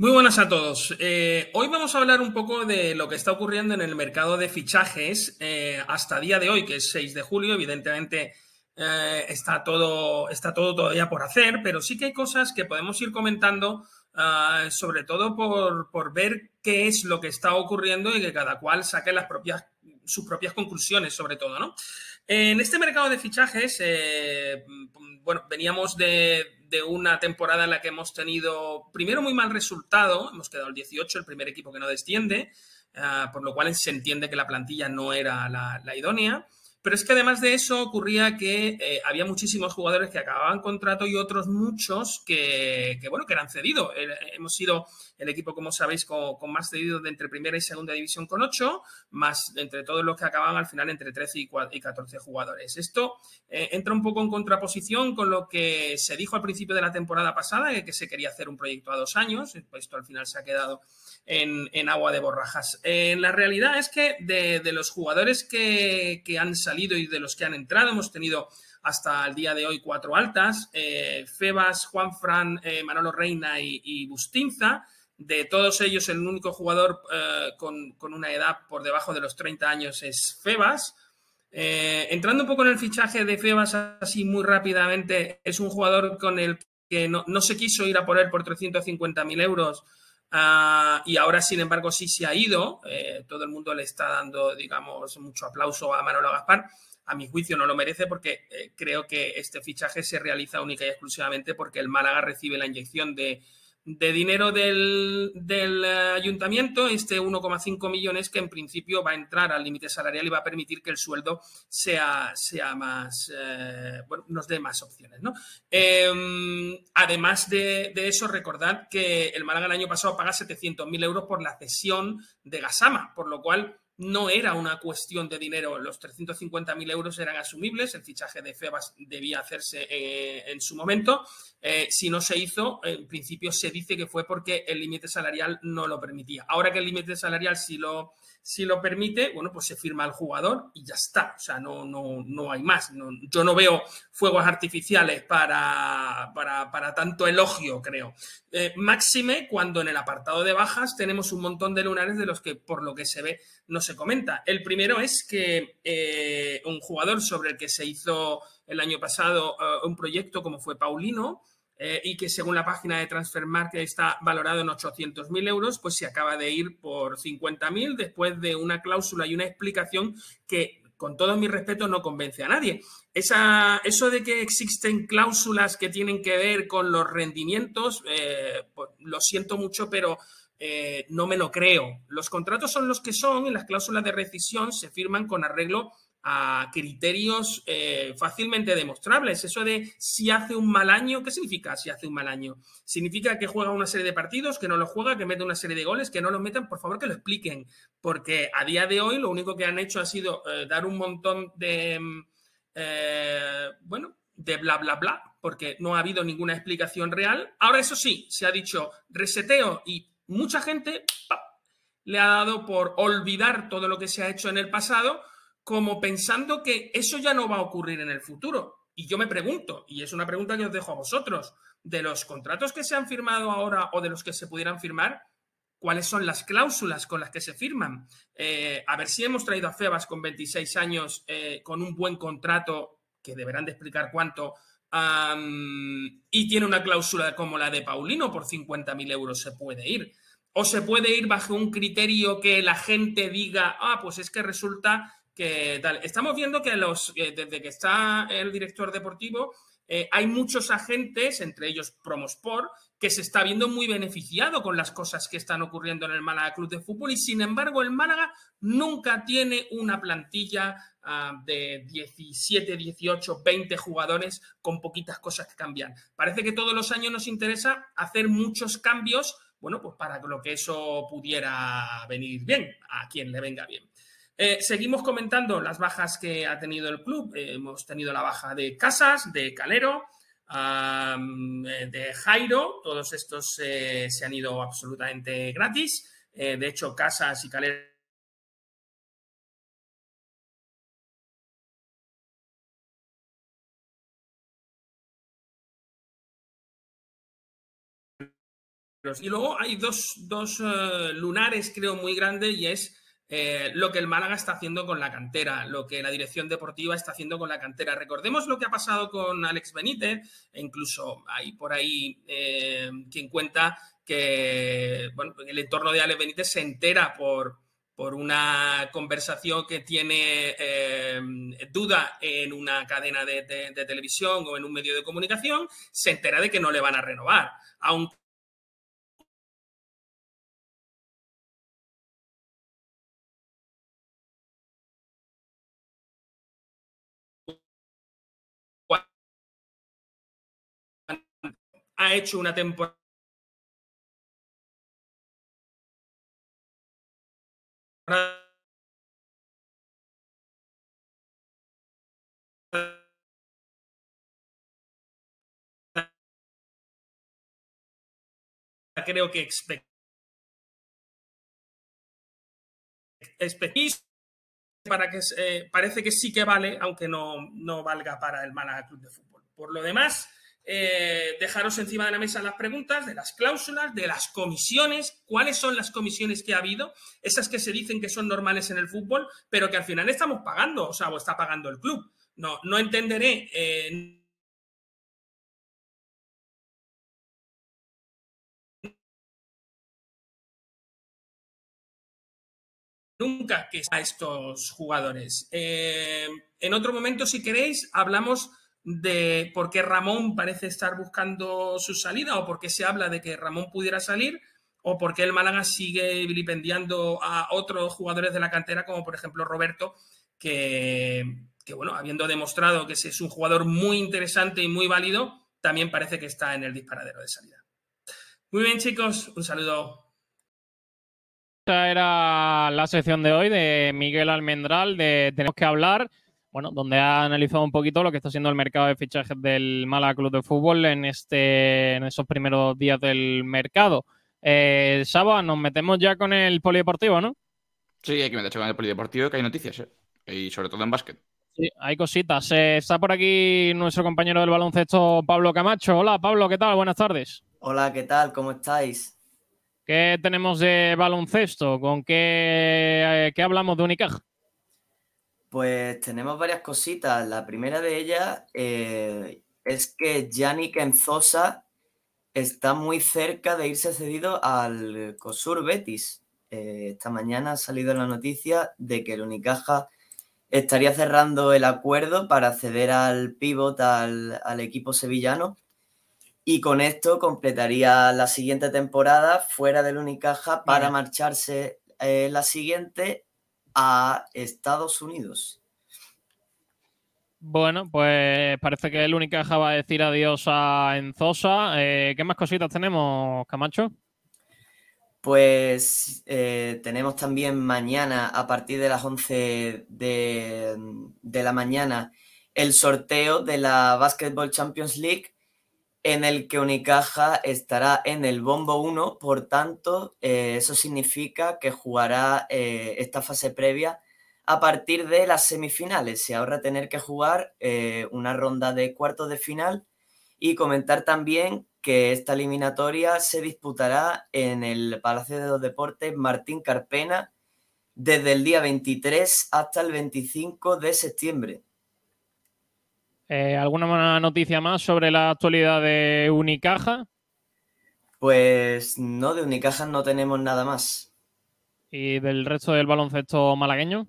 Muy buenas a todos. Eh, hoy vamos a hablar un poco de lo que está ocurriendo en el mercado de fichajes eh, hasta día de hoy, que es 6 de julio. Evidentemente eh, está, todo, está todo todavía por hacer, pero sí que hay cosas que podemos ir comentando, ah, sobre todo por, por ver qué es lo que está ocurriendo y que cada cual saque las propias, sus propias conclusiones, sobre todo, ¿no? En este mercado de fichajes, eh, bueno, veníamos de, de, una temporada en la que hemos tenido primero muy mal resultado, hemos quedado el 18, el primer equipo que no desciende, uh, por lo cual se entiende que la plantilla no era la idónea. Pero es que además de eso ocurría que eh, había muchísimos jugadores que acababan contrato y otros muchos que, bueno, que eran cedidos. Hemos sido el equipo, como sabéis, con, más cedidos de entre primera y segunda división con 8, más entre todos los que acaban al final entre 13 y, 4, y 14 jugadores. Esto eh, entra un poco en contraposición con lo que se dijo al principio de la temporada pasada, que, se quería hacer un proyecto a dos años. Esto al final se ha quedado en, agua de borrajas. Eh, la realidad es que de, de los jugadores que, que, han salido y de los que han entrado, hemos tenido hasta el día de hoy cuatro altas, eh, Febas, Juanfran, eh, Manolo Reina y, Bustinza. De todos ellos, el único jugador eh, con, con, una edad por debajo de los 30 años es Febas. Eh, entrando un poco en el fichaje de Febas así muy rápidamente, es un jugador con el que no, no se quiso ir a por él por 350.000 euros Uh, y ahora, sin embargo, sí se ha ido. Eh, todo el mundo le está dando, digamos, mucho aplauso a Manolo Gaspar. A mi juicio no lo merece porque eh, creo que este fichaje se realiza única y exclusivamente porque el Málaga recibe la inyección de, de dinero del, del, ayuntamiento, este 1,5 millones que en principio va a entrar al límite salarial y va a permitir que el sueldo sea, sea más, eh, bueno, nos dé más opciones. ¿no? Eh, además de, de, eso, recordad que el Málaga el año pasado paga 700.000 euros por la cesión de Gasama, por lo cual no era una cuestión de dinero. Los 350.000 euros eran asumibles, el fichaje de Febas debía hacerse eh, en su momento. Eh, si no se hizo, en principio se dice que fue porque el límite salarial no lo permitía. Ahora que el límite salarial sí lo, si lo permite, bueno, pues se firma al jugador y ya está. O sea, no, no, no hay más. yo no veo fuegos artificiales para, para, tanto elogio, creo. Eh, máxime cuando en el apartado de bajas tenemos un montón de lunares de los que, por lo que se ve, no se comenta. El primero es que eh, un jugador sobre el que se hizo el año pasado eh, un proyecto como fue Paulino, eh, y que según la página de Transfermarkt está valorado en 800.000 euros, pues se acaba de ir por 50.000 después de una cláusula y una explicación que, con todo mi respeto, no convence a nadie. Esa, eso de que existen cláusulas que tienen que ver con los rendimientos, eh, pues, lo siento mucho, pero eh, no me lo creo. Los contratos son los que son y las cláusulas de rescisión se firman con arreglo a criterios eh, fácilmente demostrables. Eso de si hace un mal año, ¿qué significa si hace un mal año? ¿Significa que juega una serie de partidos, que no lo juega, que mete una serie de goles, que no los metan? Por favor, que lo expliquen, porque a día de hoy lo único que han hecho ha sido eh, dar un montón de, mm, eh, bueno, de bla, bla, bla, porque no ha habido ninguna explicación real. Ahora, eso sí, se ha dicho reseteo y mucha gente le ha dado por olvidar todo lo que se ha hecho en el pasado como pensando que eso ya no va a ocurrir en el futuro. Y yo me pregunto, y es una pregunta que os dejo a vosotros, de los contratos que se han firmado ahora o de los que se pudieran firmar, ¿cuáles son las cláusulas con las que se firman? Eh, a ver si hemos traído a Febas con 26 años, eh, con un buen contrato, que deberán de explicar cuánto, y tiene una cláusula como la de Paulino, por 50.000 euros se puede ir. O se puede ir bajo un criterio que la gente diga, ah, pues es que resulta que tal. Estamos viendo que desde que está el director deportivo, eh, hay muchos agentes, entre ellos Promosport, que se está viendo muy beneficiado con las cosas que están ocurriendo en el Málaga Club de Fútbol y sin embargo el Málaga nunca tiene una plantilla ah, de 17, 18, 20 jugadores con poquitas cosas que cambian. Parece que todos los años nos interesa hacer muchos cambios, bueno, pues para lo que eso pudiera venir bien, a quien le venga bien. Eh, seguimos comentando las bajas que ha tenido el club. Eh, hemos tenido la baja de Casas, de Calero, eh, de Jairo. Todos estos se han ido absolutamente gratis. de hecho, Casas y Calero Y luego hay dos, dos lunares, creo, muy grandes y es eh, lo que el Málaga está haciendo con la cantera, lo que la dirección deportiva está haciendo con la cantera. Recordemos lo que ha pasado con Alex Benítez, e incluso hay por ahí eh, quien cuenta que bueno, el entorno de Alex Benítez se entera por, por una conversación que tiene eh, duda en una cadena de, de, televisión o en un medio de comunicación, se entera de que no le van a renovar. Aunque ha hecho una temporada creo que para que eh, parece que sí que vale, aunque no, no valga para el Málaga Club de Fútbol. Por lo demás, eh, dejaros encima de la mesa las preguntas de las cláusulas, de las comisiones, cuáles son las comisiones que ha habido, esas que se dicen que son normales en el fútbol, pero que al final estamos pagando, o sea, o está pagando el club. No, no entenderé. Eh, nunca que a estos jugadores. Eh, en otro momento, si queréis, hablamos de por qué Ramón parece estar buscando su salida o por qué se habla de que Ramón pudiera salir o por qué el Málaga sigue vilipendiando a otros jugadores de la cantera como por ejemplo Roberto que, que bueno, habiendo demostrado que es un jugador muy interesante y muy válido, también parece que está en el disparadero de salida. Muy bien chicos, un saludo. Esta era la sección de hoy de Miguel Almendral de Tenemos que hablar, bueno, donde ha analizado un poquito lo que está siendo el mercado de fichajes del Málaga Club de Fútbol en este, en esos primeros días del mercado. Eh, Saba, nos metemos ya con el polideportivo, ¿no? Sí, hay que meterse con el polideportivo, que hay noticias, ¿eh? Y sobre todo en básquet. Sí, hay cositas. Eh, está por aquí nuestro compañero del baloncesto, Pablo Camacho. Hola, Pablo, ¿qué tal? Buenas tardes. Hola, ¿qué tal? ¿Cómo estáis? ¿Qué tenemos de baloncesto? ¿Con qué, eh, qué hablamos de Unicaja? Pues tenemos varias cositas. La primera de ellas eh, es que Yannick Enzosa está muy cerca de irse cedido al COSUR Betis. Eh, esta mañana ha salido la noticia de que el Unicaja estaría cerrando el acuerdo para ceder al pívot al, al equipo sevillano y con esto completaría la siguiente temporada fuera del Unicaja para marcharse eh, la siguiente a Estados Unidos. Bueno, pues parece que el Unicaja va a decir adiós a Enzosa. Eh, ¿Qué más cositas tenemos, Camacho? Pues eh, tenemos también mañana, a partir de las 11 de, de la mañana, el sorteo de la Basketball Champions League en el que Unicaja estará en el bombo 1, por tanto, eh, eso significa que jugará eh, esta fase previa a partir de las semifinales. Se ahorra tener que jugar eh, una ronda de cuartos de final y comentar también que esta eliminatoria se disputará en el Palacio de los Deportes Martín Carpena desde el día 23 hasta el 25 de septiembre. Eh, ¿Alguna noticia más sobre la actualidad de Unicaja? Pues no, de Unicaja no tenemos nada más. ¿Y del resto del baloncesto malagueño?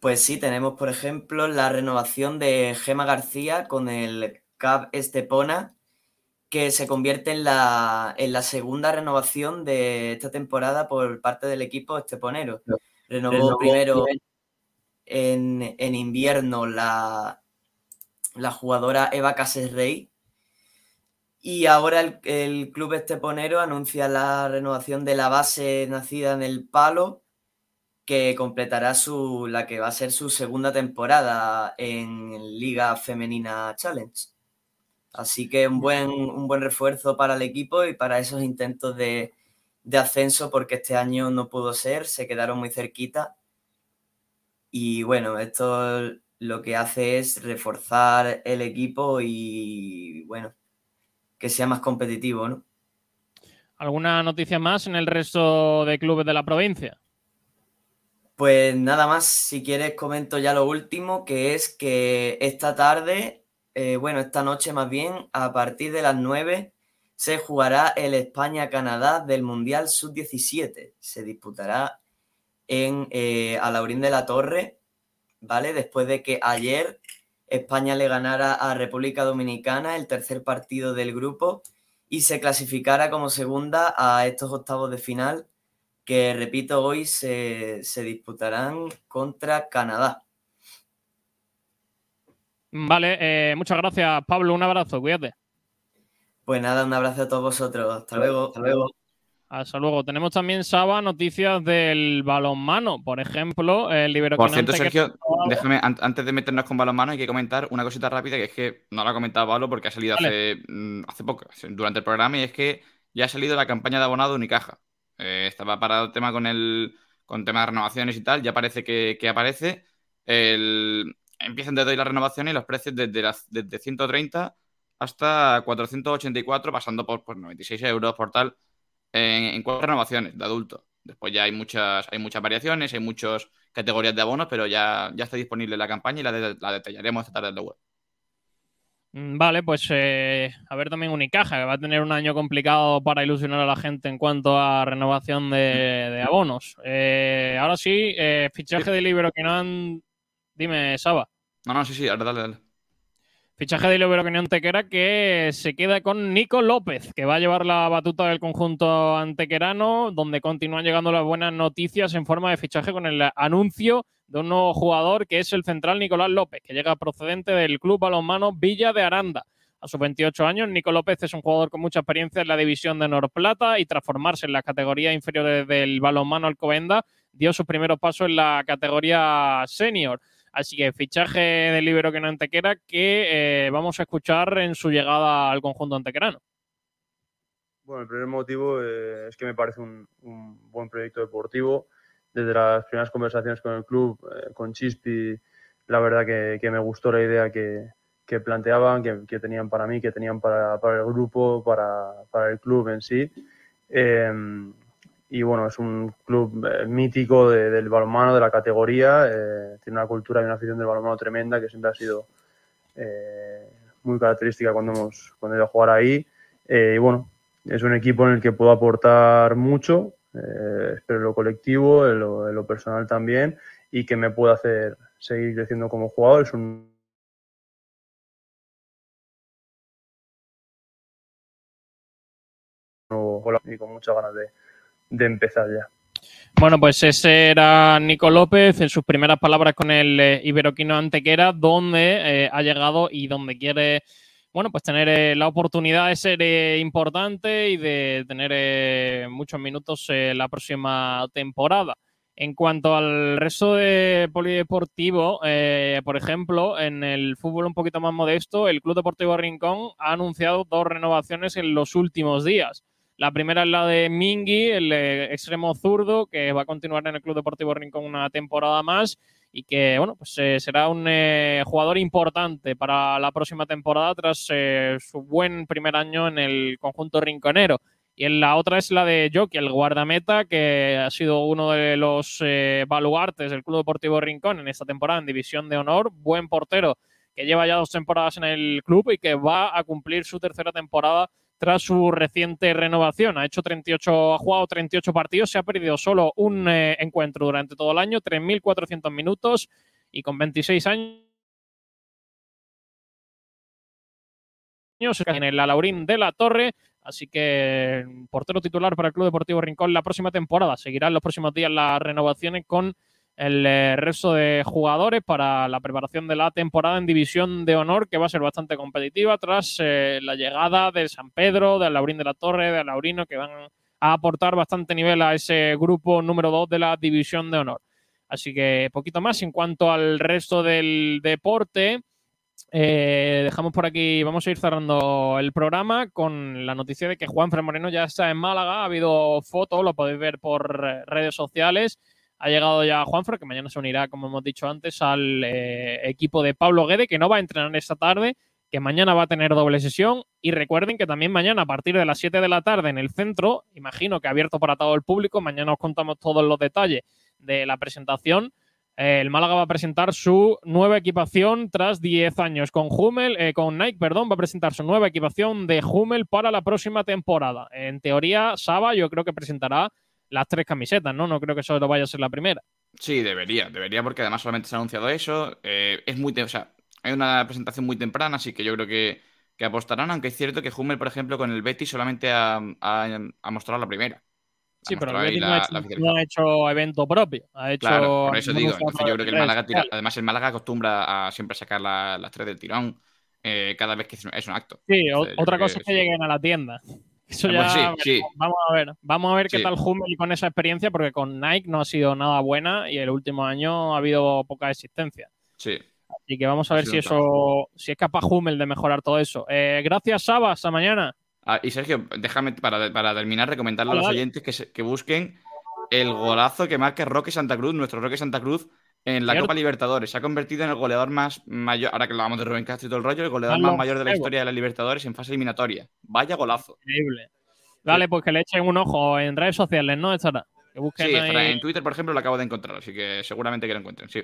Pues sí, tenemos por ejemplo la renovación de Gema García con el CAP Estepona, que se convierte en la, en la segunda renovación de esta temporada por parte del equipo esteponero. Renovó, Renovó primero primero. en, en invierno la, la jugadora Eva Cases Rey. Y ahora el, el club esteponero anuncia la renovación de la base nacida en el palo, que completará su, la que va a ser su segunda temporada en Liga Femenina Challenge. Así que un buen, un buen refuerzo para el equipo y para esos intentos de, de ascenso, porque este año no pudo ser, se quedaron muy cerquita. Y bueno, esto lo que hace es reforzar el equipo y bueno, que sea más competitivo, ¿no? ¿Alguna noticia más en el resto de clubes de la provincia? Pues nada más, si quieres comento ya lo último, que es que esta tarde, eh, bueno, esta noche más bien, a partir de las 9 se jugará el España-Canadá del Mundial Sub-17. Se disputará en eh, Alaurín de la Torre, ¿vale? Después de que ayer España le ganara a República Dominicana el tercer partido del grupo y se clasificara como segunda a estos octavos de final que, repito, hoy se, se disputarán contra Canadá. Vale, eh, muchas gracias, Pablo. Un abrazo, cuídate. Pues nada, un abrazo a todos vosotros. Hasta luego. Hasta luego. Hasta luego. Tenemos también, Saba, noticias del balonmano. Por ejemplo, el libero Por cierto, Sergio, déjame, an- antes de meternos con balonmano, hay que comentar una cosita rápida que es que no la ha comentado Pablo porque ha salido hace, mm, hace poco, durante el programa, y es que ya ha salido la campaña de abonado Unicaja. Eh, estaba parado el tema con el con tema de renovaciones y tal, ya parece que, que aparece. El, empiezan desde hoy las renovaciones y los precios desde, las, desde 130 hasta 484, pasando por, por 96 euros por tal, en, en cuatro renovaciones de adulto. Después ya hay muchas, hay muchas variaciones, hay muchas categorías de abonos, pero ya, ya está disponible la campaña y la, de- la detallaremos esta tarde en la web. Mm, Vale, pues eh, a ver también Unicaja, que va a tener un año complicado para ilusionar a la gente en cuanto a renovación de, de abonos. Eh, ahora sí, eh, fichaje de libero que no han... Dime, Saba. No, no, sí, sí, ahora dale, dale. Fichaje de libero que no Antequera que se queda con Nico López, que va a llevar la batuta del conjunto antequerano, donde continúan llegando las buenas noticias en forma de fichaje con el anuncio de un nuevo jugador que es el central Nicolás López, que llega procedente del club balonmano Villa de Aranda. a sus 28 años. Nico López es un jugador con mucha experiencia en la división de Honor Plata y tras formarse en las categorías inferiores del balonmano Alcobenda, dio sus primeros pasos en la categoría senior. Así que fichaje del libero que no Antequera que eh, vamos a escuchar en su llegada al conjunto antequerano. Bueno, el primer motivo eh, es que me parece un, buen proyecto deportivo. Desde las primeras conversaciones con el club, eh, con Chispi, la verdad que, me gustó la idea que, planteaban, que, tenían para mí, que tenían para, el grupo, para, el club en sí. Eh, y bueno, es un club eh, mítico de, del balonmano, de la categoría. Eh, tiene una cultura y una afición del balonmano tremenda que siempre ha sido muy característica cuando hemos cuando he ido a jugar ahí. y bueno, es un equipo en el que puedo aportar mucho, eh, espero en lo colectivo, en lo, personal también, y que me pueda hacer seguir creciendo como jugador. Es un y con muchas ganas de, de empezar ya. Bueno, pues ese era Nico López en sus primeras palabras con el eh, Iberoquino Antequera, donde eh, ha llegado y donde quiere bueno, pues tener eh, la oportunidad de ser eh, importante y de tener eh, muchos minutos la próxima temporada. En cuanto al resto de polideportivo, por ejemplo, en el fútbol un poquito más modesto, el Club Deportivo Rincón ha anunciado dos renovaciones en los últimos días. La primera es la de Mingui, el extremo zurdo, que va a continuar en el Club Deportivo Rincón una temporada más y que bueno, pues eh, será un eh, jugador importante para la próxima temporada tras eh, su buen primer año en el conjunto rinconero. Y en la otra es la de Jockey, el guardameta, que ha sido uno de los baluartes del Club Deportivo Rincón en esta temporada en División de Honor. Buen portero que lleva ya dos temporadas en el club y que va a cumplir su tercera temporada tras su reciente renovación. Ha hecho 38, ha jugado 38 partidos, se ha perdido solo un eh, encuentro durante todo el año, 3.400 minutos y con 26 años en el Alaurín de la Torre. Así que portero titular para el Club Deportivo Rincón la próxima temporada. Seguirán los próximos días las renovaciones con el eh, resto de jugadores para la preparación de la temporada en División de Honor, que va a ser bastante competitiva tras eh, la llegada de San Pedro, de Laurín de la Torre, de Laurino, que van a aportar bastante nivel a ese grupo número 2 de la División de Honor. Así que poquito más en cuanto al resto del deporte. Eh, dejamos por aquí, vamos a ir cerrando el programa con la noticia de que Juan Moreno ya está en Málaga. Ha habido fotos, lo podéis ver por redes sociales ha llegado ya Juanfra, que mañana se unirá, como hemos dicho antes, al eh, equipo de Pablo Guede, que no va a entrenar esta tarde, que mañana va a tener doble sesión. Y recuerden que también mañana, a partir de las 7 de la tarde, en el centro, imagino que abierto para todo el público, mañana os contamos todos los detalles de la presentación. Eh, el Málaga va a presentar su nueva equipación tras 10 años con Hummel, eh, con Nike, perdón, va a presentar su nueva equipación de Hummel para la próxima temporada. En teoría, Saba yo creo que presentará las tres camisetas, ¿no? No creo que solo vaya a ser la primera. Sí, debería, debería, porque además solamente se ha anunciado eso. Eh, es muy, o sea, hay una presentación muy temprana, así que yo creo que, que apostarán, aunque es cierto que Hummel, por ejemplo, con el Betis solamente ha, ha, ha mostrado la primera. Sí, pero el Betis la, no, ha hecho, no, ha hecho, evento propio. Ha hecho claro, por eso digo. Entonces yo creo que el Málaga tira, además el Málaga acostumbra a siempre sacar la, las tres del tirón eh, cada vez que es un acto. Sí, Entonces, otra cosa es que lleguen a la tienda. Eso ya, pues sí, sí. vamos a ver, vamos a ver qué tal Hummel con esa experiencia, porque con Nike no ha sido nada buena y el último año ha habido poca existencia. Sí. Así que vamos a ver si eso, si es capaz Hummel de mejorar todo eso. Eh, gracias, Saba, hasta mañana. Ah, y Sergio, déjame para, para terminar recomendarle a los oyentes que, se, que busquen el golazo que marca Roque Santa Cruz, nuestro Roque Santa Cruz, en la Copa Libertadores. Se ha convertido en el goleador más mayor, ahora que hablamos de Rubén Castro y todo el rollo, el goleador más mayor de la historia de la Libertadores en fase eliminatoria. Vaya golazo. Increíble. Dale, pues que le echen un ojo en redes sociales, ¿no? Estará. Que busquen sí, ahí... en Twitter, por ejemplo, lo acabo de encontrar, así que seguramente que lo encuentren, sí.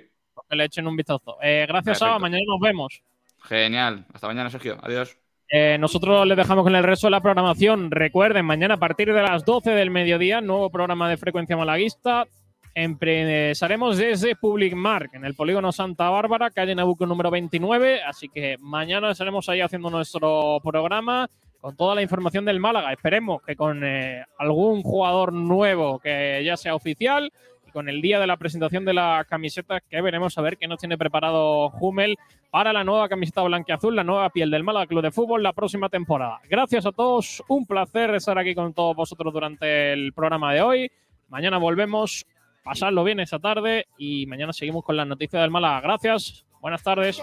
Que le echen un vistazo. Eh, gracias, Saba. Mañana nos vemos. Genial. Hasta mañana, Sergio. Adiós. Eh, nosotros les dejamos con el resto de la programación. Recuerden, mañana a partir de las 12 del mediodía, nuevo programa de frecuencia malaguista. Empezaremos desde Public Mark, en el polígono Santa Bárbara, calle Nabucco número 29. Así que mañana estaremos ahí haciendo nuestro programa con toda la información del Málaga. Esperemos que con eh, algún jugador nuevo que ya sea oficial y con el día de la presentación de las camisetas que veremos a ver qué nos tiene preparado Hummel para la nueva camiseta blanqueazul, la nueva piel del Málaga Club de Fútbol la próxima temporada. Gracias a todos, un placer estar aquí con todos vosotros durante el programa de hoy. Mañana volvemos Pasadlo bien esta tarde y mañana seguimos con las noticias del Málaga. Gracias, buenas tardes.